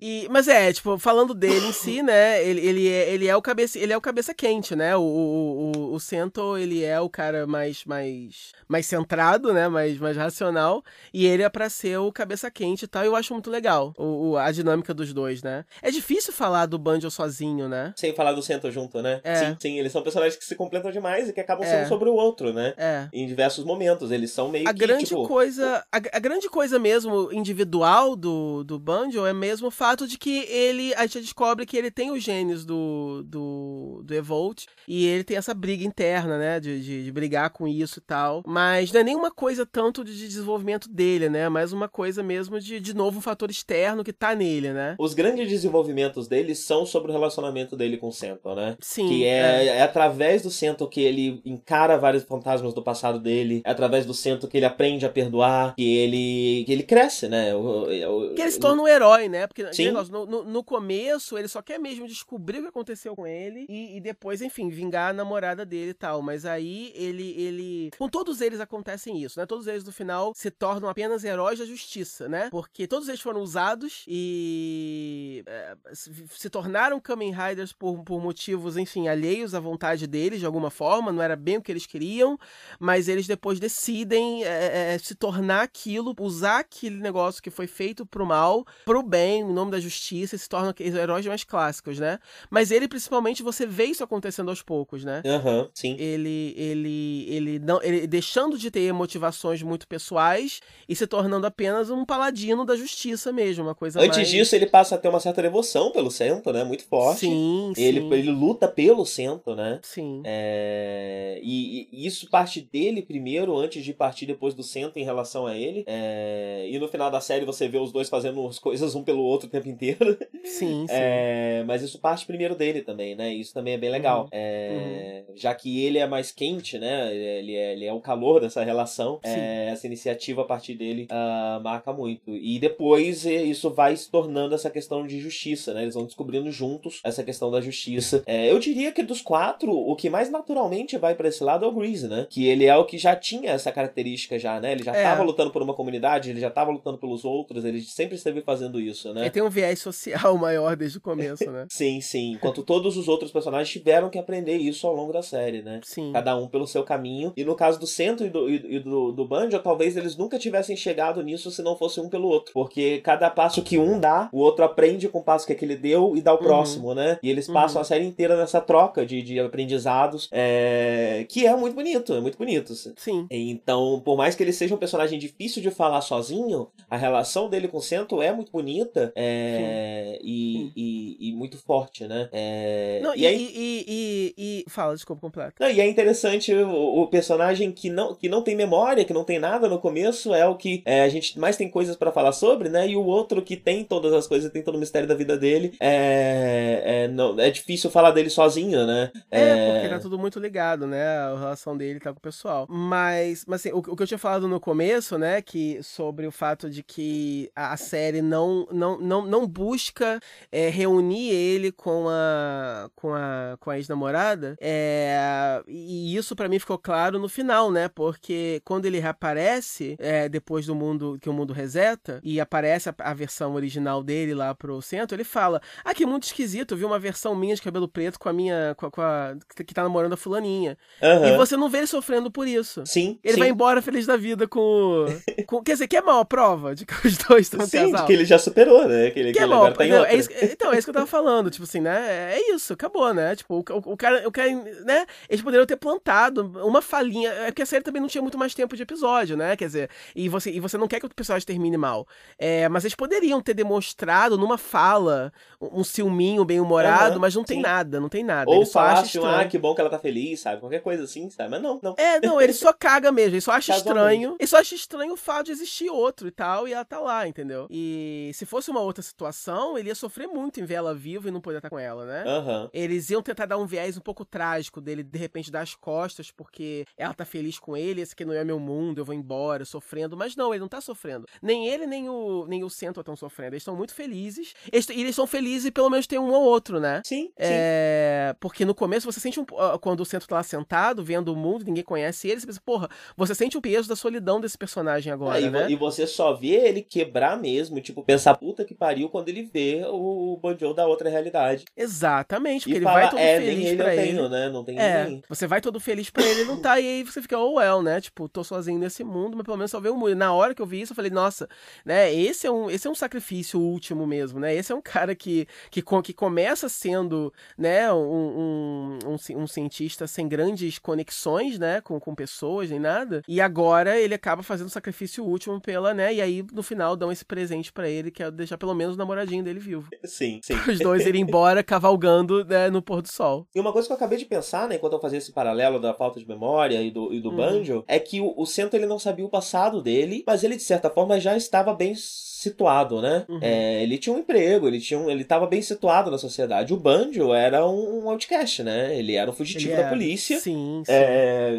E, mas é, tipo, falando dele em si, né? Ele, ele, é, ele, é, o cabeça, ele é o cabeça quente, né? O, o, o, o Sento, ele é o cara mais, mais, mais centrado, né? Mais, mais racional. E ele é pra ser o cabeça quente e tal. Eu acho muito legal o, o, a dinâmica dos dois, né? É difícil falar do Banjo sozinho, né? Sem falar do Sento junto, né? É. Sim, sim, eles são personagens que se completam demais e que acabam sendo é. sobre o outro, né? É. Em diversos momentos. Eles são meio a que. Grande tipo... coisa, a, a, grande coisa mesmo individual do, do Banjo é mesmo o fato de que ele. A gente descobre que ele tem os genes do, do, do Evolt e ele tem essa briga interna, né? De, de, de brigar com isso e tal. Mas não é nenhuma coisa tanto de desenvolvimento dele, né? Mas uma coisa mesmo de, de novo, fator externo que tá nele, né? Os grandes desenvolvimentos dele são sobre o relacionamento dele com o Sento, né? Sim. Que é, é. é através do Sento que ele encara vários fantasmas do passado dele, é através do Sento que ele aprende a perdoar, que ele, que ele cresce, né? O, o, que ele se torna um herói, né? Porque Sim. Negócio, no, no, no, começo ele só quer mesmo descobrir o que aconteceu com ele e, e depois, enfim, vingar a namorada dele e tal. Mas aí ele, ele. Com todos eles acontecem isso, né? Todos eles no final se tornam apenas heróis da justiça, né? Porque todos eles eles foram usados e é, se tornaram Kamen Riders por, por motivos, enfim, alheios à vontade deles, de alguma forma, não era bem o que eles queriam, mas eles depois decidem é, é, se tornar aquilo, usar aquele negócio que foi feito pro mal, pro bem, em nome da justiça, e se tornam heróis mais clássicos, né? Mas ele, principalmente, você vê isso acontecendo aos poucos, né? Aham, uhum, sim. Ele, ele, ele, não, ele deixando de ter motivações muito pessoais e se tornando apenas um paladino da justiça justiça mesmo, uma coisa Antes mais... disso, ele passa a ter uma certa devoção pelo Sento, né? Muito forte. Sim, ele, sim. Ele luta pelo Sento, né? Sim. É... E, e, isso parte dele primeiro, antes de partir depois do Sento em relação a ele. É... E no final da série você vê os dois fazendo as coisas um pelo outro o tempo inteiro. Sim, sim. É... Mas isso parte primeiro dele também, né? Isso também é bem legal. Uhum. É... Uhum. Já que ele é mais quente, né? Ele é, ele é o calor dessa relação. É... Essa iniciativa a partir dele uh, marca muito. E depois depois isso vai se tornando essa questão de justiça, né? Eles vão descobrindo juntos essa questão da justiça. É, eu diria que dos quatro, o que mais naturalmente vai para esse lado é o Grease, né? Que ele é o que já tinha essa característica já, né? Ele já estava é. lutando por uma comunidade, ele já estava lutando pelos outros, ele sempre esteve fazendo isso, né? Ele tem um viés social maior desde o começo, né? sim, sim. Enquanto todos os outros personagens tiveram que aprender isso ao longo da série, né? Sim. Cada um pelo seu caminho. E no caso do Centro e do, e do, do Banjo, talvez eles nunca tivessem chegado nisso se não fosse um pelo outro. Porque porque cada passo que um dá, o outro aprende com o passo que aquele deu e dá o uhum. próximo, né? E eles passam uhum. a série inteira nessa troca de, de aprendizados, é... que é muito bonito, é muito bonito. Sim. Então, por mais que ele seja um personagem difícil de falar sozinho, a relação dele com o Sento é muito bonita é... e, e, e, muito forte, né? É... Não, e, e, aí... e, e, Fala, desculpa, completo. Não, e é interessante o, o, personagem que não, que não tem memória, que não tem nada no começo, é o que é, a gente mais tem coisas para falar sobre, né? E o outro que tem todas as coisas, tem todo o mistério da vida dele, é, é, não, é difícil falar dele sozinho, né? É, é, porque tá tudo muito ligado, né? A relação dele tá com o pessoal. Mas, mas assim, o, o que eu tinha falado no começo, né? Que sobre o fato de que a série não, não, não não, busca é, reunir ele com a, com a, com a ex-namorada. É, e isso para mim ficou claro no final, né? Porque quando ele reaparece, é, depois do mundo que o mundo reseta, e aparece a, a, versão original dele lá pro centro, ele fala: Ah, que muito esquisito, eu vi uma versão minha de cabelo preto com a minha. com a, com a que tá namorando a fulaninha. Uhum. E você não vê ele sofrendo por isso. Sim. Ele sim. vai embora feliz da vida com. com quer dizer, que é mal a prova de que os dois estão Sim, de que ele já superou, né? Que ele, que, que é mal, tá não, é isso, então, é isso que eu tava falando. Tipo assim, né? É isso, acabou, né? Tipo, o, o, o cara, o cara, né? Eles poderiam ter plantado uma falinha. É porque a série também não tinha muito mais tempo de episódio, né? Quer dizer, e você, e você não quer que o personagem termine mal. É, mas eles poderiam ter demonstrado numa fala um, um ciúminho bem-humorado, uhum, mas não tem sim. nada, não tem nada. Ou falasse, ah, que bom que ela tá feliz, sabe? Qualquer coisa assim, sabe? Mas não, não. É, não, ele só caga mesmo, ele só acha estranho. Ele só acha estranho o fato de existir outro e tal, e ela tá lá, entendeu? E se fosse uma outra situação, ele ia sofrer muito em ver ela viva e não poder estar com ela, né? Uhum. Eles iam tentar dar um viés um pouco trágico dele, de repente, dar as costas, porque ela tá feliz com ele, esse aqui não é meu mundo, eu vou embora, sofrendo. Mas não, ele não tá sofrendo. Nem ele, nem o, nem o Centro estão sofrendo. Eles estão muito felizes. Eles, e eles estão felizes e pelo menos tem um ou outro, né? Sim. É, sim. Porque no começo você sente um. Quando o Centro tá lá sentado, vendo o mundo, ninguém conhece ele, você pensa, porra, você sente o peso da solidão desse personagem agora. É, e, né? e você só vê ele quebrar mesmo, tipo, pensar, puta que pariu, quando ele vê o Banjo da outra realidade. Exatamente, porque e ele fala, vai todo é, feliz nem ele pra eu ele. Tenho, né? Não tem é, ninguém. Você vai todo feliz pra ele, não tá, e aí você fica, oh well, né? Tipo, tô sozinho nesse mundo, mas pelo menos só vê o mundo. Na hora que eu vi isso, eu falei, nossa, né? Esse é um, esse é um sacrifício último mesmo, né? Esse é um cara que, que, que começa sendo, né, um, um, um, um cientista sem grandes conexões, né, com, com pessoas nem nada, e agora ele acaba fazendo o sacrifício último pela, né, e aí no final dão esse presente para ele, que é deixar pelo menos o namoradinho dele vivo. Sim, sim. Os dois irem embora cavalgando, né, no pôr do sol. E uma coisa que eu acabei de pensar, né, enquanto eu fazia esse paralelo da falta de memória e do, e do uhum. Banjo, é que o, o Sento ele não sabia o passado dele, mas ele de certa forma já estava bem this situado, né? Uhum. É, ele tinha um emprego, ele tinha um, ele estava bem situado na sociedade. O Banjo era um, outcast, né? Ele era um fugitivo da polícia. Sim, sim. É,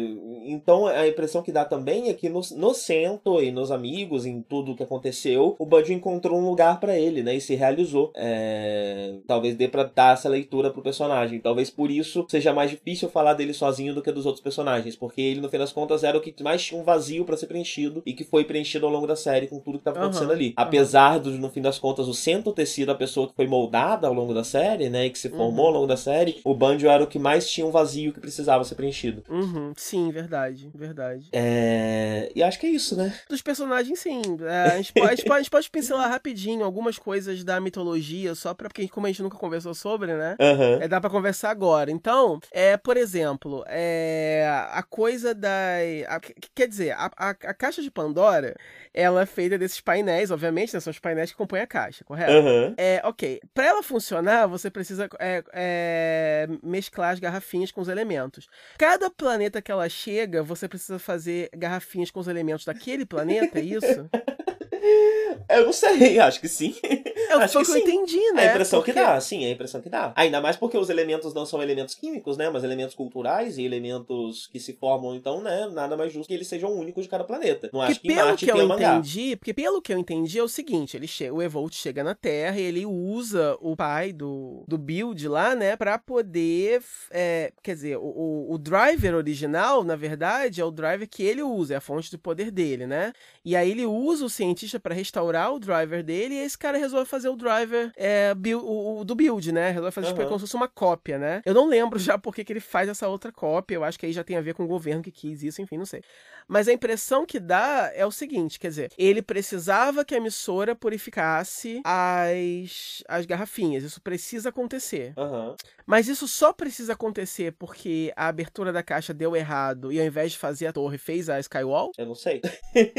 então a impressão que dá também é que no, no Cento e nos amigos, em tudo que aconteceu, o Banjo encontrou um lugar para ele, né? E se realizou. É, talvez dê para dar essa leitura pro personagem. Talvez por isso seja mais difícil falar dele sozinho do que dos outros personagens, porque ele no fim das contas era o que mais tinha um vazio para ser preenchido e que foi preenchido ao longo da série com tudo que tava acontecendo uhum. ali apesar de, no fim das contas, o Sento ter sido a pessoa que foi moldada ao longo da série, né? E que se formou uhum. ao longo da série, o Banjo era o que mais tinha um vazio que precisava ser preenchido. Uhum. Sim, verdade, verdade. É... E acho que é isso, né? Dos personagens, sim. É, a, gente pode, a, gente pode, a, gente pode, pincelar rapidinho algumas coisas da mitologia, só pra, porque como a gente nunca conversou sobre, né? Uhum. É, dá pra conversar agora. Então, é, por exemplo, é, a coisa da. A, quer dizer, a, a, a caixa de Pandora, ela é feita desses painéis, obviamente né? São os painéis que compõem a caixa, correto? Uhum. É, ok. Para ela funcionar, você precisa é, é, mesclar as garrafinhas com os elementos. Cada planeta que ela chega, você precisa fazer garrafinhas com os elementos daquele planeta, é isso? Eu não sei, acho que sim. É o que, que eu entendi, né? A impressão porque... que dá, sim, é a impressão que dá. Ainda mais porque os elementos não são elementos químicos, né? Mas elementos culturais e elementos que se formam, então, né? Nada mais justo que eles sejam únicos de cada planeta. Não acho que pelo Marte que eu entendi, porque pelo que eu entendi é o seguinte, ele chega, o Evolt chega na Terra e ele usa o pai do, do Build lá, né? Pra poder, é, quer dizer, o, o driver original, na verdade, é o driver que ele usa, é a fonte de poder dele, né? E aí ele usa o cientista para restaurar o driver dele e esse cara resolve fazer o driver é, build, o, o, do build, né? Resolve fazer uhum. tipo, como se fosse uma cópia, né? Eu não lembro já por que, que ele faz essa outra cópia. Eu acho que aí já tem a ver com o governo que quis isso, enfim, não sei. Mas a impressão que dá é o seguinte, quer dizer, ele precisava que a emissora purificasse as, as garrafinhas. Isso precisa acontecer. Uhum. Mas isso só precisa acontecer porque a abertura da caixa deu errado e ao invés de fazer a torre, fez a Skywall? Eu não sei.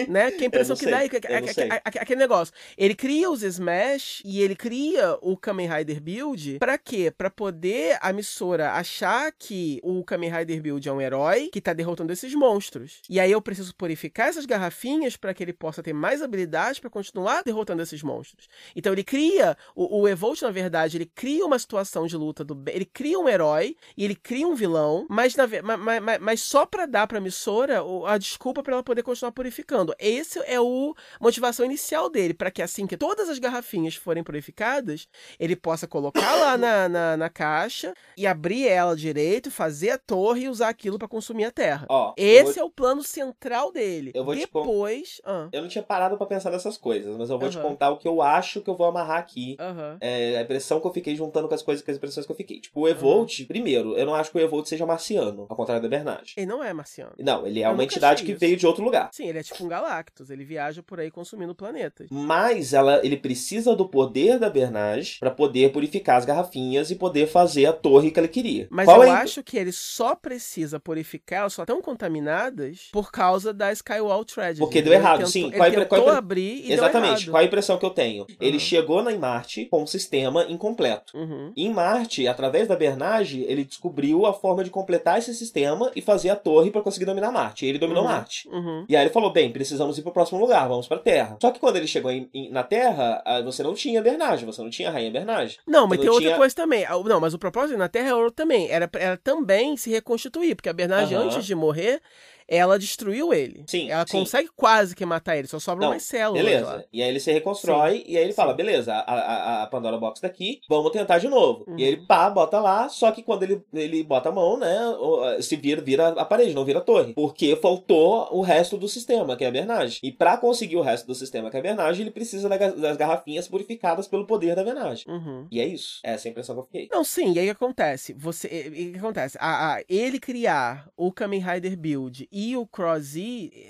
Né? Que a impressão que dá é que, aquele negócio. Ele cria os Smash e ele cria o Kamen Rider Build pra quê? Pra poder a emissora achar que o Kamen Rider Build é um herói que tá derrotando esses monstros. E aí eu preciso purificar essas garrafinhas para que ele possa ter mais habilidades para continuar derrotando esses monstros. Então ele cria o, o Evolt, na verdade, ele cria uma situação de luta do ele cria um herói e ele cria um vilão, mas, na, mas, mas, mas só para dar para emissora a desculpa para ela poder continuar purificando. Esse é o motivação inicial dele para que assim que todas as garrafinhas forem purificadas, ele possa colocar lá na, na, na, caixa e abrir ela direito, fazer a torre e usar aquilo para consumir a terra. Ó, Esse vou... é o plano central dele. Eu vou Depois. Te... Ah. Eu não tinha parado para pensar nessas coisas, mas eu vou te contar o que eu acho que eu vou amarrar aqui. É a impressão que eu fiquei juntando com as coisas, com as impressões que eu fiquei. Tipo, o Evolt, primeiro, eu não acho que o Evolt seja marciano, ao contrário da Bernard. Ele não é marciano. Não, ele é eu uma entidade que veio de outro lugar. Sim, ele é tipo um Galactus, ele viaja por aí consumindo planetas. Mas ela, ele precisa do poder da Bernage para poder purificar as garrafinhas e poder fazer a torre que ele queria. Mas Qual eu é... acho que ele só precisa purificar, elas só estão contaminadas por causa da Skywall Tragedy. Porque deu errado, tentou, sim. Ele qual tentou qual abrir e Exatamente. Qual a impressão que eu tenho? Uhum. Ele chegou na em Marte com um sistema incompleto. Uhum. Em Marte, através da Bernage, ele descobriu a forma de completar esse sistema e fazer a torre para conseguir dominar Marte. E ele dominou uhum. Marte. Uhum. E aí ele falou: bem, precisamos ir pro próximo lugar, vamos pra Terra. Só que quando ele chegou em, em, na Terra, você não tinha Bernage, você não tinha Rainha Bernage. Não, mas você tem outra tinha... coisa também. Ah, não, mas o propósito na Terra é outro também. Era, era também se reconstituir, porque a Bernage, antes de morrer, ela destruiu ele. Sim. Ela sim. consegue quase que matar ele, só sobram umas células. Beleza. Lá. E aí ele se reconstrói sim. e aí ele fala: beleza, a, a, a, Pandora Box daqui, vamos tentar de novo. Uhum. E ele pá, bota lá, só que quando ele, ele bota a mão, né, se vira, vira a parede, não vira a torre. Porque faltou o resto do sistema, que é a Bernage. E para conseguir o resto do sistema, que é a Bernage, ele precisa das garrafinhas purificadas pelo poder da Bernage. Uhum. E é isso. Essa é a impressão que eu fiquei. Não, sim, e aí o que acontece? Você, o que acontece? A, a, ele criar o Kamen Rider Build e o Cross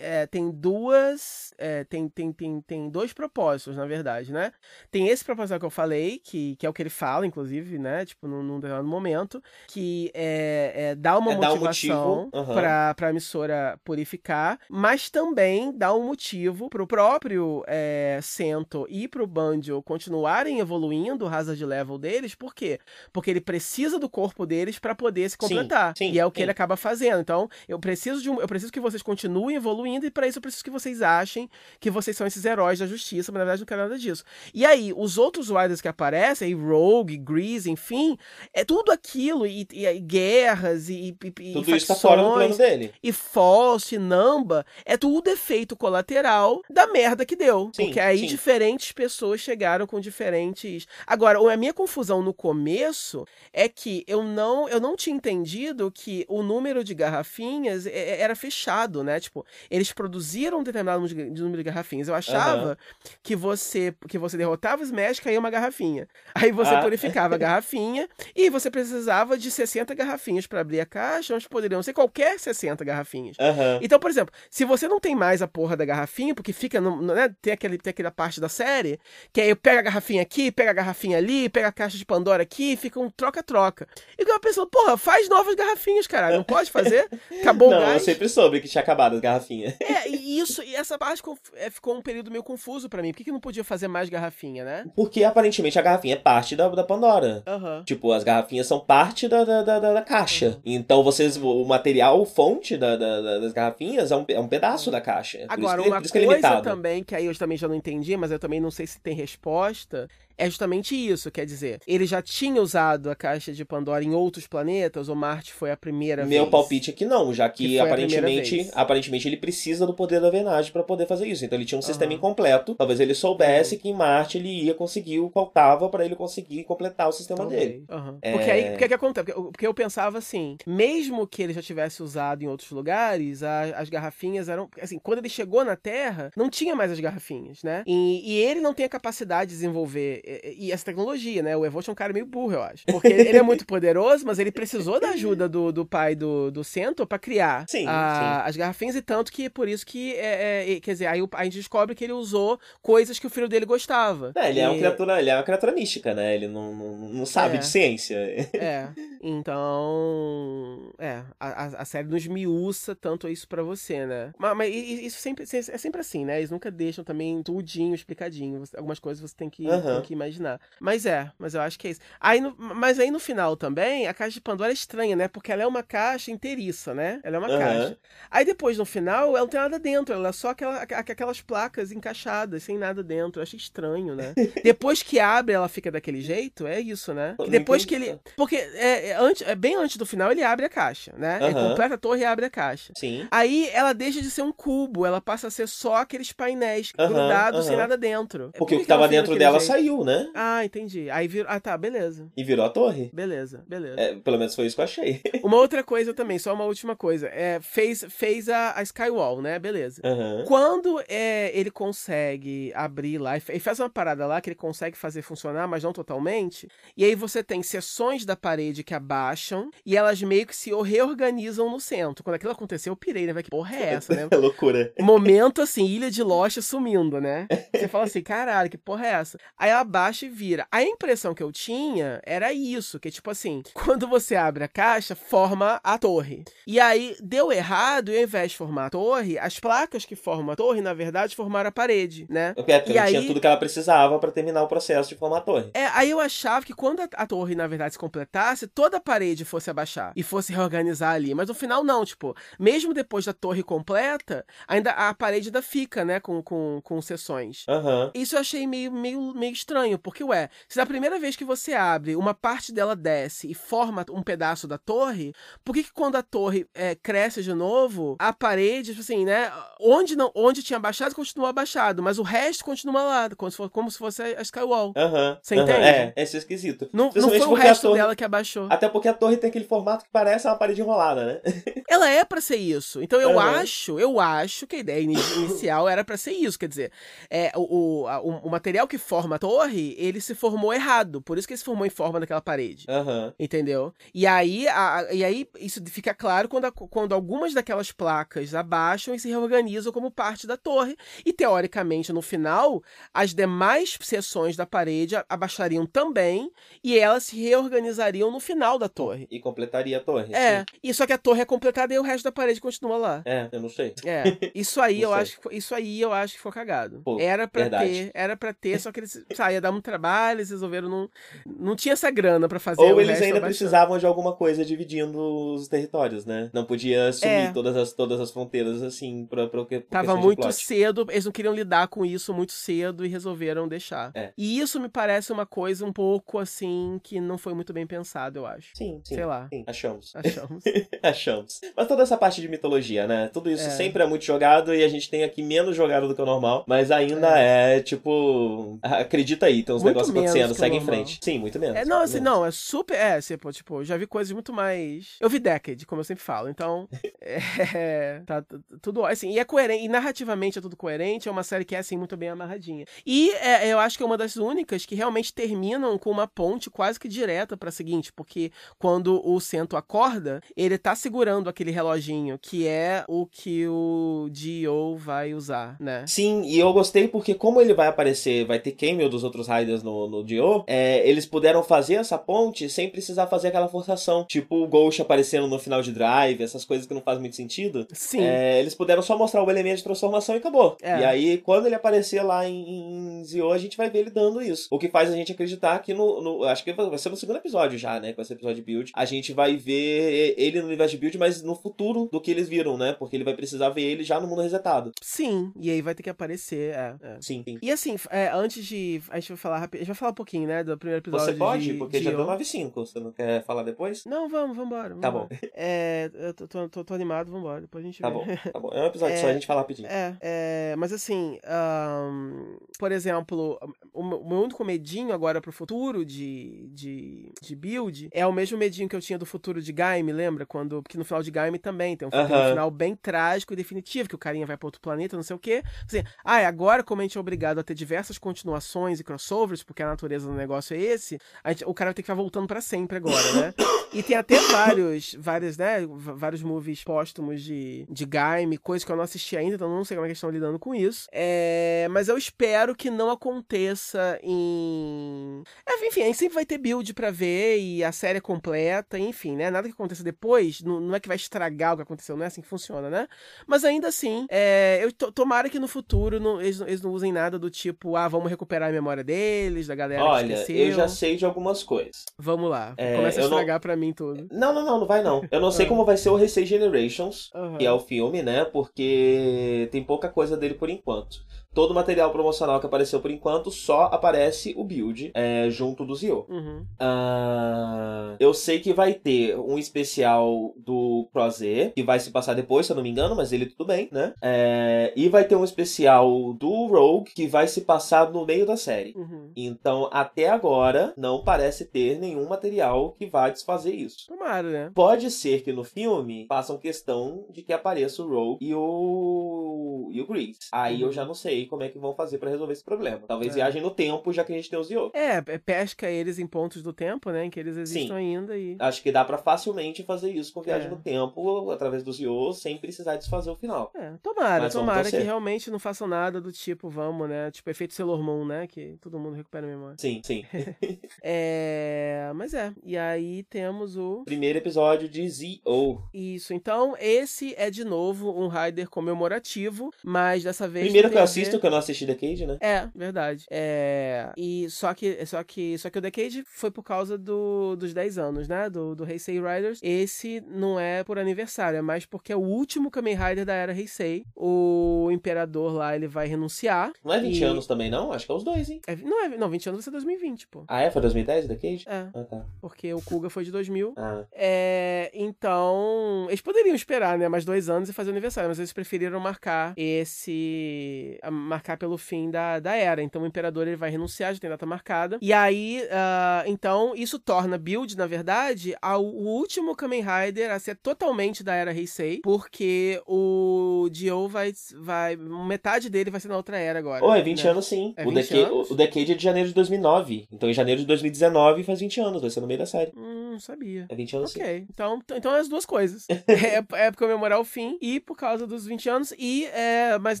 é, tem duas. É, tem, tem, tem, tem dois propósitos, na verdade, né? Tem esse propósito que eu falei, que, que é o que ele fala, inclusive, né? Tipo, num, num determinado momento, que é, é dá uma é motivação um uhum. pra, pra emissora purificar, mas também dá um motivo pro próprio é, Sento e pro Banjo continuarem evoluindo o hazard level deles, por quê? Porque ele precisa do corpo deles para poder se completar. Sim, sim, e é o que sim. ele acaba fazendo. Então, eu preciso de um, eu preciso que vocês continuem evoluindo e para isso eu preciso que vocês achem que vocês são esses heróis da justiça, mas na verdade não quero nada disso. E aí, os outros Riders que aparecem, Rogue, Grease, enfim, é tudo aquilo, e, e, e guerras, e, e, Tudo facções, isso tá fora do plano dele. E False, Namba, é tudo efeito colateral da merda que deu. Sim, porque aí sim. diferentes pessoas chegaram com diferentes. Agora, a minha confusão no começo é que eu não, eu não tinha entendido que o número de garrafinhas era fechado, né? Tipo, eles produziram um determinado número de garrafinhas. Eu achava uhum. que você que você derrotava o Smash, caía uma garrafinha. Aí você ah. purificava a garrafinha e você precisava de 60 garrafinhas para abrir a caixa, mas poderiam ser qualquer 60 garrafinhas. Uhum. Então, por exemplo, se você não tem mais a porra da garrafinha, porque fica, no, né, tem, aquele, tem aquela parte da série, que aí eu pego a garrafinha aqui, pego a garrafinha ali, pega a caixa de Pandora aqui, fica um troca-troca. E a pessoa, porra, faz novas garrafinhas, caralho, não pode fazer? Acabou não, o gás. eu sempre soube que tinha acabado as garrafinhas. É, e isso, e essa parte é, ficou um período meio confuso para mim. Por que, que não podia fazer mais garrafinha, né? Porque aparentemente a garrafinha é parte da, da Pandora. Uhum. Tipo, as garrafinhas são parte da, da, da, da caixa. Uhum. Então vocês. O material, fonte da, da, das garrafinhas é um, é um pedaço da caixa. Agora, por uma isso que, coisa é também, que aí eu também já não entendi, mas eu também não sei se tem resposta, é justamente isso, quer dizer, ele já tinha usado a caixa de Pandora em outros planetas, ou Marte foi a primeira Meu vez? palpite é que não, já que, que aparentemente, aparentemente ele precisa do poder da Venage para poder fazer isso. Então ele tinha um Uhum. sistema incompleto. Talvez ele soubesse que em Marte ele ia conseguir o faltava para ele conseguir completar o sistema Talvez. dele. Uhum. É... Porque aí, o que, é que acontece? Porque, porque eu pensava assim, mesmo que ele já tivesse usado em outros lugares, a, as garrafinhas eram, assim, quando ele chegou na Terra, não tinha mais as garrafinhas, né? E, e ele não tem a capacidade de desenvolver e, e essa tecnologia, né? O Evolt é um cara meio burro, eu acho. Porque ele, é muito poderoso, mas ele precisou da ajuda do, do pai do, do Cento para criar sim, a, sim. as garrafinhas, e tanto que por isso que, é, é, quer dizer, aí a gente descobre que ele usou coisas que o filho dele gostava. É, ele e... é uma criatura, ele é uma criatura mística, né? Ele não, não, não sabe É. de ciência. É, então. É, a, a- série nos miúça tanto isso pra você, né? Mas, mas isso sempre, é sempre assim, né? Eles nunca deixam também tudinho, explicadinho. Algumas coisas você tem que, Aham. tem que imaginar. Mas é, mas eu acho que é isso. Aí no- mas aí no final também, a caixa de Pandora é estranha, né? Porque ela é uma caixa inteiriça, né? Ela é uma Aham. caixa. Aí depois, no final, ela não tem nada dentro. Ela é só aquela, aqu- aquelas placas encaixadas, sem nada dentro. Eu achei estranho, né? depois que abre, ela fica daquele jeito, é isso, né? Não Depois que ele. Porque é, antes, é bem antes do final, ele abre a caixa, né? Ele Aham. completa a torre e abre a caixa. Sim. Aí ela deixa de ser um cubo, ela passa a ser só aqueles painéis Aham, grudados sem aham. nada dentro. É, Porque por o que que tava dentro dela jeito? saiu, né? Ah, entendi. Aí virou. Ah, tá, beleza. E virou a torre. Beleza, beleza. É, pelo menos foi isso que eu achei. Uma outra coisa também, só uma última coisa. É, fez fez a, a Skywall, né? Beleza. Aham. Quando é, ele consegue abrir lá, ele faz uma parada lá que ele consegue fazer funcionar, mas não totalmente. E aí você tem seções da parede que abaixam e elas meio que se reorganizam no centro. Quando aquilo aconteceu, eu pirei, né? Que porra é essa, né? É loucura. Momento assim, Ilha de Lost sumindo, né? Você fala assim, caralho, que porra é essa? Aí ela abaixa e vira. A impressão que eu tinha era isso, que tipo assim, quando você abre a caixa, forma a torre. E aí deu errado, e ao invés de formar a torre, as placas que formam a torre, na verdade, formaram a parede, né? É, porque E não aí- tinha tudo que ela precisava pra terminar o processo de formar a torre. É, aí eu achava que quando a, a torre, na verdade, se completasse, toda a parede fosse abaixar e fosse reorganizar ali. Mas no final, não, tipo, mesmo depois da torre completa, ainda a parede ainda fica, né, com, com, com seções. Aham. Isso eu achei meio, meio, meio estranho, porque, ué, se na primeira vez que você abre, uma parte dela desce e forma um pedaço da torre, por que, que quando a torre é, cresce de novo, a parede, tipo assim, né, onde, não, onde tinha baixado, continua abaixado, mas o resto continua lá, como se, for- como se fosse a Skywall. Aham. Você aham. entende? É, é isso é esquisito. Não, não foi o resto torre- dela que abaixou. Até porque a torre tem aquele formato que parece uma parede enrolada, né? Ela é pra ser isso. Então eu Aham. acho, eu acho que a ideia ini- inicial era pra ser isso. Quer dizer, é, o, o, a- o- o material que forma a torre, ele se formou errado. Por isso que ele se formou em forma daquela parede. Aham. Entendeu? E aí, a- e aí isso fica claro quando, a- quando algumas daquelas placas abaixam e se reorganizam como parte da torre. E teoricamente, no final, as demais seções da parede abaixariam também e elas se reorganizariam no final da torre. E completaria a torre. É, sim. e só que a torre é completada e o resto da parede continua lá. É, eu não sei. É, isso aí eu sei. acho, que foi- isso aí eu acho que foi cagado. Pô, era pra verdade. ter, era para ter, só que eles, ia dar muito trabalho, eles resolveram não não tinha essa grana pra fazer Ou eles ainda precisavam de alguma coisa dividindo os territórios, né? Não podia assumir É. todas, as, todas as fronteiras assim pra, pra, pra Tava muito cedo, eles não queriam lidar com isso muito cedo e resolveram deixar. É. E isso me parece uma coisa um pouco assim que não foi muito bem pensado, eu acho. Sim, sim. Sei lá. Sim, achamos. Achamos. achamos. Mas toda essa parte de mitologia, né? Tudo isso É. sempre é muito jogado e a gente tem aqui menos jogado do que o normal, mas ainda é, tipo. Acredita aí, tem uns Muito negócios acontecendo, segue em normal. frente. Sim, muito menos. É, não, assim, menos. não, é super. É, pô, tipo, já vi coisas muito mais. Eu vi Decade, como eu sempre falo. Então, é. Tá t- tudo. Assim, e é coerente. E narrativamente é tudo coerente. É uma série que é, assim, muito bem amarradinha. E é, eu acho que é uma das únicas que realmente terminam com uma ponte quase que direta pra seguinte, porque quando o Cento acorda, ele tá segurando aquele reloginho, que é o que o Dio vai usar, né? Sim, e eu gostei porque como ele vai aparecer, vai ter cameo dos outros Riders no, no Dio, é, eles puderam fazer essa ponte sem precisar fazer aquela forçação. Tipo o Ghost aparecendo no final de Drive, essas coisas que não fazem muito sentido. Sim. É, eles puderam só mostrar o elemento de transformação e acabou. É. E aí, quando ele aparecer lá em, em Zio, a gente vai ver ele dando isso. O que faz a gente acreditar que no, no- Acho que vai ser no segundo episódio já, né? Com esse episódio de build. A gente vai ver ele no universo de build, mas no futuro do que eles viram, né? Porque ele vai precisar ver ele já no mundo resetado. Sim, e aí vai ter que aparecer, é. é. Sim, sim. E assim, é, antes de. A gente vai falar rápido. A gente vai falar um pouquinho, né? Do primeiro episódio. Você pode? de, Porque de já deu 9,5. Você não quer falar depois? Não, vamos, vambora. Tá vambora. É, eu tô, tô, tô- tô animado, vambora. Depois a gente Tá vê. bom, tá bom. É um episódio É, só, a gente fala rapidinho. É, é, mas assim, ahn, por exemplo, o meu único medinho agora pro futuro de, de, de build é o mesmo medinho que eu tinha do futuro de Gaime, lembra? Quando, porque no final de Gaime também tem um, tem um Aham. final bem trágico e definitivo, que o carinha vai pra outro planeta, não sei o quê. Assim, ah, agora como a gente é obrigado a ter diversas continuações e crossovers, porque a natureza do negócio é esse, gente- o cara vai ter que ficar voltando pra sempre agora, né? E tem até vários, vários, né, vários movies póstumos de, de Gaime, coisas que eu não assisti ainda, então não sei como é que estão lidando com isso. É, mas eu espero que não aconteça em... É, enfim, a gente sempre vai ter build pra ver e a série é completa, enfim, né, nada que aconteça depois, não, não é que vai estragar o que aconteceu, não é assim que funciona, né? Mas ainda assim, é, eu to- tomara que no futuro não- eles, eles não usem nada do tipo, ah, vamos recuperar a memória deles, da galera que Olha, esqueceu. eu já sei de algumas coisas. Vamos lá, É, começa a eu não- estragar pra mim tudo. Não, não, não, não vai não. Eu não sei Ah. como vai ser o Recei Generations, Aham. que é o filme, né? Porque tem pouca coisa dele por enquanto. Todo o material promocional que apareceu por enquanto só aparece o build é, junto do Zio. Uhum. Uh, eu sei que vai ter um especial do Crozer, que vai se passar depois, se eu não me engano, mas ele tudo bem, né? É, e vai ter um especial do Rogue, que vai se passar no meio da série. Uhum. Então, até agora, não parece ter nenhum material que vá desfazer isso. Tomara, né? Pode ser que no filme façam questão de que apareça o Rogue e o. e o Grease. Aí uhum. eu já não sei como é que vão fazer para resolver esse problema. Talvez é. viajem no tempo, já que a gente tem os Yoke. É, é, pesca eles em pontos do tempo, né? Em que eles existem Sim. ainda. E... Acho que dá para facilmente fazer isso com viagem é. no tempo, através dos Yos, sem precisar desfazer o final. É, tomara, Mas tomara que realmente não façam nada do tipo, vamos, né? Tipo, efeito Sailor Moon, né? Que todo mundo recupera a memória. Sim, sim. é. Mas é. E aí temos o. Primeiro episódio de Z.O. Isso, então esse é de novo um Rider comemorativo, mas dessa vez. Primeiro que eu assisto, que eu não assisti Decade, né? É, verdade. É. E só que, só que, só que o Decade foi por causa do, dos 10 anos, né? Do, do Heisei Riders. Esse não é por aniversário, é mais porque é o último Kamen Rider da era Heisei. O Imperador lá, ele vai renunciar. Não é 20 e... anos também, não? Acho que é os dois, hein? É, não, é, não, 20 anos vai ser 2020, pô. Ah, é? Foi 2010 o Decade? É. Ah, tá. Porque o Kuga foi de 2000. Ah. É, então, eles poderiam esperar, né? Mais dois anos e fazer o aniversário, mas eles preferiram marcar esse. Marcar pelo fim da, da era. Então o Imperador ele vai renunciar, já tem data marcada. E aí, uh, então, isso torna Build, na verdade, ao, o último Kamen Rider a ser totalmente da era Heisei, porque o Dio vai, vai. metade dele vai ser na outra era agora. Oh, é 20 né? anos sim. É o, Decade, anos? o Decade é de janeiro de 2009. Então em janeiro de 2019 faz 20 anos, vai ser no meio da série. Hum, não sabia. É 20 anos Ok, sim. então, então é as duas coisas. é, é comemorar o fim e por causa dos 20 anos. E, é, mas,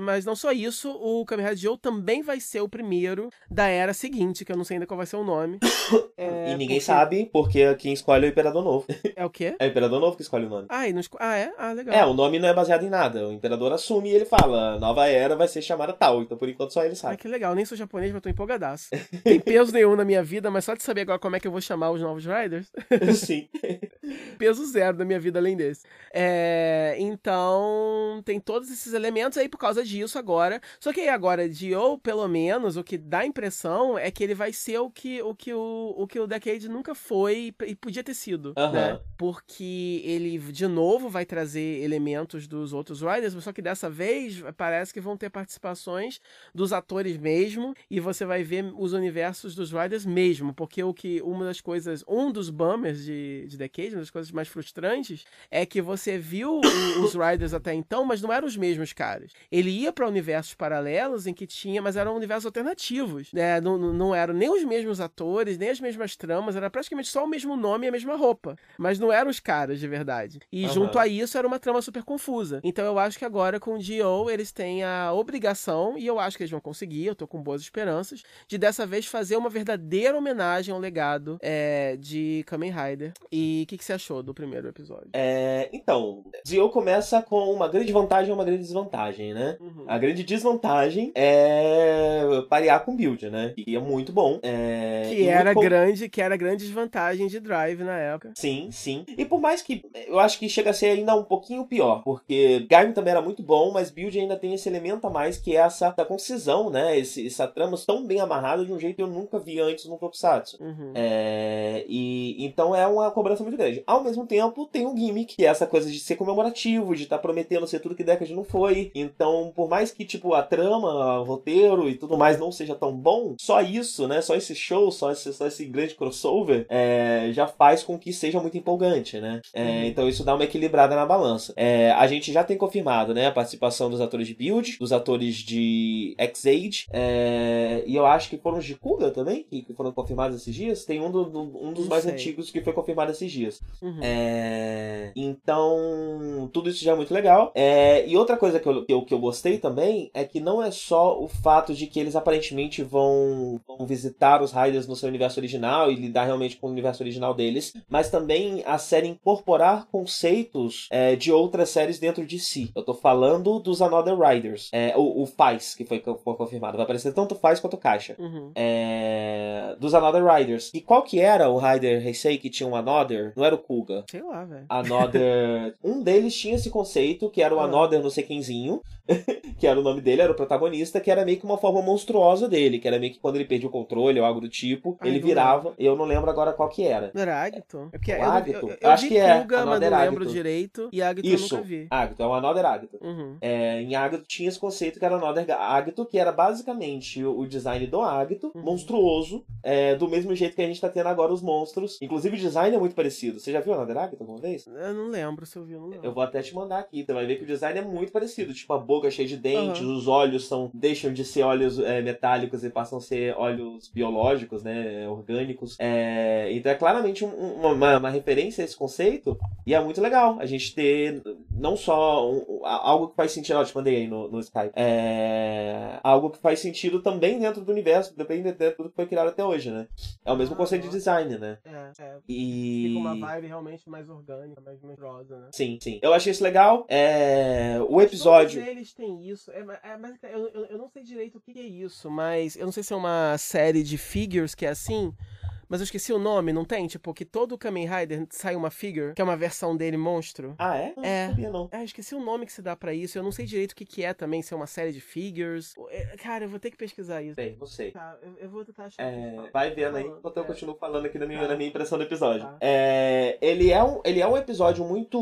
mas não só isso, o Kamen Rider Dio também vai ser o primeiro da era seguinte, que eu não sei ainda qual vai ser o nome. É, e ninguém porque... sabe, porque quem escolhe é o Imperador Novo. É o quê? É o Imperador Novo que escolhe o nome. Ah, não esco... ah é? Ah, legal. É, o nome não é baseado em nada. O Imperador assume e ele fala, nova era vai ser chamada tal. Então, por enquanto, só ele sabe. Ah, que legal. Nem sou japonês, mas tô empolgadaço. Tem peso nenhum na minha vida, mas só de saber agora como é que eu vou chamar os novos Riders. Sim. peso zero da minha vida além desse. É... Então, tem todos esses elementos aí por causa disso agora. Só que aí agora, Dio, pelo menos, o que dá a impressão é que ele vai ser o que o, que o, o, que o Decade nunca foi e podia ter sido, uhum. né? Porque ele, de novo, vai trazer elementos dos outros Riders, só que dessa vez parece que vão ter participações dos atores mesmo, e você vai ver os universos dos Riders mesmo, porque o que uma das coisas, um dos bummers de, de Decade, uma das coisas mais frustrantes, é que você viu os Riders até então, mas não eram os mesmos caras. Ele ia para universos paralelos em que tinha, mas eram universos alternativos, né? Não, não eram nem os mesmos atores, nem as mesmas tramas, era praticamente só o mesmo nome e a mesma roupa, mas não eram os caras de verdade. E uhum. junto a isso era uma trama super confusa. Então eu acho que agora com o Dio eles têm a obrigação, e eu acho que eles vão conseguir, eu tô com boas esperanças, de dessa vez fazer uma verdadeira homenagem ao legado é, de Kamen Rider. E o que, que, você achou do primeiro episódio? É, então, Dio começa com uma grande vantagem e uma grande desvantagem, né? Uhum. A grande desvantagem é parear com build, né? E é muito bom. É... Que era grande, que era grande desvantagem de Drive na época. Sim, sim. E por mais que eu acho que chega a ser ainda um pouquinho pior, porque Gaim também era muito bom, mas Build ainda tem esse elemento a mais que é essa, essa concisão, né? Esse, essa trama tão bem amarrada de um jeito que eu nunca vi antes no Tokusatsu. Uhum. É, e então é uma cobrança muito grande. Ao mesmo tempo, tem um gimmick, que é essa coisa de ser comemorativo, de estar tá prometendo ser tudo que Decade não foi. Então, por mais que, tipo, a trama, o roteiro e tudo mais não seja tão bom, só isso, né? Só esse show, só esse, só esse grande crossover, é, já faz com que seja muito empolgante, né? É, uhum. Então isso dá uma equilibrada na balança. É, a gente já tem confirmado, né? A participação dos atores de Build, dos atores de X-Age, é, e eu acho que foram os de Kuga também, que, foram confirmados esses dias. Tem um, do, do, um dos Não mais sei. antigos que foi confirmado esses dias. Uhum. É, então, tudo isso já é muito legal. É, e outra coisa que eu, que eu, que, eu, gostei também é que não é só o fato de que eles aparentemente vão, vão visitar os Riders no seu universo original e lidar realmente com o universo original deles, mas também a série incorporar conceitos é, de outras séries dentro de si. Eu tô falando dos Another Riders. É, o, o Faz, que foi, foi confirmado. Vai aparecer tanto Faz quanto Caixa. Uhum. É, dos Another Riders. E qual que era o Rider Heisei? Heisei que tinha um Another? Não era o Kuga? Sei lá, velho. Another. um deles tinha esse conceito, que era o Ah. Another não sei quemzinho, que era o nome dele, era o protagonista, que era meio que uma forma monstruosa dele, que era meio que quando ele perdia o controle ou algo do tipo, Ai, ele virava. Eu não lembro agora qual que era. Não era Agito? É porque O eu, Agito? eu, eu, Eu acho que é. Kuga, mas não lembro Agito. direito. E Agito eu Isso, nunca vi. Agito, é o Another Agito. Uhum. É, em Agito tinha esse conceito que era Another Agito, que era basicamente o o design do Agito, Uhum. monstruoso, é, do mesmo jeito que a gente tá tendo agora os monstros. Inclusive o design é muito parecido. Você já viu Another Agito alguma vez? Eu não lembro se eu vi não lembro. Eu vou até te mandar aqui, você vai ver que o design é muito parecido. Tipo, a boca cheia de dentes, Aham. os olhos são deixam de ser olhos é, metálicos e passam a ser olhos biológicos, né? Orgânicos. É, então é claramente um- um- uma, uma referência a esse conceito. E é muito legal a gente ter não só um- algo que faz sentido. Ó, eu te mandei aí no, no Skype. É, algo que faz sentido também dentro do universo, depende dentro do que foi criado até hoje, né? É o mesmo Ah, conceito de design, né? É, é. E. Fica uma vibe realmente mais orgânica, mais monstruosa, né? Sim, sim. Eu achei isso legal. É, O episódio. Todos eles têm isso. É, ma- é, mas eu, eu, eu não sei direito o que é isso, mas eu não sei se é uma série de figures que é assim. Mas eu esqueci o nome, não tem? Tipo, que todo Kamen Rider sai uma figure, que é uma versão dele monstro. Ah, é? Não É. sabia, não. Ah, esqueci o nome que se dá pra isso. Eu não sei direito o que, que é também, se é uma série de figures. É, Cara, eu vou ter que pesquisar isso. Bem, não sei. Tá, eu, eu vou tentar achar. É, vai vendo aí, enquanto eu É. continuo falando aqui na minha, Tá. na minha impressão do episódio. Tá. É, ele, é um, ele é um episódio muito.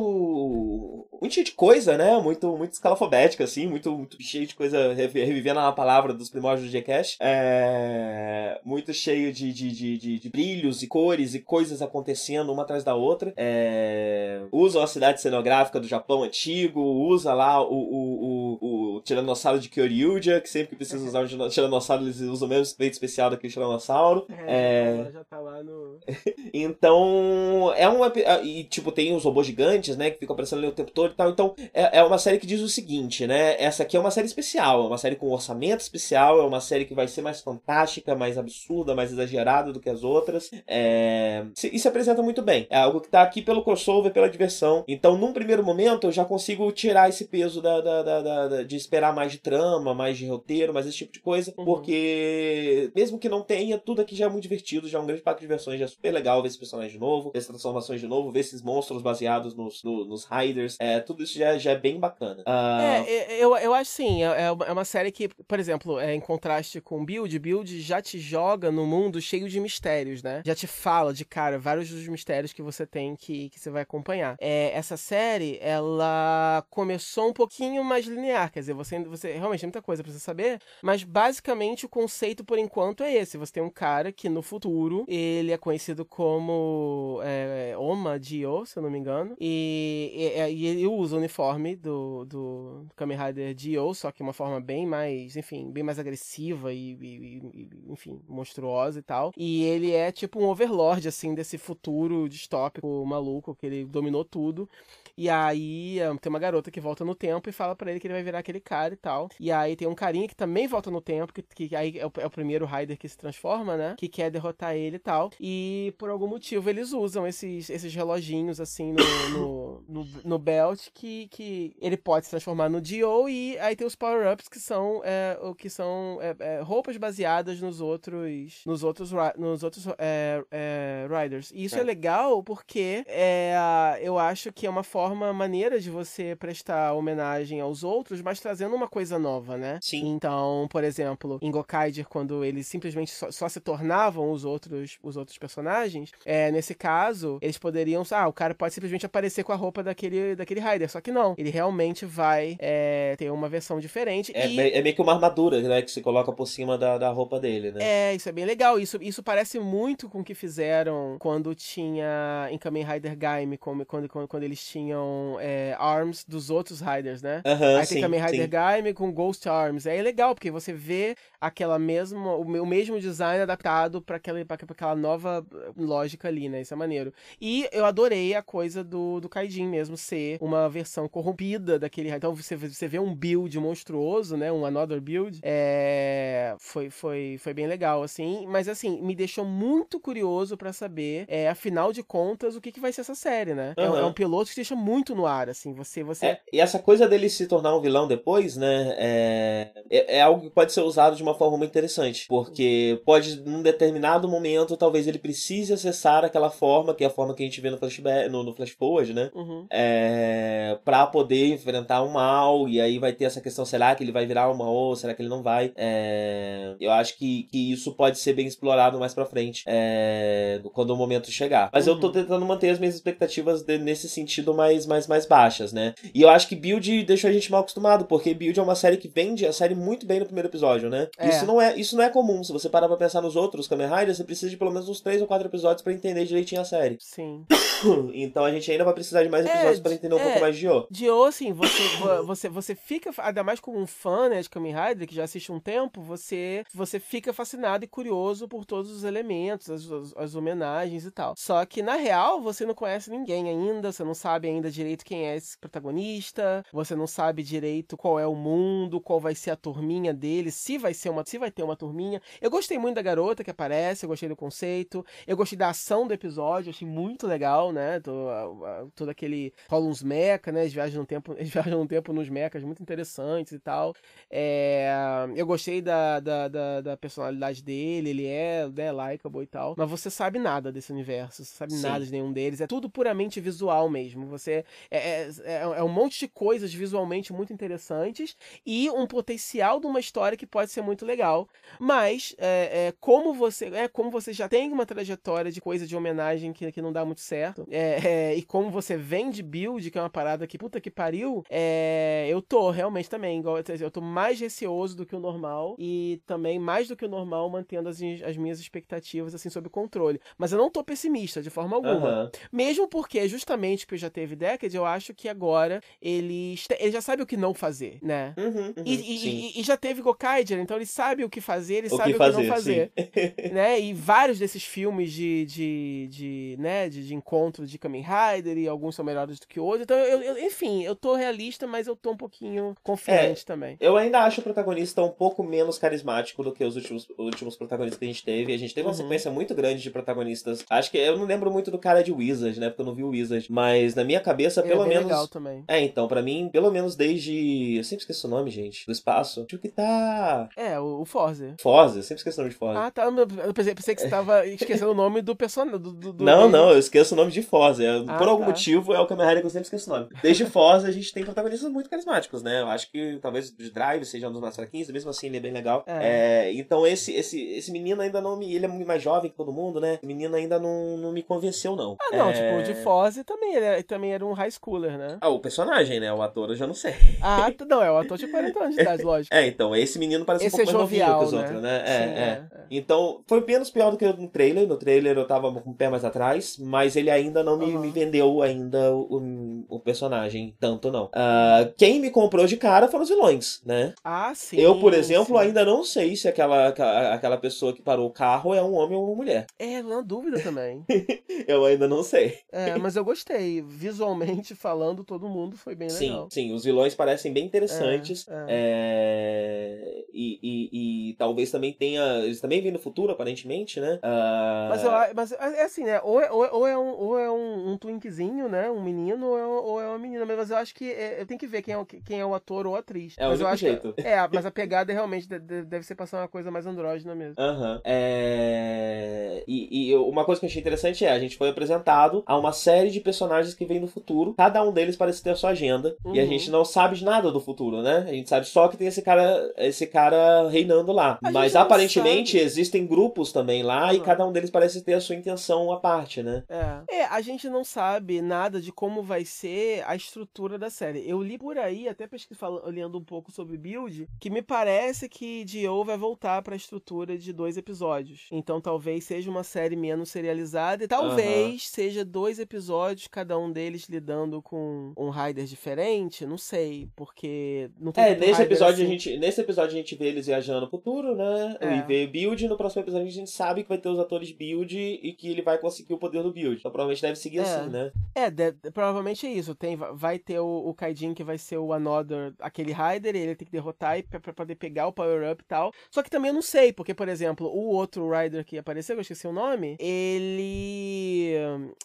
muito cheio de coisa, né? Muito, muito escalafobético, assim, muito, muito cheio de coisa, revi- revivendo a palavra dos primórdios do Gcash. É, muito cheio de, de, de, de brilhos e cores e coisas acontecendo uma atrás da outra. É, usam a cidade cenográfica do Japão antigo, usa lá o, o, o, o Tiranossauro de Kyoryuja, que sempre que precisa usar um tira- Tiranossauro, eles usam o mesmo efeito especial daquele Tiranossauro. É, É. já tá lá no. Então, é um. ah, E, tipo, tem os robôs gigantes, né? Que ficam aparecendo ali o tempo todo e tal. Então, é, é uma série que diz o seguinte, né? Essa aqui é uma série especial. É uma série com orçamento especial. É uma série que vai ser mais fantástica, mais absurda, mais exagerada do que as outras. É... se- E se apresenta muito bem. É algo que tá aqui pelo crossover, pela diversão. Então, num primeiro momento, eu já consigo tirar esse peso da, da, da- da- de esperar mais de trama, mais de roteiro, mais esse tipo de coisa. Uhum. Porque, mesmo que não tenha, tudo aqui já é muito divertido. Já é um grande parque de diversões. Já é super legal ver esse personagem de novo, ver essas transformações de novo, ver esses monstros baseados nos, no- nos Riders. É, tudo isso já, já é bem bacana. Ah, É, é, eu, eu acho sim, é, é uma- é uma série que, por exemplo, é, em contraste com Build, Build já te joga no mundo cheio de mistérios, né? Já te fala de cara vários dos mistérios que você tem que, que você vai acompanhar. É, essa série, ela começou um pouquinho mais linear, quer dizer, você, você realmente tem muita coisa pra você saber, mas basicamente o conceito por enquanto é esse. Você tem um cara que no futuro ele é conhecido como é, Oma Dio, se eu não me engano, e, e, e ele usa o uniforme do, do Kamen Rider Dio, só que uma forma bem mais, enfim, bem mais agressiva e, e- e- enfim, monstruosa e tal. E ele é tipo um overlord, assim, desse futuro distópico maluco, que ele dominou tudo. E aí eh, tem uma garota que volta no tempo e fala pra ele que ele vai virar aquele cara e tal. E aí tem um carinha que também volta no tempo, que, que aí é o, é o primeiro Rider que se transforma, né? Que quer derrotar ele e tal. E por algum motivo eles usam esses, esses reloginhos assim no, no, no, no belt que, que ele pode se transformar no Dio. E aí tem os power-ups que são, é, o que são é, é, roupas baseadas nos outros. Nos outros, nos outros é, é, Riders. E isso é, legal porque é, eu acho que é uma forma maneira de você prestar homenagem aos outros, mas trazendo uma coisa nova, né? Sim. Então, por exemplo, em Gokaiger, quando eles simplesmente só, só se tornavam os outros, os outros personagens, é, nesse caso, eles poderiam. Ah, o cara pode simplesmente aparecer com a roupa daquele, daquele Rider. Só que não. Ele realmente vai é, ter uma versão diferente. É, e... é meio que uma armadura, né? Que se coloca por cima da, da roupa dele, né? É, isso é bem legal. Isso, isso parece muito com o que fizeram quando tinha em Kamen Rider Gaime, quando, quando, quando eles tinham é, arms dos outros Riders, né? Aham, Aí sim, tem Kamen Rider. Gaime com Ghost Arms. Aí é legal, porque você vê aquela mesma, o me- o mesmo design adaptado para aquela, pra aquela nova lógica ali, né? Isso é maneiro. E eu adorei a coisa do, do Kaijin mesmo ser uma versão corrompida daquele. Então você, vê- você vê um build monstruoso, né? Um Another Build. É, foi, foi, foi bem legal, assim. Mas assim, me deixou muito curioso pra saber, é, afinal de contas, o que, que vai ser essa série, né? É, um- Aham. é um piloto que deixa muito no ar, assim. Você. você É, e essa coisa dele se tornar um vilão depois né, é, é, é, algo que pode ser usado de uma forma muito interessante, porque pode, num determinado momento, talvez ele precise acessar aquela forma, que é a forma que a gente vê no flashback, no, no flash forward, né, uhum. é, pra poder enfrentar um mal, e aí vai ter essa questão, será que ele vai virar uma ou será que ele não vai? É, eu acho que, que isso pode ser bem explorado mais pra frente, é, quando o momento chegar. Mas uhum. eu tô uhum. tentando manter as minhas expectativas de, nesse sentido mais, mais, mais baixas, né, e eu acho que Build deixou a gente mal acostumado, porque Build é uma série que vende a série muito bem no primeiro episódio, né? É. Isso, não é, isso não é comum. Se você parar pra pensar nos outros Kamen Riders, você precisa de pelo menos uns 3 ou 4 episódios para entender direitinho a série. Sim. então a gente ainda vai precisar de mais episódios é, para entender um é, pouco mais de O. De O, assim, você, você, você fica, ainda mais como um fã né, de Kamen Rider, que já assiste um tempo, você, você fica fascinado e curioso por todos os elementos, as, as, as homenagens e tal. Só que, na real, você não conhece ninguém ainda, você não sabe ainda direito quem é esse protagonista, você não sabe direito qual é o mundo, qual vai ser a turminha dele, se vai ser uma, se vai ter uma turminha. Eu gostei muito da garota que aparece, eu gostei do conceito, eu gostei da ação do episódio, achei muito legal, né? Todo, todo aquele rola uns mecha, né? Eles viajam no tempo, eles viajam no tempo nos mechas muito interessantes e tal. É, eu gostei da, da, da, da, personalidade dele, ele é, né, likeable e tal. Mas você sabe nada desse universo, você sabe Sim. nada de nenhum deles. É tudo puramente visual mesmo. Você é, é, é, é um monte de coisas visualmente muito interessantes e um potencial de uma história que pode ser muito legal. Mas, é, é, como você é como você já tem uma trajetória de coisa de homenagem que, que não dá muito certo, é, é, e como você vende build, que é uma parada que puta que pariu, é, eu tô realmente também, igual, eu tô mais receoso do que o normal e também mais do que o normal mantendo as, as minhas expectativas assim sob controle. Mas eu não tô pessimista de forma alguma. Uhum. Mesmo porque, justamente porque já teve Decade, eu acho que agora eles, ele já sabe o que não fazer, né? Uhum, uhum, e, e, e, já teve Gokaiger, então ele sabe o que fazer, ele o sabe que o que não fazer. né? E vários desses filmes de, de, de, né, de, de encontro de Kamen Rider, e alguns são melhores do que outros. Então, eu, eu, enfim, eu tô realista, mas eu tô um pouquinho confiante é, também. Eu ainda acho o protagonista um pouco menos carismático do que os últimos, últimos protagonistas que a gente teve. A gente teve uma uhum. sequência muito grande de protagonistas. Acho que eu não lembro muito do cara de Wizard, né? Porque eu não vi o Wizard. Mas na minha cabeça, Ele pelo é menos. legal também. É, então, para mim, pelo menos desde. Eu sempre esqueço o nome, gente. Do espaço. Tipo que tá. É, o, o Forze. Forze, eu sempre esqueço o nome de Forze. Ah, tá. Eu pensei, pensei que você tava esquecendo o nome do personagem. Do, do, do não, não, eu esqueço o nome de Forze. Ah, Por algum tá. motivo é o Kamen Rider que eu sempre esqueço o nome. Desde Forze a gente tem protagonistas muito carismáticos, né? Eu acho que talvez o Drive seja um dos mais fraquinhos, mesmo assim ele é bem legal. É. É, então esse, esse, esse menino ainda não me. Ele é muito mais jovem que todo mundo, né? O menino ainda não, não me convenceu, não. Ah, não, é... tipo, o de Forze também, ele, também era um high schooler, né? Ah, o personagem, né? O ator eu já não sei. Ah, não, é o ator de 40 anos de idade, lógico. É, então, esse menino parece esse um pouco é mais jovial, que os né? outros, né? É, Sim, é. é. Então, foi menos pior do que no trailer. No trailer eu tava com o pé mais atrás, mas ele ainda não me, uhum. me vendeu ainda o, o, personagem tanto, não. Uh, quem me comprou de cara foram os vilões, né? Ah, sim. Eu, por exemplo, sim. ainda não sei se aquela, aquela pessoa que parou o carro é um homem ou uma mulher. É, uma dúvida também. eu ainda não sei. É, mas eu gostei. Visualmente falando, todo mundo foi bem legal. Sim, sim. Os vilões parecem bem interessantes. É, é. É... E, e, e, talvez também tenha. Eles também vêm no futuro, aparentemente, né? Uh... Mas, eu, mas é, é assim, né? Ou é, ou é, um, ou é um, um twinkzinho, né? Um menino, ou é, ou é uma menina. Mas eu acho que é, eu tenho que ver quem é, o, quem é o ator ou a atriz. É mas o jeito. Que, é, mas a pegada realmente deve ser passar uma coisa mais andrógena mesmo. Aham. Uhum. É... E, e uma coisa que eu achei interessante é, a gente foi apresentado a uma série de personagens que vêm no futuro. Cada um deles parece ter a sua agenda. Uhum. E a uhum. gente não sabe de nada do futuro, né? A gente sabe só que tem esse cara, esse cara reinando lá. A Mas aparentemente sabe. existem grupos também lá uhum. e cada um deles parece ter a sua intenção à parte, né? É. é, a gente não sabe nada de como vai ser a estrutura da série. Eu li por aí, até pesquisando, olhando um pouco sobre build, que me parece que Dio vai voltar para a estrutura de dois episódios. Então talvez seja uma série menos serializada e talvez uhum. seja dois episódios, cada um deles lidando com um rider diferente, não sei, porque não tem É, nesse episódio assim. a gente, nesse episódio a gente vê eles viajando pro futuro né? É. E ver build, no próximo episódio a gente sabe que vai ter os atores build e que ele vai conseguir o poder do build. Então provavelmente deve seguir É. assim, né? É, provavelmente é isso. Tem, vai ter o, o Kaijin que vai ser o Another, aquele Rider, e ele tem que derrotar e pra, pra poder pegar o Power Up e tal. Só que também eu não sei, porque, por exemplo, o outro Rider que apareceu, eu esqueci o nome, ele.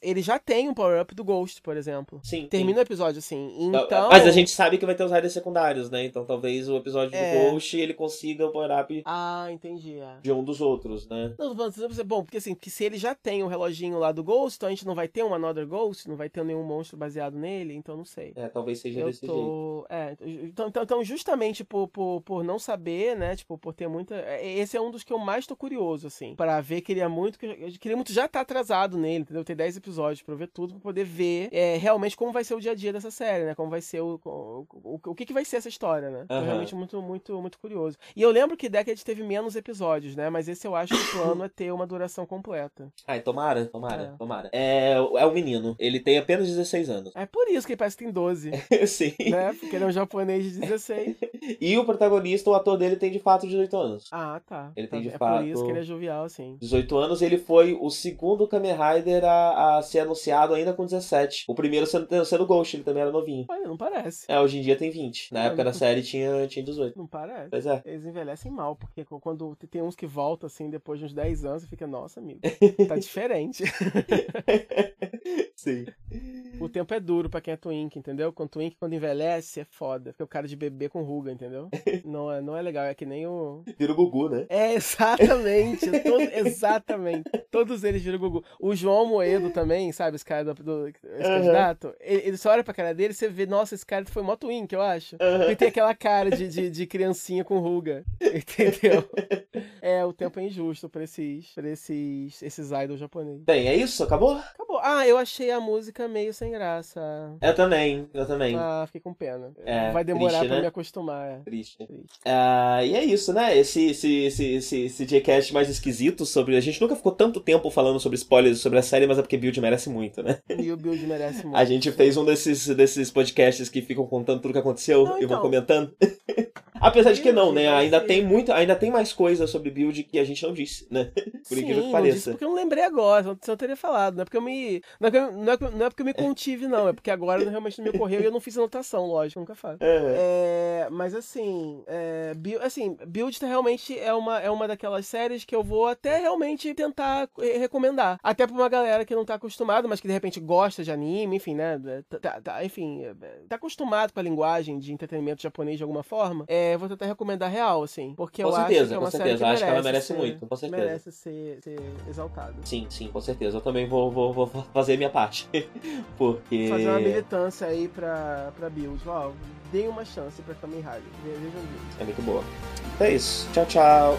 Ele já tem um Power Up do Ghost, por exemplo. Sim. Termina o episódio assim. sim. Então. Mas a gente sabe que vai ter os riders secundários, né? Então talvez o episódio É. do Ghost ele consiga o power-up Ah, entendi. é. de um dos outros, né? Não, bom, porque assim, que se ele já tem o reloginho lá do Ghost, então a gente não vai ter um Another Ghost, não vai ter nenhum monstro baseado nele, então não sei. É, talvez seja Eu desse jeito. tô. É, então, então, então, justamente por, por, por não saber, né? Tipo, por ter muita. é, Esse é um dos que eu mais tô curioso, assim. Pra ver, queria muito. queria muito já estar atrasado nele, entendeu? Ter 10 episódios pra eu ver tudo, pra poder ver é, realmente como vai ser o dia a dia dessa série, né? Como vai ser o. O, o, o que, que vai ser essa história, né? Tô Aham. realmente muito, muito, muito curioso. E eu lembro que Decade teve menos episódios, né? Mas esse eu acho que o plano é ter uma duração completa. Ai, tomara, tomara, É. tomara. É, é o menino. Ele tem apenas 16 anos. É por isso que ele parece que tem 12, Sim. né? Porque ele é um japonês de 16. E o protagonista, o ator dele, tem de fato 18 anos. Ah, tá. Ele Tá tem de? É fato- por isso que ele é jovial, assim. 18 anos, ele foi o segundo Kamen Rider a, a ser anunciado ainda com 17. O primeiro sendo, sendo Ghost, ele também era novinho. Olha, não parece. É, hoje em dia tem 20. Na Não, época não- da série tinha, tinha 18. Não parece. Pois é. Eles envelhecem mal, porque quando tem uns que voltam, assim, depois de uns 10 anos, você fica, nossa, amigo, tá diferente. Sim. o tempo é duro pra quem é Twink, entendeu? Quando Twink, quando envelhece, é foda. Fica o cara de bebê com ruga, entendeu? Não é, não é legal, é que nem o... Vira o Gugu, né? É, exatamente. todo- exatamente. Todos eles viram Gugu. O João Moedo também, sabe? Esse cara do, do esse. Candidato. Ele, ele só olha pra cara dele e você vê, nossa, esse cara foi mó Twink, eu acho. Ele tem aquela cara de, de, de criancinha com ruga. Entendeu? É, o tempo é injusto pra esses, pra esses, esses idols japoneses. Bem, é isso? Acabou? Acabou. Ah, eu achei a música meio sem graça. Eu também, eu também. Ah, fiquei com pena. É, Vai demorar triste, pra né? me acostumar. é. Triste. Triste. Ah, e é isso, né? Esse, esse, esse, esse, esse Jcast mais esquisito sobre. A gente nunca ficou tanto tempo falando sobre spoilers sobre a série, mas é porque Build merece muito, né? E o Build merece muito. A gente fez um desses, desses podcasts que ficam contando tudo que aconteceu Não, e vão então. comentando. Apesar de que não, né? Ainda tem muito, ainda tem mais coisa sobre build que a gente não disse, né? Por Sim, incrível que não pareça. disse porque eu não lembrei agora, senão eu teria falado. Não é porque eu me. Não é, eu- não é, não é porque eu me contive, não. É porque agora realmente não me ocorreu e eu não fiz anotação, lógico, nunca faço. É. É, mas assim, é, Build, assim, Build realmente é uma, é uma daquelas séries que eu vou até realmente tentar eh, recomendar. Até pra uma galera que não tá acostumada, mas que de repente gosta de anime, enfim, né? Tá, tá- tá- enfim, é, tá acostumado com a linguagem de entretenimento japonês de alguma forma. É, vou tentar recomendar real, assim. Porque Com eu certeza, acho que é com uma série certeza. que Acho que ela merece ser- muito, com certeza. Merece ser, ser exaltada. Sim, sim, com certeza. Eu também vou, vou, vou fazer minha parte. Porque. Fazer uma militância aí pra, pra Build. Ó, deem uma chance pra Kamen Rider. Ve- Vejam. É muito boa. Então é isso. Tchau, tchau.